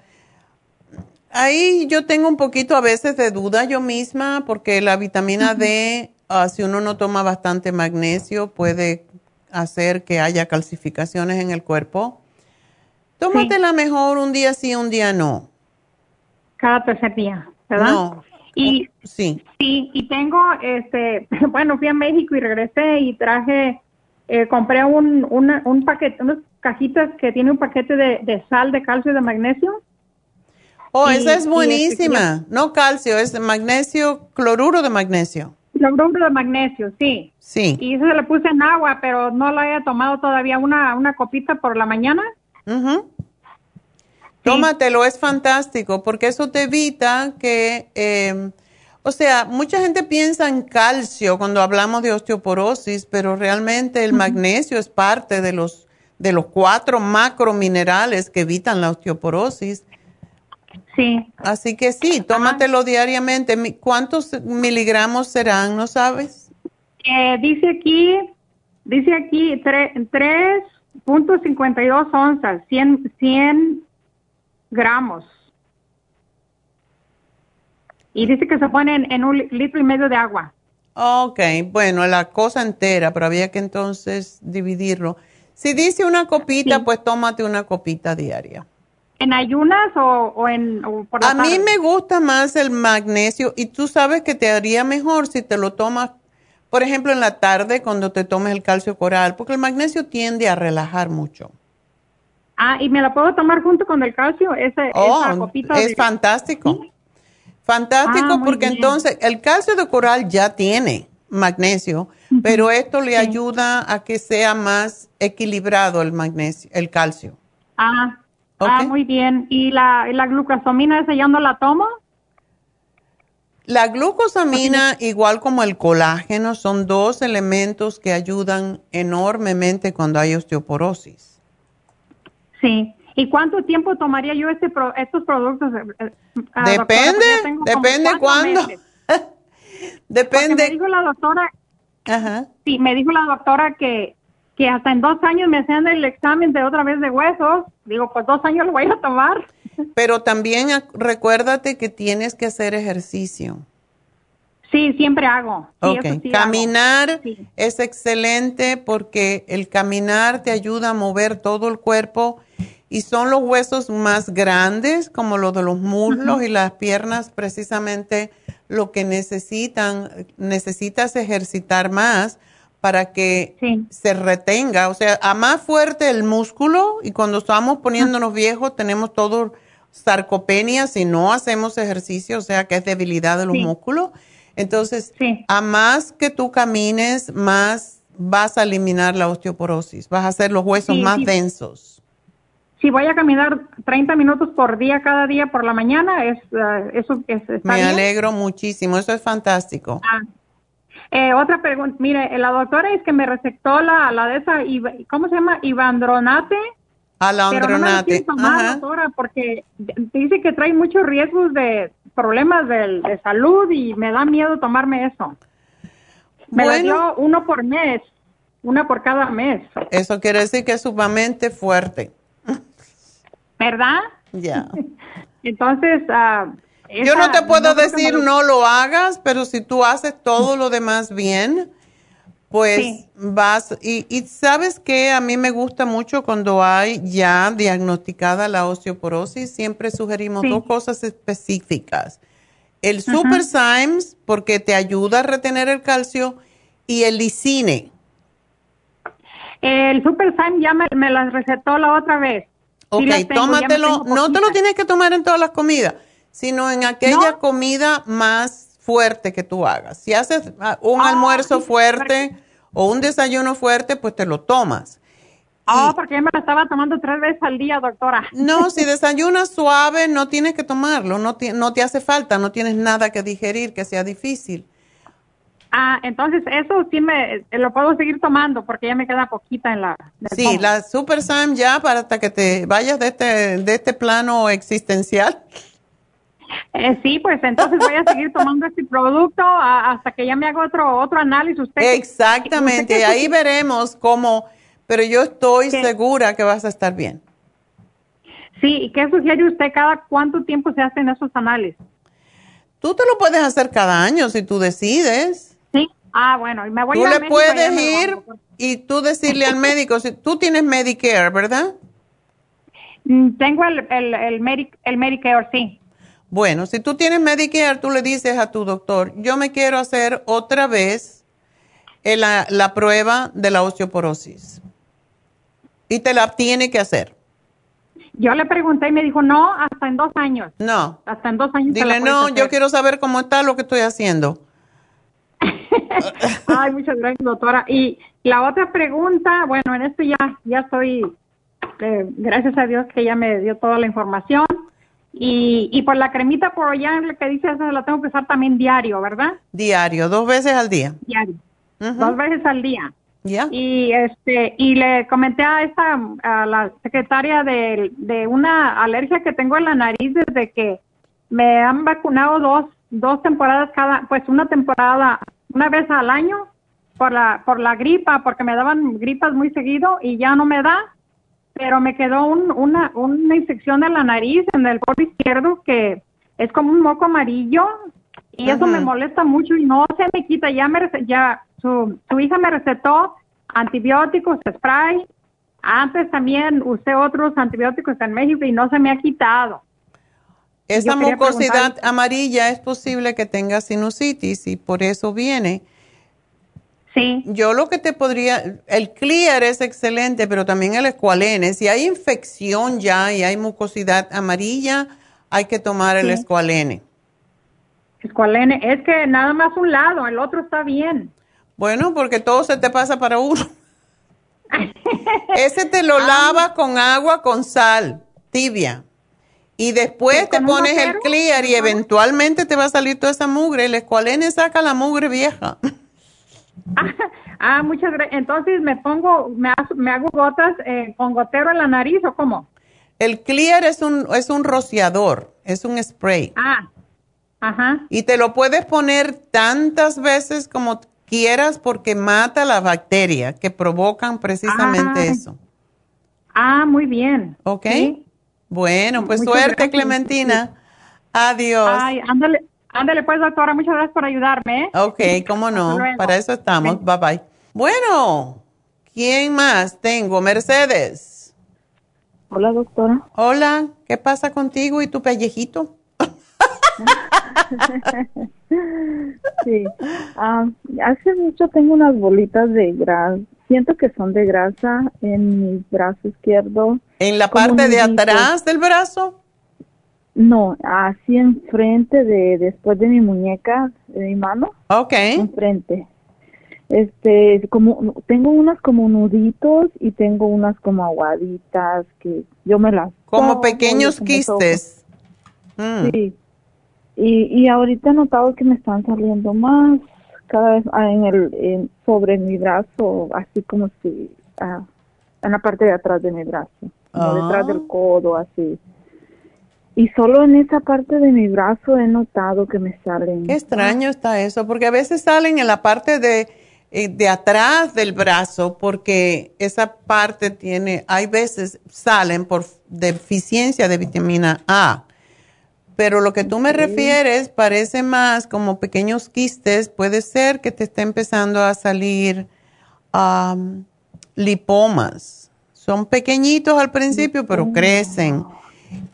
Ahí yo tengo un poquito a veces de duda yo misma porque la vitamina D ah, si uno no toma bastante magnesio, puede hacer que haya calcificaciones en el cuerpo. Tómatela mejor un día sí, un día no. Cada tercer día, ¿verdad? No. Y sí. Sí, y tengo, este, [laughs] bueno, fui a México y regresé y traje, eh, compré un, una, un paquete, unas cajitas que tiene un paquete de, de sal, de calcio y de magnesio. Oh, Y- esa es y buenísima. este, no calcio, es magnesio, cloruro de magnesio. Cloruro de magnesio, sí. Sí. Y eso se le puse en agua, pero no la he tomado todavía una, una copita por la mañana. Ujú. Tómatelo, es fantástico, porque eso te evita que, eh, o sea, mucha gente piensa en calcio cuando hablamos de osteoporosis, pero realmente el magnesio es parte de los, de los cuatro macrominerales que evitan la osteoporosis. Sí. Así que sí, tómatelo diariamente. Mi- ¿Cuántos miligramos serán, no sabes? Eh, dice aquí, dice aquí tre- 3.52 onzas, 100, 100 gramos. Y dice que se pone en, un li- litro y medio de agua. Ok, bueno, la cosa entera, pero había que entonces dividirlo. Si dice una copita, pues tómate una copita diaria. ¿En ayunas o, o en o por la A mí tarde? me gusta más el magnesio y tú sabes que te haría mejor si te lo tomas, por ejemplo, en la tarde cuando te tomes el calcio coral, porque el magnesio tiende a relajar mucho. Ah, ¿y me la puedo tomar junto con el calcio? Ese, esa Oh, copita es de- fantástico. Fantástico Ah, porque bien. entonces el calcio de coral ya tiene magnesio, pero esto le ayuda a que sea más equilibrado el magnesio, el calcio. Ah, ah, muy bien. ¿Y la, la glucosamina esa ya no la tomo? La glucosamina, igual como el colágeno, son dos elementos que ayudan enormemente cuando hay osteoporosis. Sí. ¿Y cuánto tiempo tomaría yo este pro- estos productos? eh, eh, ah, doctora? Depende, depende cuándo. Depende. [laughs] Porque me dijo la doctora, sí, me dijo la doctora que, que hasta en dos años me hacían el examen de otra vez de huesos. Digo, pues dos años lo voy a tomar. [laughs] Pero también recuérdate que tienes que hacer ejercicio. Sí, siempre hago. Sí, Ok, eso sí caminar hago. Sí. es excelente porque el caminar te ayuda a mover todo el cuerpo y son los huesos más grandes, como los de los muslos y las piernas, precisamente lo que necesitan, necesitas ejercitar más para que se retenga. O sea, a más fuerte el músculo y cuando estamos poniéndonos viejos tenemos todo sarcopenia si no hacemos ejercicio, o sea que es debilidad de los Sí. músculos. Entonces, a más que tú camines, más vas a eliminar la osteoporosis, vas a hacer los huesos más densos. Si voy a caminar 30 minutos por día, cada día por la mañana, es, eh, eso es, está Me bien. alegro muchísimo, eso es fantástico. Ah. Eh, otra pregunta, mire, la doctora es que me recetó la, la de esa, ¿cómo se llama? Ivandronate. Pero no me la doctora, porque dice que trae muchos riesgos de problemas de, de salud y me da miedo tomarme eso. Me la Bueno. dio uno por mes, una por cada mes, Eso quiere decir que es sumamente fuerte. ¿verdad? Ya. [laughs] Entonces, Yo no te puedo decir lo- no lo hagas, pero si tú haces todo lo demás bien, pues Sí. vas. Y, y sabes que a mí me gusta mucho cuando hay ya diagnosticada la osteoporosis, siempre sugerimos Sí. dos cosas específicas. El Super Symes, porque te ayuda a retener el calcio, y el Licine. El Super Syme ya me, me las recetó la otra vez. Ok, tengo, tómatelo, no te lo tienes que tomar en todas las comidas, sino en aquella comida más fuerte que tú hagas. Si haces ah, un almuerzo fuerte o un desayuno fuerte, pues te lo tomas. Ah, porque yo me la estaba tomando tres veces al día, doctora. No, [laughs] si desayunas suave, no tienes que tomarlo, no, te hace falta, no tienes nada que digerir que sea difícil. Ah, entonces eso sí me eh, lo puedo seguir tomando porque ya me queda poquita en la. Sí, la Super Sam ya para hasta que te vayas de este, de este plano existencial. Eh, sí, pues entonces voy a seguir tomando este producto a- hasta que ya me haga otro otro análisis. Usted Exactamente, usted ahí veremos cómo, pero yo estoy segura que vas a estar bien. Sí, ¿y qué sugiere usted? ¿Cada cuánto tiempo se hacen esos análisis? Tú te lo puedes hacer cada año si tú decides. Sí. Ah, bueno, y me voy tú a le México puedes ir y tú decirle al médico, si tú tienes Medicare, ¿verdad? Mm, Tengo el, el, el, Medi- el Medicare, sí. Bueno, si tú tienes Medicare, tú le dices a tu doctor, yo me quiero hacer otra vez la, la prueba de la osteoporosis. Y te la tiene que hacer. Yo le pregunté y me dijo, no, hasta en dos años. No. Hasta en dos años. Dile, no, hacer". yo quiero saber cómo está lo que estoy haciendo. [laughs] Ay, muchas gracias, doctora. Y la otra pregunta, bueno, en esto ya, ya estoy, eh, gracias a Dios que ya me dio toda la información. Y, y por la cremita por allá, que dice, esa la tengo que usar también diario, ¿verdad? Diario, dos veces al día. Diario. Dos veces al día. Ya. Y este y le comenté a esta a la secretaria de, de una alergia que tengo en la nariz desde que me han vacunado dos dos temporadas cada pues una temporada una vez al año por la por la gripa porque me daban gripas muy seguido y ya no me da pero me quedó un, una una infección en la nariz en el polo izquierdo que es como un moco amarillo y eso me molesta mucho y no se me quita. Ya me ya su, su hija me recetó antibióticos spray. Antes también usé otros antibióticos en México y no se me ha quitado. Esa mucosidad amarilla es posible que tenga sinusitis y por eso viene. Sí. Yo lo que te podría, el clear es excelente, pero también el escualene. Si hay infección ya y hay mucosidad amarilla, hay que tomar el Sí. escualene. Escualene, es que nada más un lado, el otro está bien. Bueno, porque todo se te pasa para uno. [laughs] Ese te Ah. lo lavas con agua con sal tibia. Y después te pones el clear y eventualmente te va a salir toda esa mugre. El escualene saca la mugre vieja. [laughs] [laughs] Ah, muchas gracias. Entonces me pongo, me, hago- me hago gotas eh, con gotero en la nariz o cómo? El clear es un, es un rociador, es un spray. Ah, ajá. Y te lo puedes poner tantas veces como quieras porque mata las bacterias que provocan precisamente eso. Ah, muy bien. ¿Ok? Sí. Bueno, pues Muchas suerte, gracias. Clementina. Adiós. Ay, ándale, ándale pues doctora, muchas gracias por ayudarme. ¿eh? Ok, cómo no, para eso estamos. Bye bye. Bueno, ¿quién más tengo? Mercedes. Hola, doctora. Hola, ¿qué pasa contigo y tu pellejito? [laughs] Sí. Ah, hace mucho tengo unas bolitas de grasa. Siento que son de grasa en mi brazo izquierdo. ¿En la parte de atrás del brazo? No, así enfrente de, después de mi muñeca, de mi mano. Ok. Enfrente. Este, como, tengo unas como nuditos y tengo unas como aguaditas que yo me las Como tomo, pequeños quistes. Mm. Sí. Y, y ahorita he notado que me están saliendo más cada vez ah, en el en- sobre mi brazo, así como si ah, en la parte de atrás de mi brazo, como Ah. detrás del codo, así. Y solo en esa parte de mi brazo he notado que me salen. Qué extraño está eso, porque a veces salen en la parte de, eh, de atrás del brazo, porque esa parte tiene, hay veces salen por deficiencia de vitamina A. Pero lo que tú me refieres parece más como pequeños quistes, puede ser que te esté empezando a salir lipomas. Son pequeñitos al principio, pero crecen.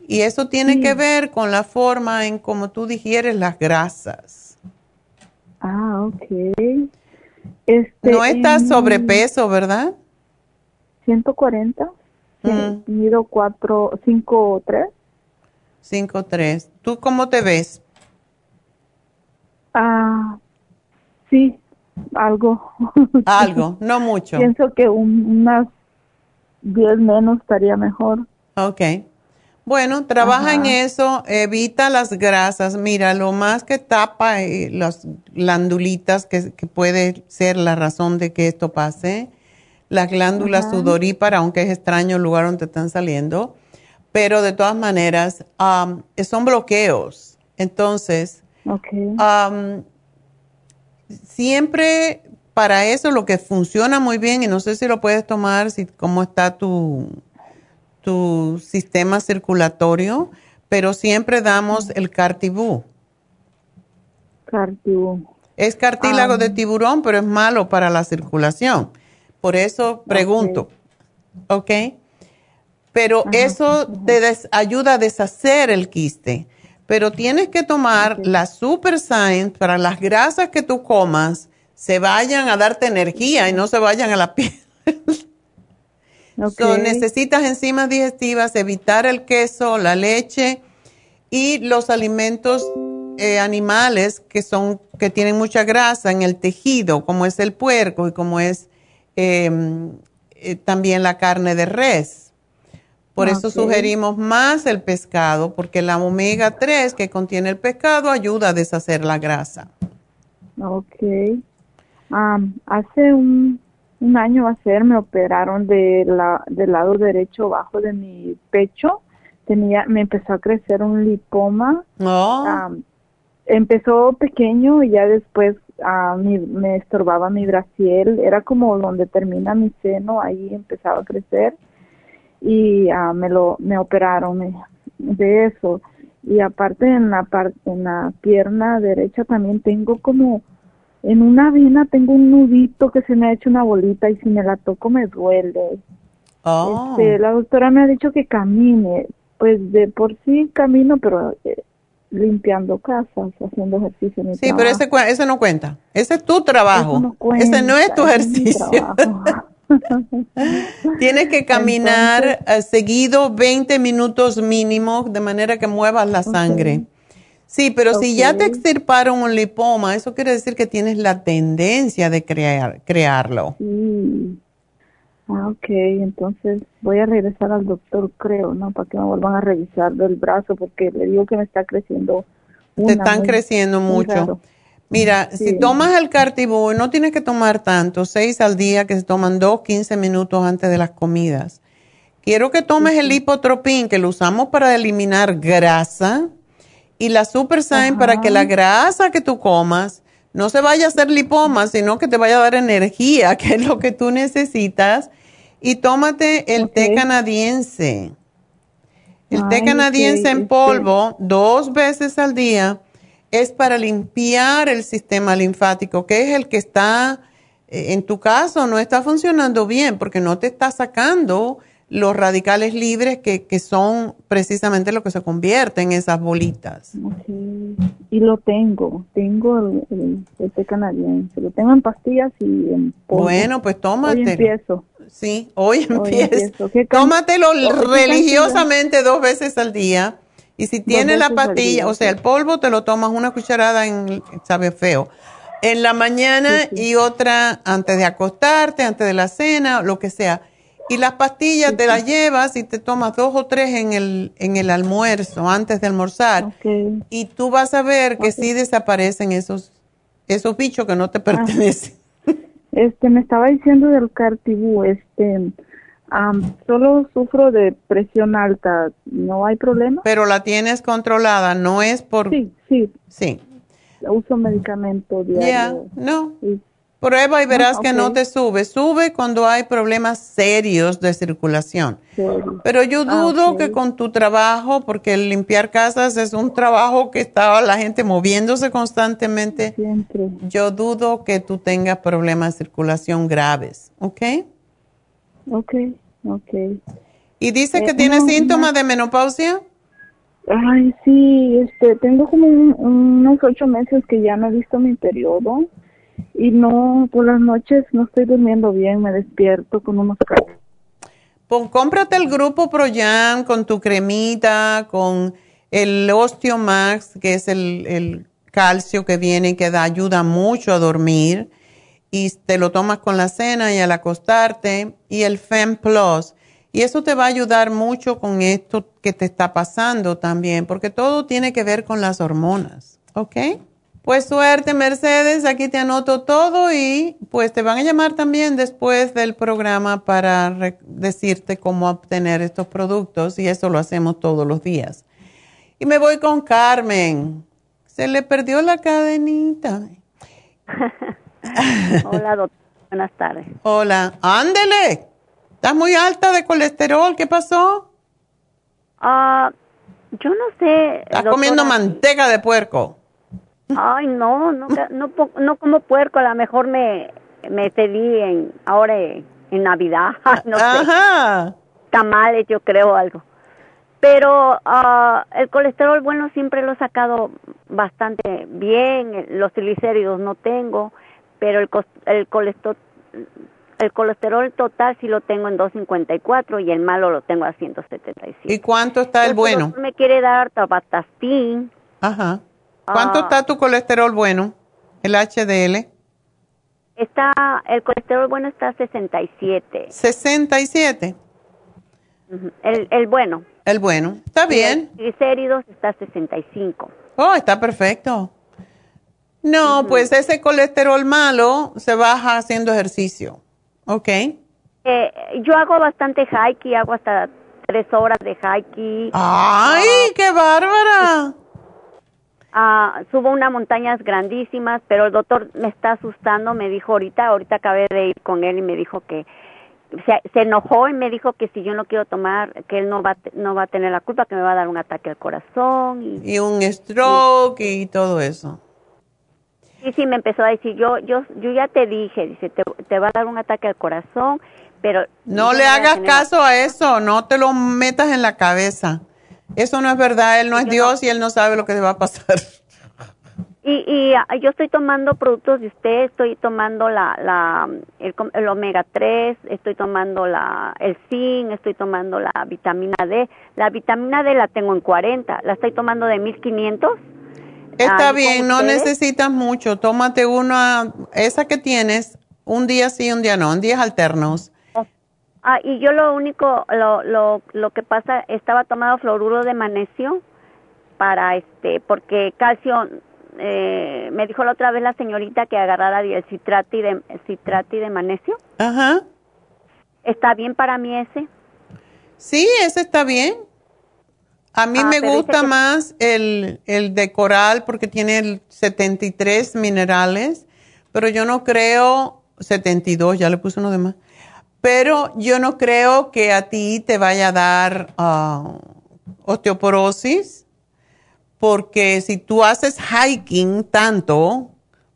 Y eso tiene que ver con la forma en cómo tú digieres las grasas. Ah, ok. Este, No estás sobrepeso, ¿verdad? 140. Sí, Mm. mido 4, 5, 3. 5'3". ¿Tú cómo te ves? Ah, sí, algo. [laughs] Algo, no mucho. Pienso que un- unas 10 menos estaría mejor. Ok. Bueno, trabaja en eso, evita las grasas. Mira, lo más que tapa eh, las glandulitas, que, que puede ser la razón de que esto pase, las glándulas Ajá. sudoríparas, aunque es extraño el lugar donde están saliendo, pero de todas maneras am, son bloqueos. Entonces, Okay. Am, siempre para eso lo que funciona muy bien, y no sé si lo puedes tomar, si cómo está tu, tu sistema circulatorio, pero siempre damos el cartibú. Cardio. Es cartílago de tiburón, pero es malo para la circulación. Por eso pregunto. ¿Ok? Pero eso te ayuda a deshacer el quiste. Pero tienes que tomar la Super Science para las grasas que tú comas se vayan a darte energía y no se vayan a la piel. [laughs] necesitas enzimas digestivas, evitar el queso, la leche y los alimentos eh, animales que son que tienen mucha grasa en el tejido, como es el puerco y como es em, eh, también la carne de res. Por eso sugerimos más el pescado, porque la omega 3 que contiene el pescado ayuda a deshacer la grasa. Ok. hace un, un año va a ser, me operaron de la, del lado derecho bajo de mi pecho. Tenía, me empezó a crecer un lipoma. Oh empezó pequeño y ya después uh, me estorbaba mi brasiel, era como donde termina mi seno, ahí empezaba a crecer y uh, me lo me operaron de eso y aparte en la parte en la pierna derecha también tengo como en una vena tengo un nudito que se me ha hecho una bolita y si me la toco me duele. Oh. Este, la doctora me ha dicho que camine, pues de por sí camino, pero eh, limpiando casas, haciendo ejercicio. sí, pero ese, ese no cuenta. Ese es tu trabajo. ese no es tu ejercicio. [laughs] Tienes que caminar eh, seguido 20 minutos mínimo, de manera que muevas la sangre. Sí, pero si ya te extirparon un lipoma, eso quiere decir que tienes la tendencia de crear, crearlo. Sí. Ah, ok, entonces voy a regresar al doctor, creo, ¿no? Para que me vuelvan a revisar del brazo, porque le digo que me está creciendo. Te están creciendo mucho. Mira, si tomas el cartibú, no tienes que tomar tanto, seis al día, que se toman dos, quince minutos antes de las comidas. Quiero que tomes el hipotropín, que lo usamos para eliminar grasa, y la Super para que la grasa que tú comas no se vaya a hacer lipoma, sino que te vaya a dar energía, [laughs] que es lo que tú necesitas. Y tómate el té canadiense. El té canadiense en polvo dos veces al día es para limpiar el sistema linfático, que es el que está, eh, en tu caso, no está funcionando bien porque no te está sacando los radicales libres que, que son precisamente lo que se convierte en esas bolitas. Y lo tengo, tengo el, el, té canadiense, lo tengo en pastillas y en polvo. Bueno, pues tómate. Hoy empiezo. Sí, hoy, empiezo. Tómatelo religiosamente dos veces al día. Y si tienes la pastilla, o sea, el polvo te lo tomas una cucharada en, sabe feo, en la mañana y otra antes de acostarte, antes de la cena, lo que sea y las pastillas te las llevas y te tomas dos o tres en el, en el almuerzo, antes de almorzar. Y tú vas a ver que sí desaparecen esos, esos bichos que no te ah. pertenecen. [laughs] Este, me estaba diciendo del cartibú, este, solo sufro de presión alta, ¿no hay problema? Pero la tienes controlada, no es por... Sí, sí. Sí. Uso medicamento diario. Ya, no. Prueba y verás que no te sube. Sube cuando hay problemas serios de circulación. Pero yo ah, dudo que con tu trabajo, porque el limpiar casas es un trabajo que está la gente moviéndose constantemente. Yo dudo que tú tengas problemas de circulación graves. ¿Ok? Ok, ok. ¿Y dice que eh, tiene síntomas de menopausia? Ay, sí, este, tengo como unos ocho meses que ya no he visto mi periodo y no, por las noches no estoy durmiendo bien, me despierto con unos Pues cómprate el grupo Proyan con tu cremita, con el Osteomax, que es el, el calcio que viene que da, ayuda mucho a dormir. Y te lo tomas con la cena y al acostarte. Y el Fem Plus. Y eso te va a ayudar mucho con esto que te está pasando también, porque todo tiene que ver con las hormonas. ¿Ok? Pues suerte, Mercedes. Aquí te anoto todo y pues te van a llamar también después del programa para decirte cómo obtener estos productos y eso lo hacemos todos los días. Y me voy con Carmen. Se le perdió la cadenita. [laughs] Hola, doctora. Buenas tardes. Hola. Ándele. Estás muy alta de colesterol. ¿Qué pasó? Ah, yo no sé. Estás comiendo manteca de puerco. Ay, no, no, no, no como puerco, a lo mejor me, me cedí en, ahora en Navidad, [laughs] no Ajá. sé. Tamales, yo creo algo. Pero ah, el colesterol bueno siempre lo he sacado bastante bien, los triglicéridos no tengo, pero el, el colesterol el colesterol total sí lo tengo en 254 y el malo lo tengo a 175. ¿Y cuánto está el bueno? Me quiere dar tabatastin. Ajá. ¿Cuánto Ah. está tu colesterol bueno? El HDL. Está, el colesterol bueno está a 67. 67. Ujú. El, el bueno. El bueno. Está bien. El triglicéridos está a 65. Oh, está perfecto. No, pues ese colesterol malo se baja haciendo ejercicio. ¿Ok? Eh, yo hago bastante hiking, hago hasta tres horas de hiking. ¡Ay, qué bárbara! Ah, subo unas montañas grandísimas, pero el doctor me está asustando, me dijo ahorita, ahorita acabé de ir con él y me dijo que se, se enojó y me dijo que si yo no quiero tomar, que él no va, no va a tener la culpa, que me va a dar un ataque al corazón. Y, Y un stroke y todo eso. sí, sí, me empezó a decir, yo, yo, yo ya te dije, dice, te, te va a dar un ataque al corazón, pero... No le hagas caso a eso, no te lo metas en la cabeza. Eso no es verdad, él no es Dios y él no sabe lo que le va a pasar. Y, y ah, yo estoy tomando productos de usted, estoy tomando la, la, el, el omega 3, estoy tomando la, el zinc, estoy tomando la vitamina D. La vitamina D la tengo en 40, la estoy tomando de 1500. Está Ah, ¿y bien, no ustedes? necesitas mucho. Tómate una, esa que tienes, un día sí, un día no, en días alternos. Ah, y yo lo único, lo, lo, lo que pasa, estaba tomando fluoruro de magnesio para este, porque calcio, eh, me dijo la otra vez la señorita que agarrara el citrati de, citrati de magnesio. Ajá. ¿Está bien para mí ese? Sí, ese está bien. A mí Ah, me gusta que- más el, el de coral porque tiene el 73 minerales, pero yo no creo, 72, ya le puse uno de más, pero yo no creo que a ti te vaya a dar ah, osteoporosis, porque si tú haces hiking tanto,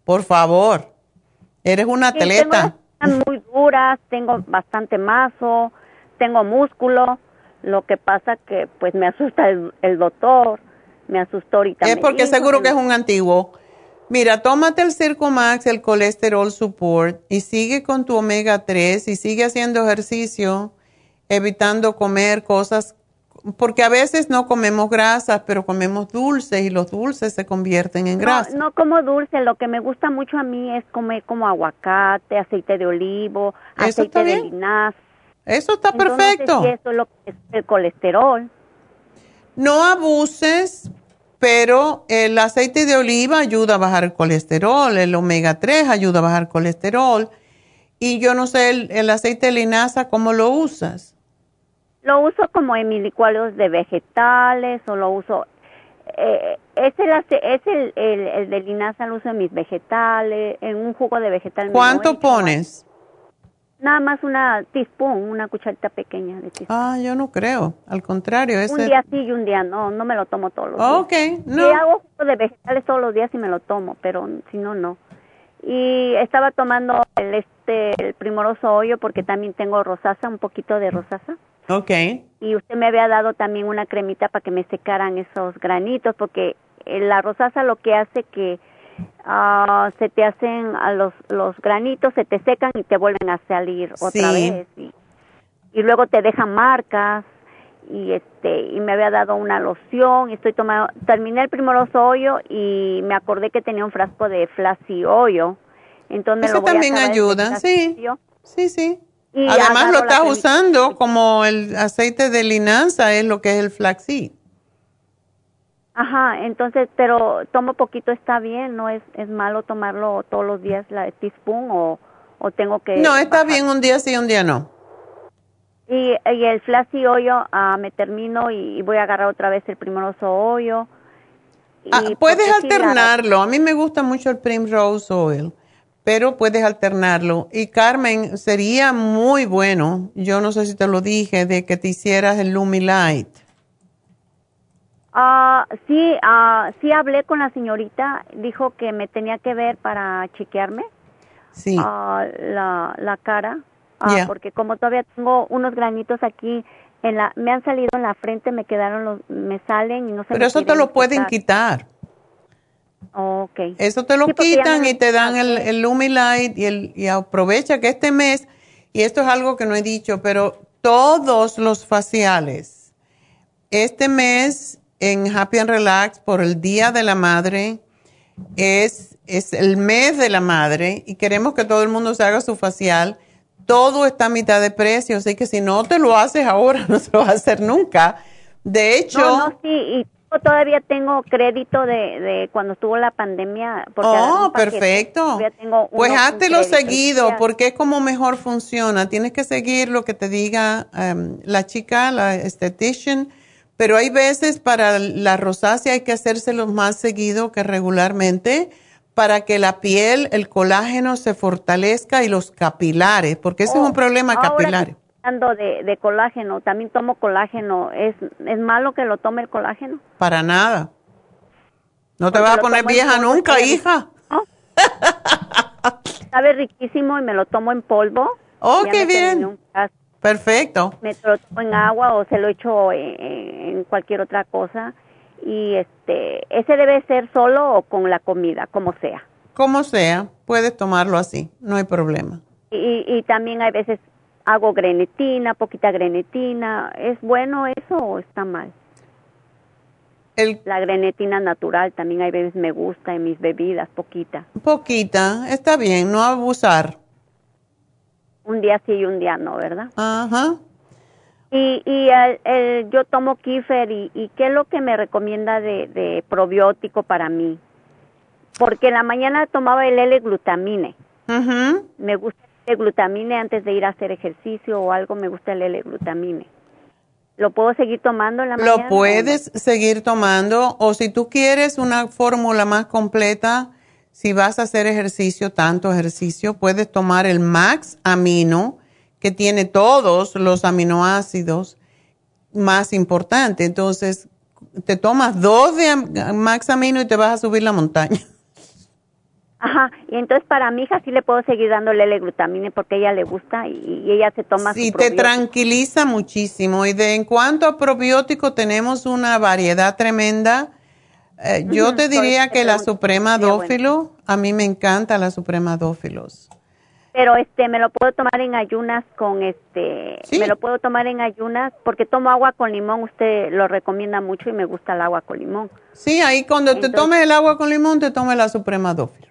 por favor, eres un Sí, atleta. tengo muy duras, tengo bastante mazo, tengo músculo. Lo que pasa que pues me asusta el, el doctor, me asustó ahorita. Es porque dijo seguro que es un antiguo. Mira, tómate el Circomax, el colesterol support y sigue con tu omega 3 y sigue haciendo ejercicio, evitando comer cosas, porque a veces no comemos grasas, pero comemos dulces y los dulces se convierten en grasa. No, no como dulce, lo que me gusta mucho a mí es comer como aguacate, aceite de olivo, aceite de linaza. Eso está Entonces, perfecto. si eso es lo que es el colesterol. No abuses, pero el aceite de oliva ayuda a bajar el colesterol, el omega 3 ayuda a bajar el colesterol. Y yo no sé, el, el aceite de linaza, ¿cómo lo usas? Lo uso como en mis licuados de vegetales o lo uso... Eh, es el, es el, el, el de linaza, lo uso en mis vegetales, en un jugo de vegetal. ¿Cuánto pones? Nada más una teaspoon, una cucharita pequeña de teaspoon. Ah, yo no creo. Al contrario, ese... Un día sí y un día no, no me lo tomo todos los Ok, días. no. Sí, hago jugo de vegetales todos los días y me lo tomo, pero si no, no. Y estaba tomando el este el primoroso hoyo porque también tengo rosaza, un poquito de rosaza. Ok. Y usted me había dado también una cremita para que me secaran esos granitos porque eh, la rosaza lo que hace que ah, se te hacen a los los granitos, se te secan y te vuelven a salir otra Sí. vez. Y, y luego te dejan marcas y este y me había dado una loción y estoy tomando terminé el primoroso hoyo y me acordé que tenía un frasco de flaxi hoyo entonces Eso también ayuda, Flaxi sí. Sí, sí. Y Además lo estás usando como el aceite de linaza, es lo que es el flaxseed. Ajá, entonces, pero tomo poquito está bien, no es es malo tomarlo todos los días la teaspoon o o tengo que No, está bajar? bien un día sí, un día no. Y, y el flaxi hoyo ah, me termino y, y voy a agarrar otra vez el primoroso hoyo. Y Ah, puedes la- alternarlo. A mí me gusta mucho el Primrose Oil, pero puedes alternarlo. Y Carmen, sería muy bueno, yo no sé si te lo dije, de que te hicieras el Lumilight. Ah, sí, ah, sí hablé con la señorita, dijo que me tenía que ver para chequearme. Sí. ah, la, la cara, porque como todavía tengo unos granitos aquí en la, me han salido en la frente, me quedaron los, me salen y no se Pero me eso te lo pueden quitar. Okay. Eso te lo Sí, quitan me y te dan el, el Lumilight y, el, y aprovecha que este mes, y esto es algo que no he dicho, pero todos los faciales, este mes en Happy and Relax por el Día de la Madre, es, es el mes de la madre y queremos que todo el mundo se haga su facial. Todo está a mitad de precio, así que si no te lo haces ahora, [laughs] no se lo vas a hacer nunca. De hecho, No, no, sí, y yo todavía tengo crédito de, de cuando estuvo la pandemia. Porque Oh, perfecto. tengo Pues háztelo seguido porque es como mejor funciona. Tienes que seguir lo que te diga em, la chica, la estetician, pero hay veces para la rosácea hay que hacérselo más seguido que regularmente para que la piel, el colágeno se fortalezca y los capilares, porque ese es un problema Oh, Ahora capilar. hablando de, de colágeno, también tomo colágeno. ¿Es, ¿Es malo que lo tome el colágeno? Para nada. No te Porque vas a poner vieja nunca, hija. [laughs] Sabe riquísimo y me lo tomo en polvo. Oh, qué bien. un. Perfecto. me lo tomo en agua o se lo echo en, en cualquier otra cosa y este ese debe ser solo o con la comida como sea Como sea, puedes tomarlo así, no hay problema. y, y también hay veces hago grenetina poquita grenetina es bueno eso o está mal la grenetina natural también hay veces me gusta en mis bebidas poquita Poquita, está bien, no abusar. Un día sí y un día no verdad Ajá. Y, y el- el- yo tomo Kiefer y, y ¿qué es lo que me recomienda de, de probiótico para mí? Porque en la mañana tomaba el L-glutamine. Me gusta el glutamine antes de ir a hacer ejercicio o algo, me gusta el L-glutamine. ¿Lo puedo seguir tomando en la mañana? Lo puedes seguir tomando o si tú quieres una fórmula más completa, si vas a hacer ejercicio, tanto ejercicio, puedes tomar el Max Amino, que tiene todos los aminoácidos más importantes. Entonces, te tomas dos de Max Amino y te vas a subir la montaña. [laughs] Ajá, y entonces para mi hija sí le puedo seguir dando el L-glutamine porque ella le gusta y, y ella se toma Sí, su te probiótico. tranquiliza muchísimo. Y de en cuanto a probióticos, tenemos una variedad tremenda. Eh, yo te diría que la. Suprema. Dófilo, a mí me encanta la Suprema Dófilos. Pero este, me lo puedo tomar en ayunas con este, me lo puedo tomar en ayunas porque tomo agua con limón, usted lo recomienda mucho y me gusta el agua con limón. Sí, ahí cuando te tomes el agua con limón, te tomes la Suprema Dófilo.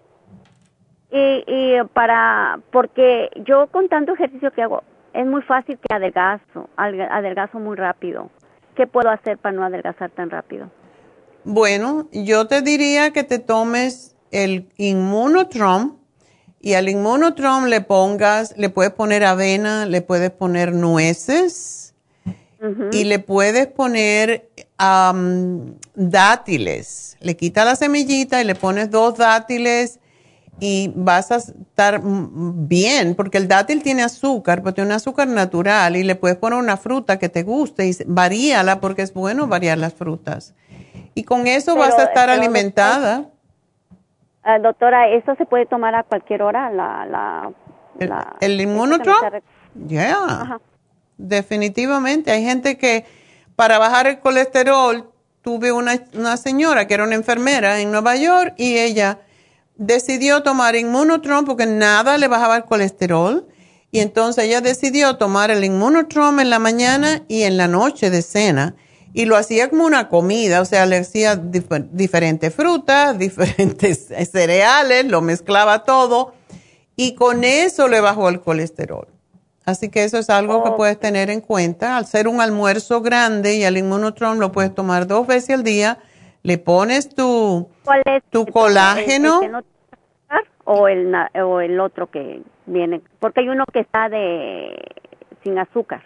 Y, y para, porque yo con tanto ejercicio que hago, es muy fácil que adelgazo, adelgazo muy rápido. ¿Qué puedo hacer para no adelgazar tan rápido? Bueno, yo te diría que te tomes el Immunotrom y al Immunotrom le pongas, le puedes poner avena, le puedes poner nueces y le puedes poner am, dátiles. Le quitas la semillita y le pones dos dátiles y vas a estar bien, porque el dátil tiene azúcar, pero tiene un azúcar natural y le puedes poner una fruta que te guste y varíala porque es bueno variar las frutas. Y con eso vas a estar pero, alimentada. Ah, doctora, ¿eso se puede tomar a cualquier hora? La, la, la- El rec- ya, definitivamente. Hay gente que para bajar el colesterol, tuve una, una señora que era una enfermera en Nueva York y ella decidió tomar inmunotrom porque nada le bajaba el colesterol. Y entonces ella decidió tomar el inmunotrom en la mañana y en la noche de cena. Y lo hacía como una comida, o sea, le hacía dif- diferentes frutas, [laughs] diferentes cereales, lo mezclaba todo y con eso le bajó el colesterol. Así que eso es algo que puedes tener en cuenta. Al ser un almuerzo grande y el inmunotron lo puedes tomar dos veces al día, le pones tu, ¿Cuál es? tu el- colágeno. el no azúcar o el, o el otro que viene? Porque hay uno que está de sin azúcar.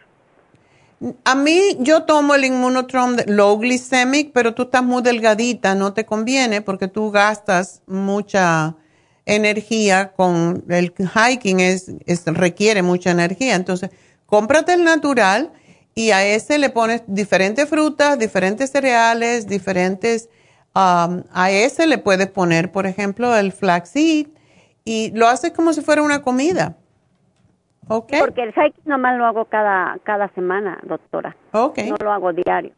A mí yo tomo el inmunotron de- low glycemic, pero tú estás muy delgadita, no te conviene porque tú gastas mucha energía con el hiking, es, es- requiere mucha energía. Entonces, cómprate el natural y a ese le pones diferentes frutas, diferentes cereales, diferentes, um, a ese le puedes poner, por ejemplo, el flaxseed y lo haces como si fuera una comida. ¿Ok? Porque el hiking nomás lo hago cada, cada semana, doctora. Ok. No lo hago diario.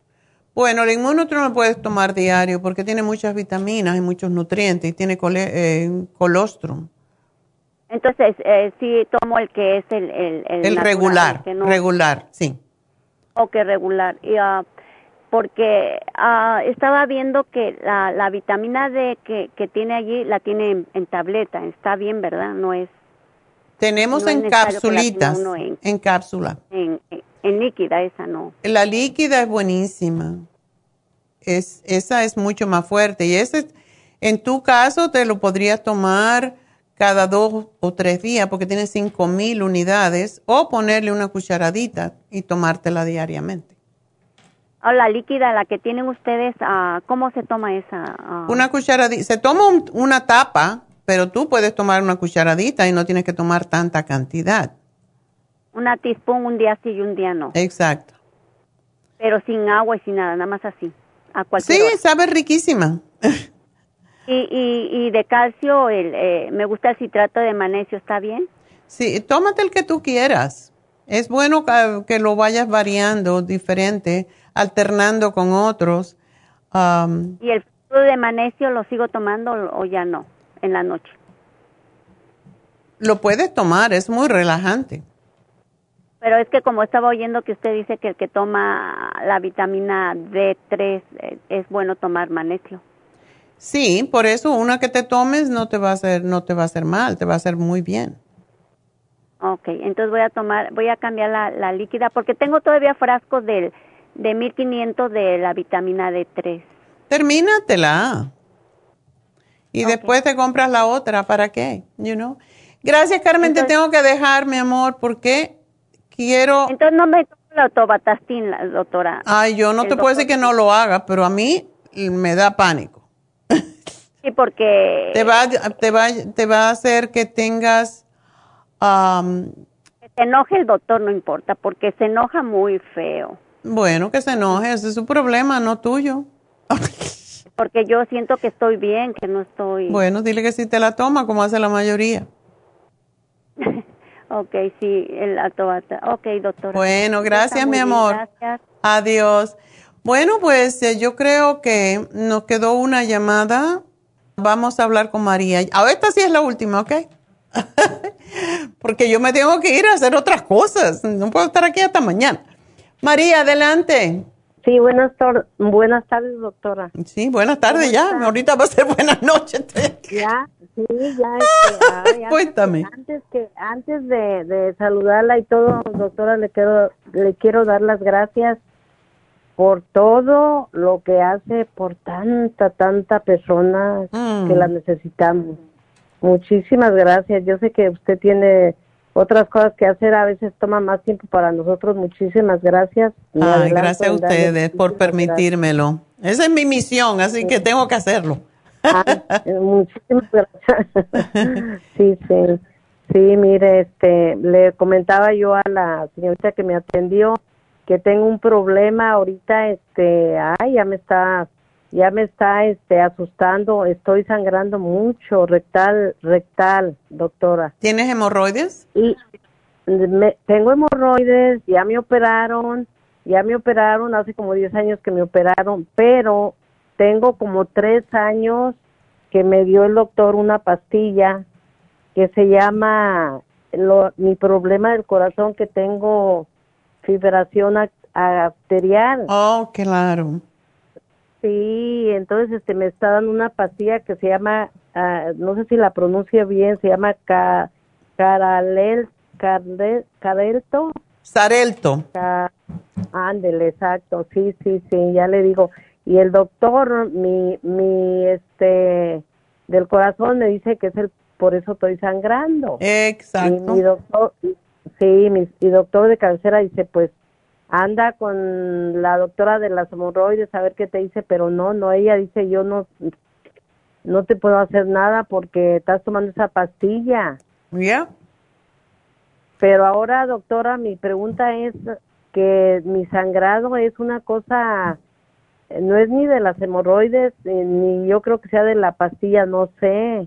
Bueno, el inmunotro no lo puedes tomar diario porque tiene muchas vitaminas y muchos nutrientes y tiene eh, colostrum. Entonces, eh, sí tomo el que es el... El, el, regular, regular, sí. Ok, regular. Y, uh, porque uh, estaba viendo que la, la vitamina D que, que, tiene allí la tiene en, tableta. Está bien, ¿verdad? No es... Tenemos en capsulitas, en, cápsula. En, en, líquida, esa no. La líquida es buenísima. Es, esa es mucho más fuerte. Y ese, en tu caso, te lo podrías tomar cada dos o tres días porque tiene cinco mil unidades o ponerle una cucharadita y tomártela diariamente. Oh, la líquida, la que tienen ustedes, uh, ¿cómo se toma esa? Ah? Una cucharadita, se toma una tapa, pero tú puedes tomar una cucharadita y no tienes que tomar tanta cantidad. Una teaspoon un día sí y un día no. Exacto. Pero sin agua y sin nada, nada más así. A sí, sabe riquísima. [laughs] Y, y, de calcio, el, eh, me gusta el citrato de magnesio, ¿está bien? Sí, tómate el que tú quieras. Es bueno que, lo vayas variando diferente, alternando con otros. ¿Y el citrato de magnesio lo sigo tomando o ya no, en la noche? Lo puedes tomar, es muy relajante. Pero es que como estaba oyendo que usted dice que el que toma la vitamina D3 eh, es bueno tomar magnesio. Sí, por eso una que te tomes no te va a hacer, no te va a hacer mal, te va a hacer muy bien. Ok, entonces voy a tomar, voy a cambiar la, líquida porque tengo todavía frascos de, de 1500 de la vitamina D3. Termínatela. Y después te compras la otra, ¿para qué? You know? Gracias, Carmen, te tengo que dejar, mi amor, porque quiero... Entonces no me tomo la tobatastina, doctora. Ay, yo no te puedo decir que no lo haga, pero a mí me da pánico. Sí, porque... Te va, te va, te va a hacer que tengas... que se enoje el doctor, no importa, porque se enoja muy feo. Bueno, que se enoje, ese es su problema, no tuyo. [laughs] porque yo siento que estoy bien, que no estoy... Bueno, dile que si te la toma, como hace la mayoría. [laughs] ok, sí, el atobata. Ok, doctora. Bueno, gracias, mi amor. Gracias. Adiós. Bueno, pues eh, yo creo que nos quedó una llamada Vamos a hablar con María. A esta sí es la última, ¿ok? [laughs] Porque yo me tengo que ir a hacer otras cosas. No puedo estar aquí hasta mañana. María, adelante. Sí, buenas, buenas tardes, doctora. Sí, buenas tardes ya. Ahorita va a ser [laughs] buenas noches. Ya, sí, ya. [laughs] Este, ah, [laughs] Cuéntame. Antes, que, antes de, de, saludarla y todo, doctora, le quiero, le quiero dar las gracias por todo lo que hace por tanta, tanta persona que la mm. necesitamos. Muchísimas gracias. Yo sé que usted tiene otras cosas que hacer, a veces toma más tiempo para nosotros. Muchísimas gracias. Ay, gracias a ustedes por permitírmelo. Esa es mi misión, así que tengo que hacerlo. [laughs] muchísimas gracias. sí, sí. Sí, mire, este, le comentaba yo a la señorita que me atendió que tengo un problema ahorita, este, ay, ya me está, ya me está, este, asustando, estoy sangrando mucho, rectal, rectal, doctora. ¿Tienes hemorroides? Y me, tengo hemorroides, ya me operaron, ya me operaron, hace como 10 años que me operaron, pero tengo como 3 años que me dio el doctor una pastilla que se llama lo, mi problema del corazón que tengo fibración arterial. Oh, claro. Sí, entonces este me está dando una pastilla que se llama, ah, no sé si la pronuncia bien, se llama ca, caralel, carelto. Sarelto. ándele, exacto, sí, sí, sí, ya le digo. Y el doctor, mi, mi, este, del corazón me dice que es el, por eso estoy sangrando. Exacto. Y mi doctor, Sí, mi, doctor de cabecera dice, pues anda con la doctora de las hemorroides a ver qué te dice, pero no, no, ella dice, yo no, no te puedo hacer nada porque estás tomando esa pastilla. ¿Ya? Pero ahora, doctora, mi pregunta es, que mi sangrado es una cosa, no es ni de las hemorroides, eh, ni yo creo que sea de la pastilla, no sé.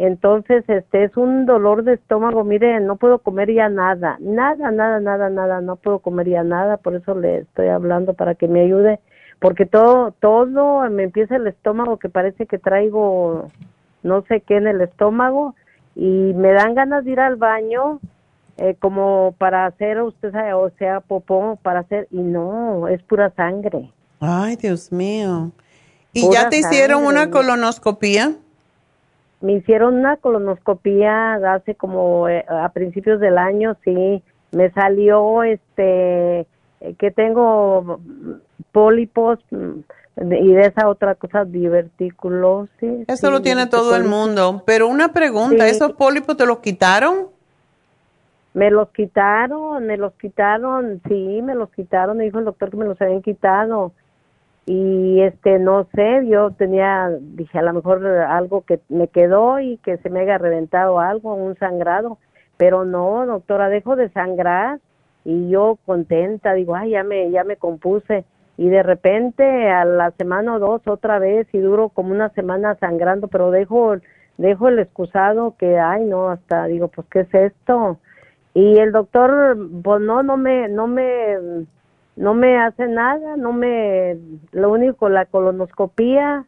Entonces, este es un dolor de estómago, mire, no puedo comer ya nada, nada, nada, nada, nada, no puedo comer ya nada, por eso le estoy hablando para que me ayude, porque todo, todo me empieza el estómago que parece que traigo no sé qué en el estómago y me dan ganas de ir al baño eh, como para hacer, usted sabe, o sea, popó, para hacer, y no, es pura sangre. Ay, Dios mío. ¿Y ya te hicieron una colonoscopía? Me hicieron una colonoscopía hace como eh, a principios del año, sí. Me salió este eh, que tengo pólipos mm, y de esa otra cosa diverticulosis. Eso lo tiene todo el mundo. Pero una pregunta, ¿esos pólipos te los quitaron? Me los quitaron, me los quitaron, sí, me los quitaron, me dijo el doctor que me los habían quitado y este no sé yo tenía dije a lo mejor algo que me quedó y que se me haya reventado algo un sangrado pero no doctora dejo de sangrar y yo contenta digo ay ya me ya me compuse y de repente a la semana o dos otra vez y duro como una semana sangrando pero dejo dejo el excusado que ay no hasta digo pues qué es esto y el doctor pues no no me no me no me hace nada, no me, lo único, la colonoscopía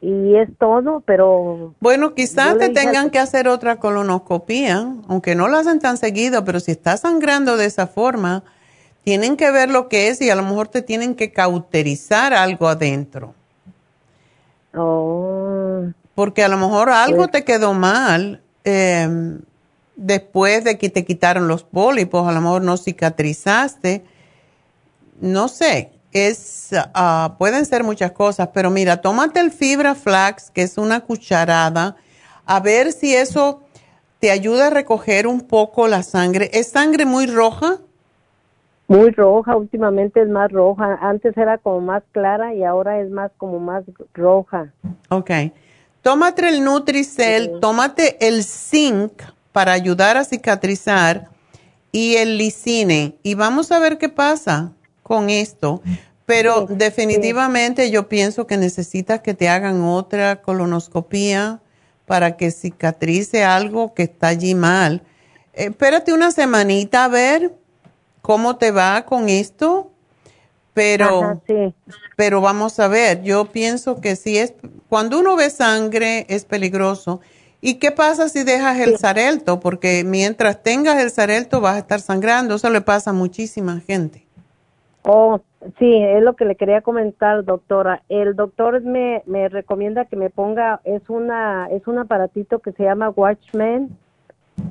y es todo, pero... Bueno, quizás te tengan que hacer otra colonoscopía, aunque no la hacen tan seguido, pero si está sangrando de esa forma, tienen que ver lo que es y a lo mejor te tienen que cauterizar algo adentro. Oh. Porque a lo mejor algo pues te quedó mal em, después de que te quitaron los pólipos, a lo mejor no cicatrizaste no sé, es, ah, pueden ser muchas cosas, pero mira, tómate el fibra flax, que es una cucharada, a ver si eso te ayuda a recoger un poco la sangre. ¿Es sangre muy roja? Muy roja, últimamente es más roja. Antes era como más clara y ahora es más como más roja. Ok. Tómate el Nutricel, tómate el zinc para ayudar a cicatrizar y el lisine y vamos a ver qué pasa con esto, pero definitivamente yo pienso que necesitas que te hagan otra colonoscopía para que cicatrice algo que está allí mal. Eh, espérate una semanita a ver cómo te va con esto, pero, pero vamos a ver, yo pienso que si es, cuando uno ve sangre es peligroso. ¿Y qué pasa si dejas el sarelto? Porque mientras tengas el sarelto vas a estar sangrando, eso le pasa a muchísima gente. Oh, sí, es lo que le quería comentar, doctora. El doctor me, me recomienda que me ponga, es una, es un aparatito que se llama Watchman,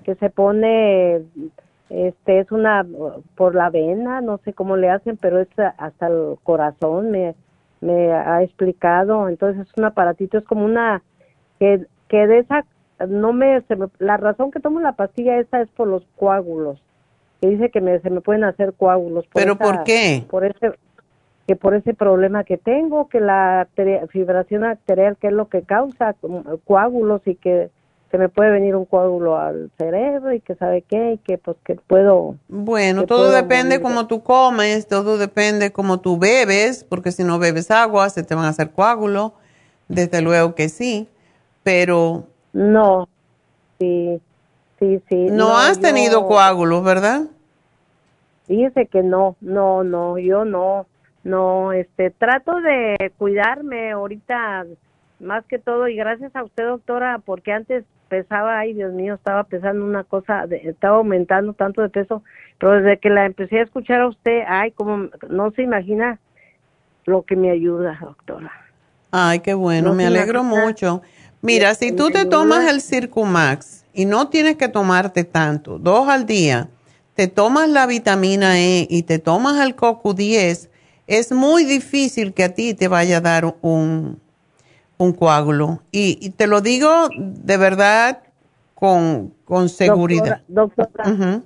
que se pone, este, es una, por la vena, no sé cómo le hacen, pero es hasta el corazón, me, me ha explicado. Entonces es un aparatito, es como una, que, que de esa, no me, se me, la razón que tomo la pastilla esa es por los coágulos que dice que me, se me pueden hacer coágulos. ¿Pero por qué? Por ese, que por ese problema que tengo, que la fibración arterial, que es lo que causa coágulos y que se me puede venir un coágulo al cerebro y que sabe qué y que pues que puedo bueno todo depende cómo tú comes todo depende cómo tú bebes porque si no bebes agua se te van a hacer coágulos desde luego que sí pero no sí sí, sí. No, has tenido coágulos, ¿verdad? Fíjese que no, no, no, yo no, no, este, trato de cuidarme ahorita más que todo y gracias a usted, doctora, porque antes pesaba, ay Dios mío, estaba pesando una cosa, estaba aumentando tanto de peso, pero desde que la empecé a escuchar a usted, ay, como no se imagina lo que me ayuda, doctora. Ay, qué bueno, me alegro mucho. Mira, si tú te tomas el Circumax, y no tienes que tomarte tanto, dos al día, te tomas la vitamina E y te tomas el CoQ10, es muy difícil que a ti te vaya a dar un, un coágulo. Y, te lo digo de verdad con, con seguridad. Doctora,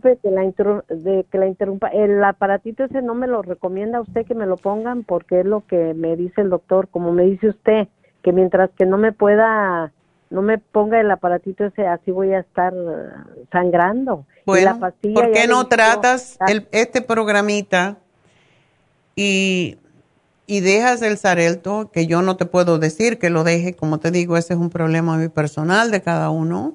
que, la de, que la interrumpa. El aparatito ese no me lo recomienda usted que me lo pongan porque es lo que me dice el doctor, como me dice usted, que mientras que no me pueda no me ponga el aparatito ese, así voy a estar eh, sangrando. Bueno, ¿por qué no tratas el, este programita y, y dejas el Sarelto, que yo no te puedo decir que lo deje, como te digo, ese es un problema muy personal de cada uno,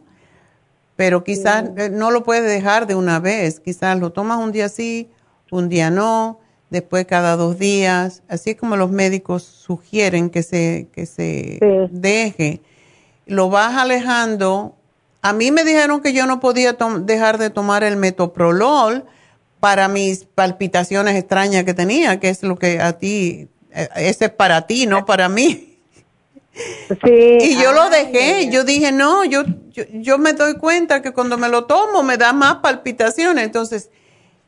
pero quizás eh, no lo puedes dejar de una vez, quizás lo tomas un día sí, un día no, después cada dos días, así como los médicos sugieren que se, que se deje. Lo vas alejando. A mí me dijeron que yo no podía dejar de tomar el metoprolol para mis palpitaciones extrañas que tenía, que es lo que a ti, eh, ese es para ti, no para mí. Sí, y yo lo dejé, yo dije, no, yo, yo, yo me doy cuenta que cuando me lo tomo me da más palpitaciones, entonces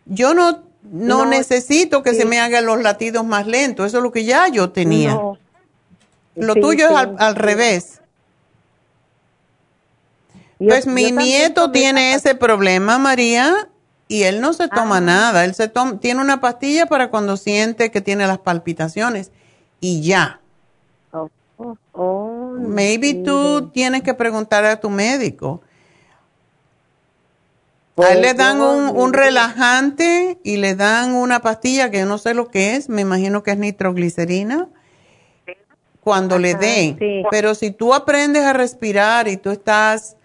yo no no, necesito que se me hagan los latidos más lentos, eso es lo que ya yo tenía. Lo tuyo es al, revés. pues mi nieto tiene ese problema, María, y él no se toma ah. nada. Él se toma, tiene una pastilla para cuando siente que tiene las palpitaciones y ya. Oh, oh, oh, Maybe tú tienes que preguntar a tu médico a él le dan un, relajante y le dan una pastilla que yo no sé lo que es, me imagino que es nitroglicerina, cuando le den. Pero si tú aprendes a respirar y tú estás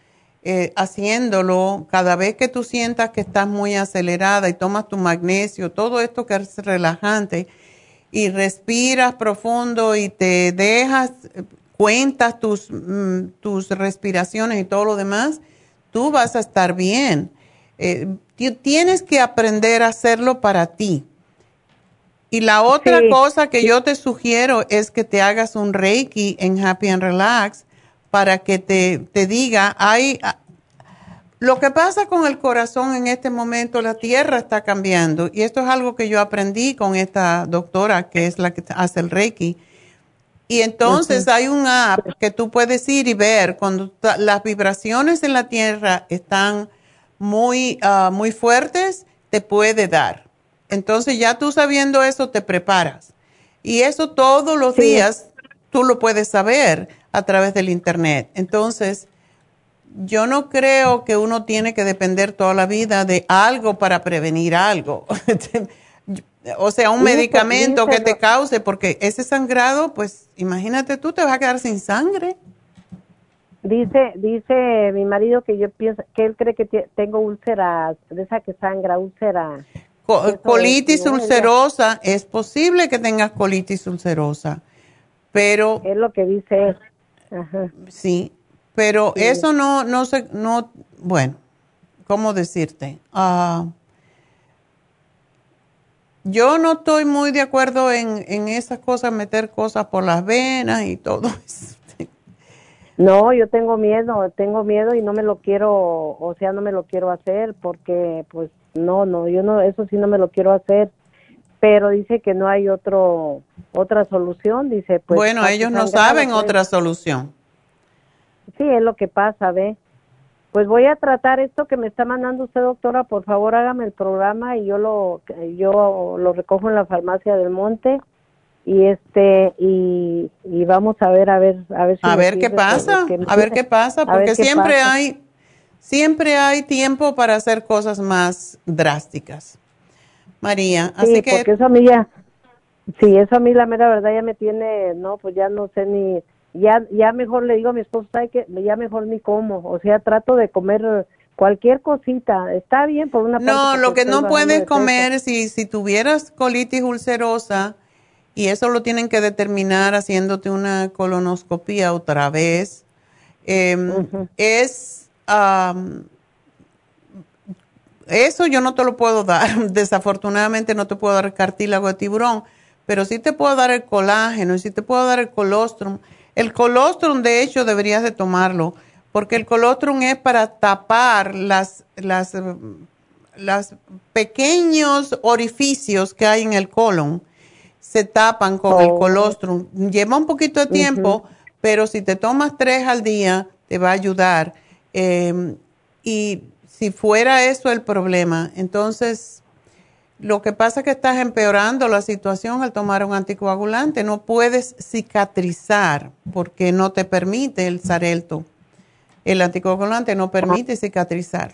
eh, haciéndolo, cada vez que tú sientas que estás muy acelerada y tomas tu magnesio, todo esto que es relajante, y respiras profundo y te dejas, cuentas tus, mm, tus respiraciones y todo lo demás, tú vas a estar bien. Eh, tienes que aprender a hacerlo para ti. Y la otra cosa que yo te sugiero es que te hagas un Reiki en Happy and Relax para que te, te diga, hay, ah, lo que pasa con el corazón en este momento, la tierra está cambiando. Y esto es algo que yo aprendí con esta doctora que es la que hace el Reiki. Y entonces hay un app que tú puedes ir y ver cuando las vibraciones en la tierra están muy, ah, muy fuertes, te puede dar. Entonces ya tú sabiendo eso, te preparas. Y eso todos los días tú lo puedes saber a través del Internet. Entonces, yo no creo que uno tiene que depender toda la vida de algo para prevenir algo. [laughs] o sea, un medicamento que te cause, porque ese sangrado, pues imagínate tú, te vas a quedar sin sangre. Dice, dice mi marido que yo pienso, que él cree que tengo úlcera, de esa que sangra, úlcera. colitis ulcerosa, es posible que tengas colitis ulcerosa, pero... Es lo que dice Sí, pero eso no, no se, no, bueno, ¿cómo decirte? Ah, yo no estoy muy de acuerdo en, en esas cosas, meter cosas por las venas y todo [laughs] eso. No, yo tengo miedo, tengo miedo y no me lo quiero, o sea, no me lo quiero hacer porque, pues, no, no, yo no, eso sí no me lo quiero hacer. Pero dice que no hay otro, otra solución, dice. Pues, bueno, ellos no saben pues. otra solución. Sí, es lo que pasa, ve. Pues voy a tratar esto que me está mandando usted, doctora. Por favor, hágame el programa y yo lo, yo lo recojo en la farmacia del Monte y este y, y, vamos a ver a ver a ver a ver qué [laughs] pasa a ver qué pasa porque siempre hay siempre hay tiempo para hacer cosas más drásticas. María así que porque eso a mí ya sí eso a mí la mera verdad ya me tiene no pues ya no sé ni ya ya mejor le digo a mi esposo ¿sabe que ya mejor ni como o sea trato de comer cualquier cosita está bien por una parte no lo que no puedes comer si si tuvieras colitis ulcerosa y eso lo tienen que determinar haciéndote una colonoscopia otra vez. Em, es, eso yo no te lo puedo dar, [laughs] desafortunadamente no te puedo dar cartílago de tiburón, pero sí te puedo dar el colágeno y sí te puedo dar el colostrum. El colostrum, de hecho, deberías de tomarlo, porque el colostrum es para tapar las, las, las pequeños orificios que hay en el colon se tapan con el oh. colostrum. Lleva un poquito de tiempo, pero si te tomas tres al día, te va a ayudar. Em, y si fuera eso el problema, entonces lo que pasa es que estás empeorando la situación al tomar un anticoagulante. No puedes cicatrizar porque no te permite el sarelto. el anticoagulante no permite cicatrizar.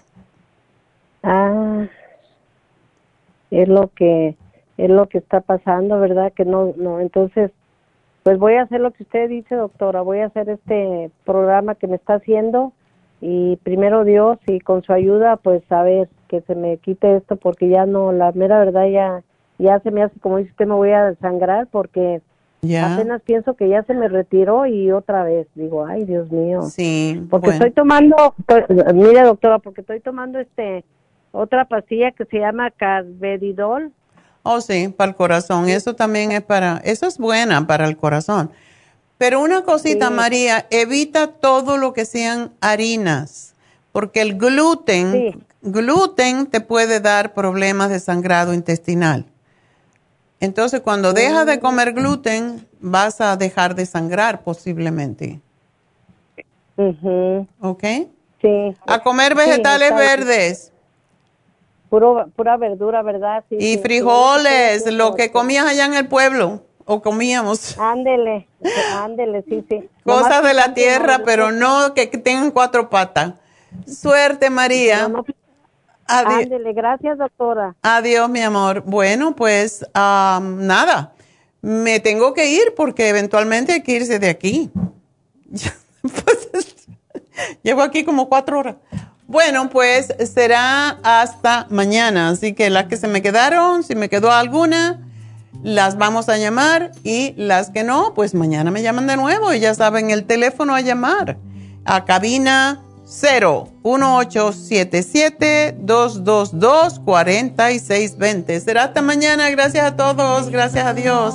Ah, es lo que es lo que está pasando, ¿verdad? Que no, no, entonces, pues voy a hacer lo que usted dice, doctora, voy a hacer este programa que me está haciendo y primero Dios y con su ayuda, pues a ver que se me quite esto porque ya no, la mera verdad ya, ya se me hace como dice usted, me voy a sangrar porque apenas pienso que ya se me retiró y otra vez digo, ay Dios mío. Sí. Porque estoy tomando, mire doctora, porque estoy tomando este otra pastilla que se llama Carvedidol. Oh, sí, para el corazón. Eso también es para, eso es buena para el corazón. Pero una cosita, María, evita todo lo que sean harinas, porque el gluten, gluten te puede dar problemas de sangrado intestinal. Entonces, cuando dejas de comer gluten, vas a dejar de sangrar posiblemente. ¿Ok? Sí. A comer vegetales verdes. Puro, pura verdura, ¿verdad? y frijoles, lo que comías allá en el pueblo, o comíamos. Ándele, ándele, sí, sí. Cosas de la tierra, pero no que tengan cuatro patas. Suerte, María. Ándele, gracias, doctora. Adiós, mi amor. Bueno, pues nada, me tengo que ir porque eventualmente hay que irse de aquí. [laughs] Pues, [laughs] llevo aquí como cuatro horas. Bueno, pues será hasta mañana, así que las que se me quedaron, si me quedó alguna, las vamos a llamar. Y las que no, pues mañana me llaman de nuevo. Y ya saben el teléfono a llamar. A cabina 0 1877 222 4620. Será hasta mañana, gracias a todos, gracias a Dios.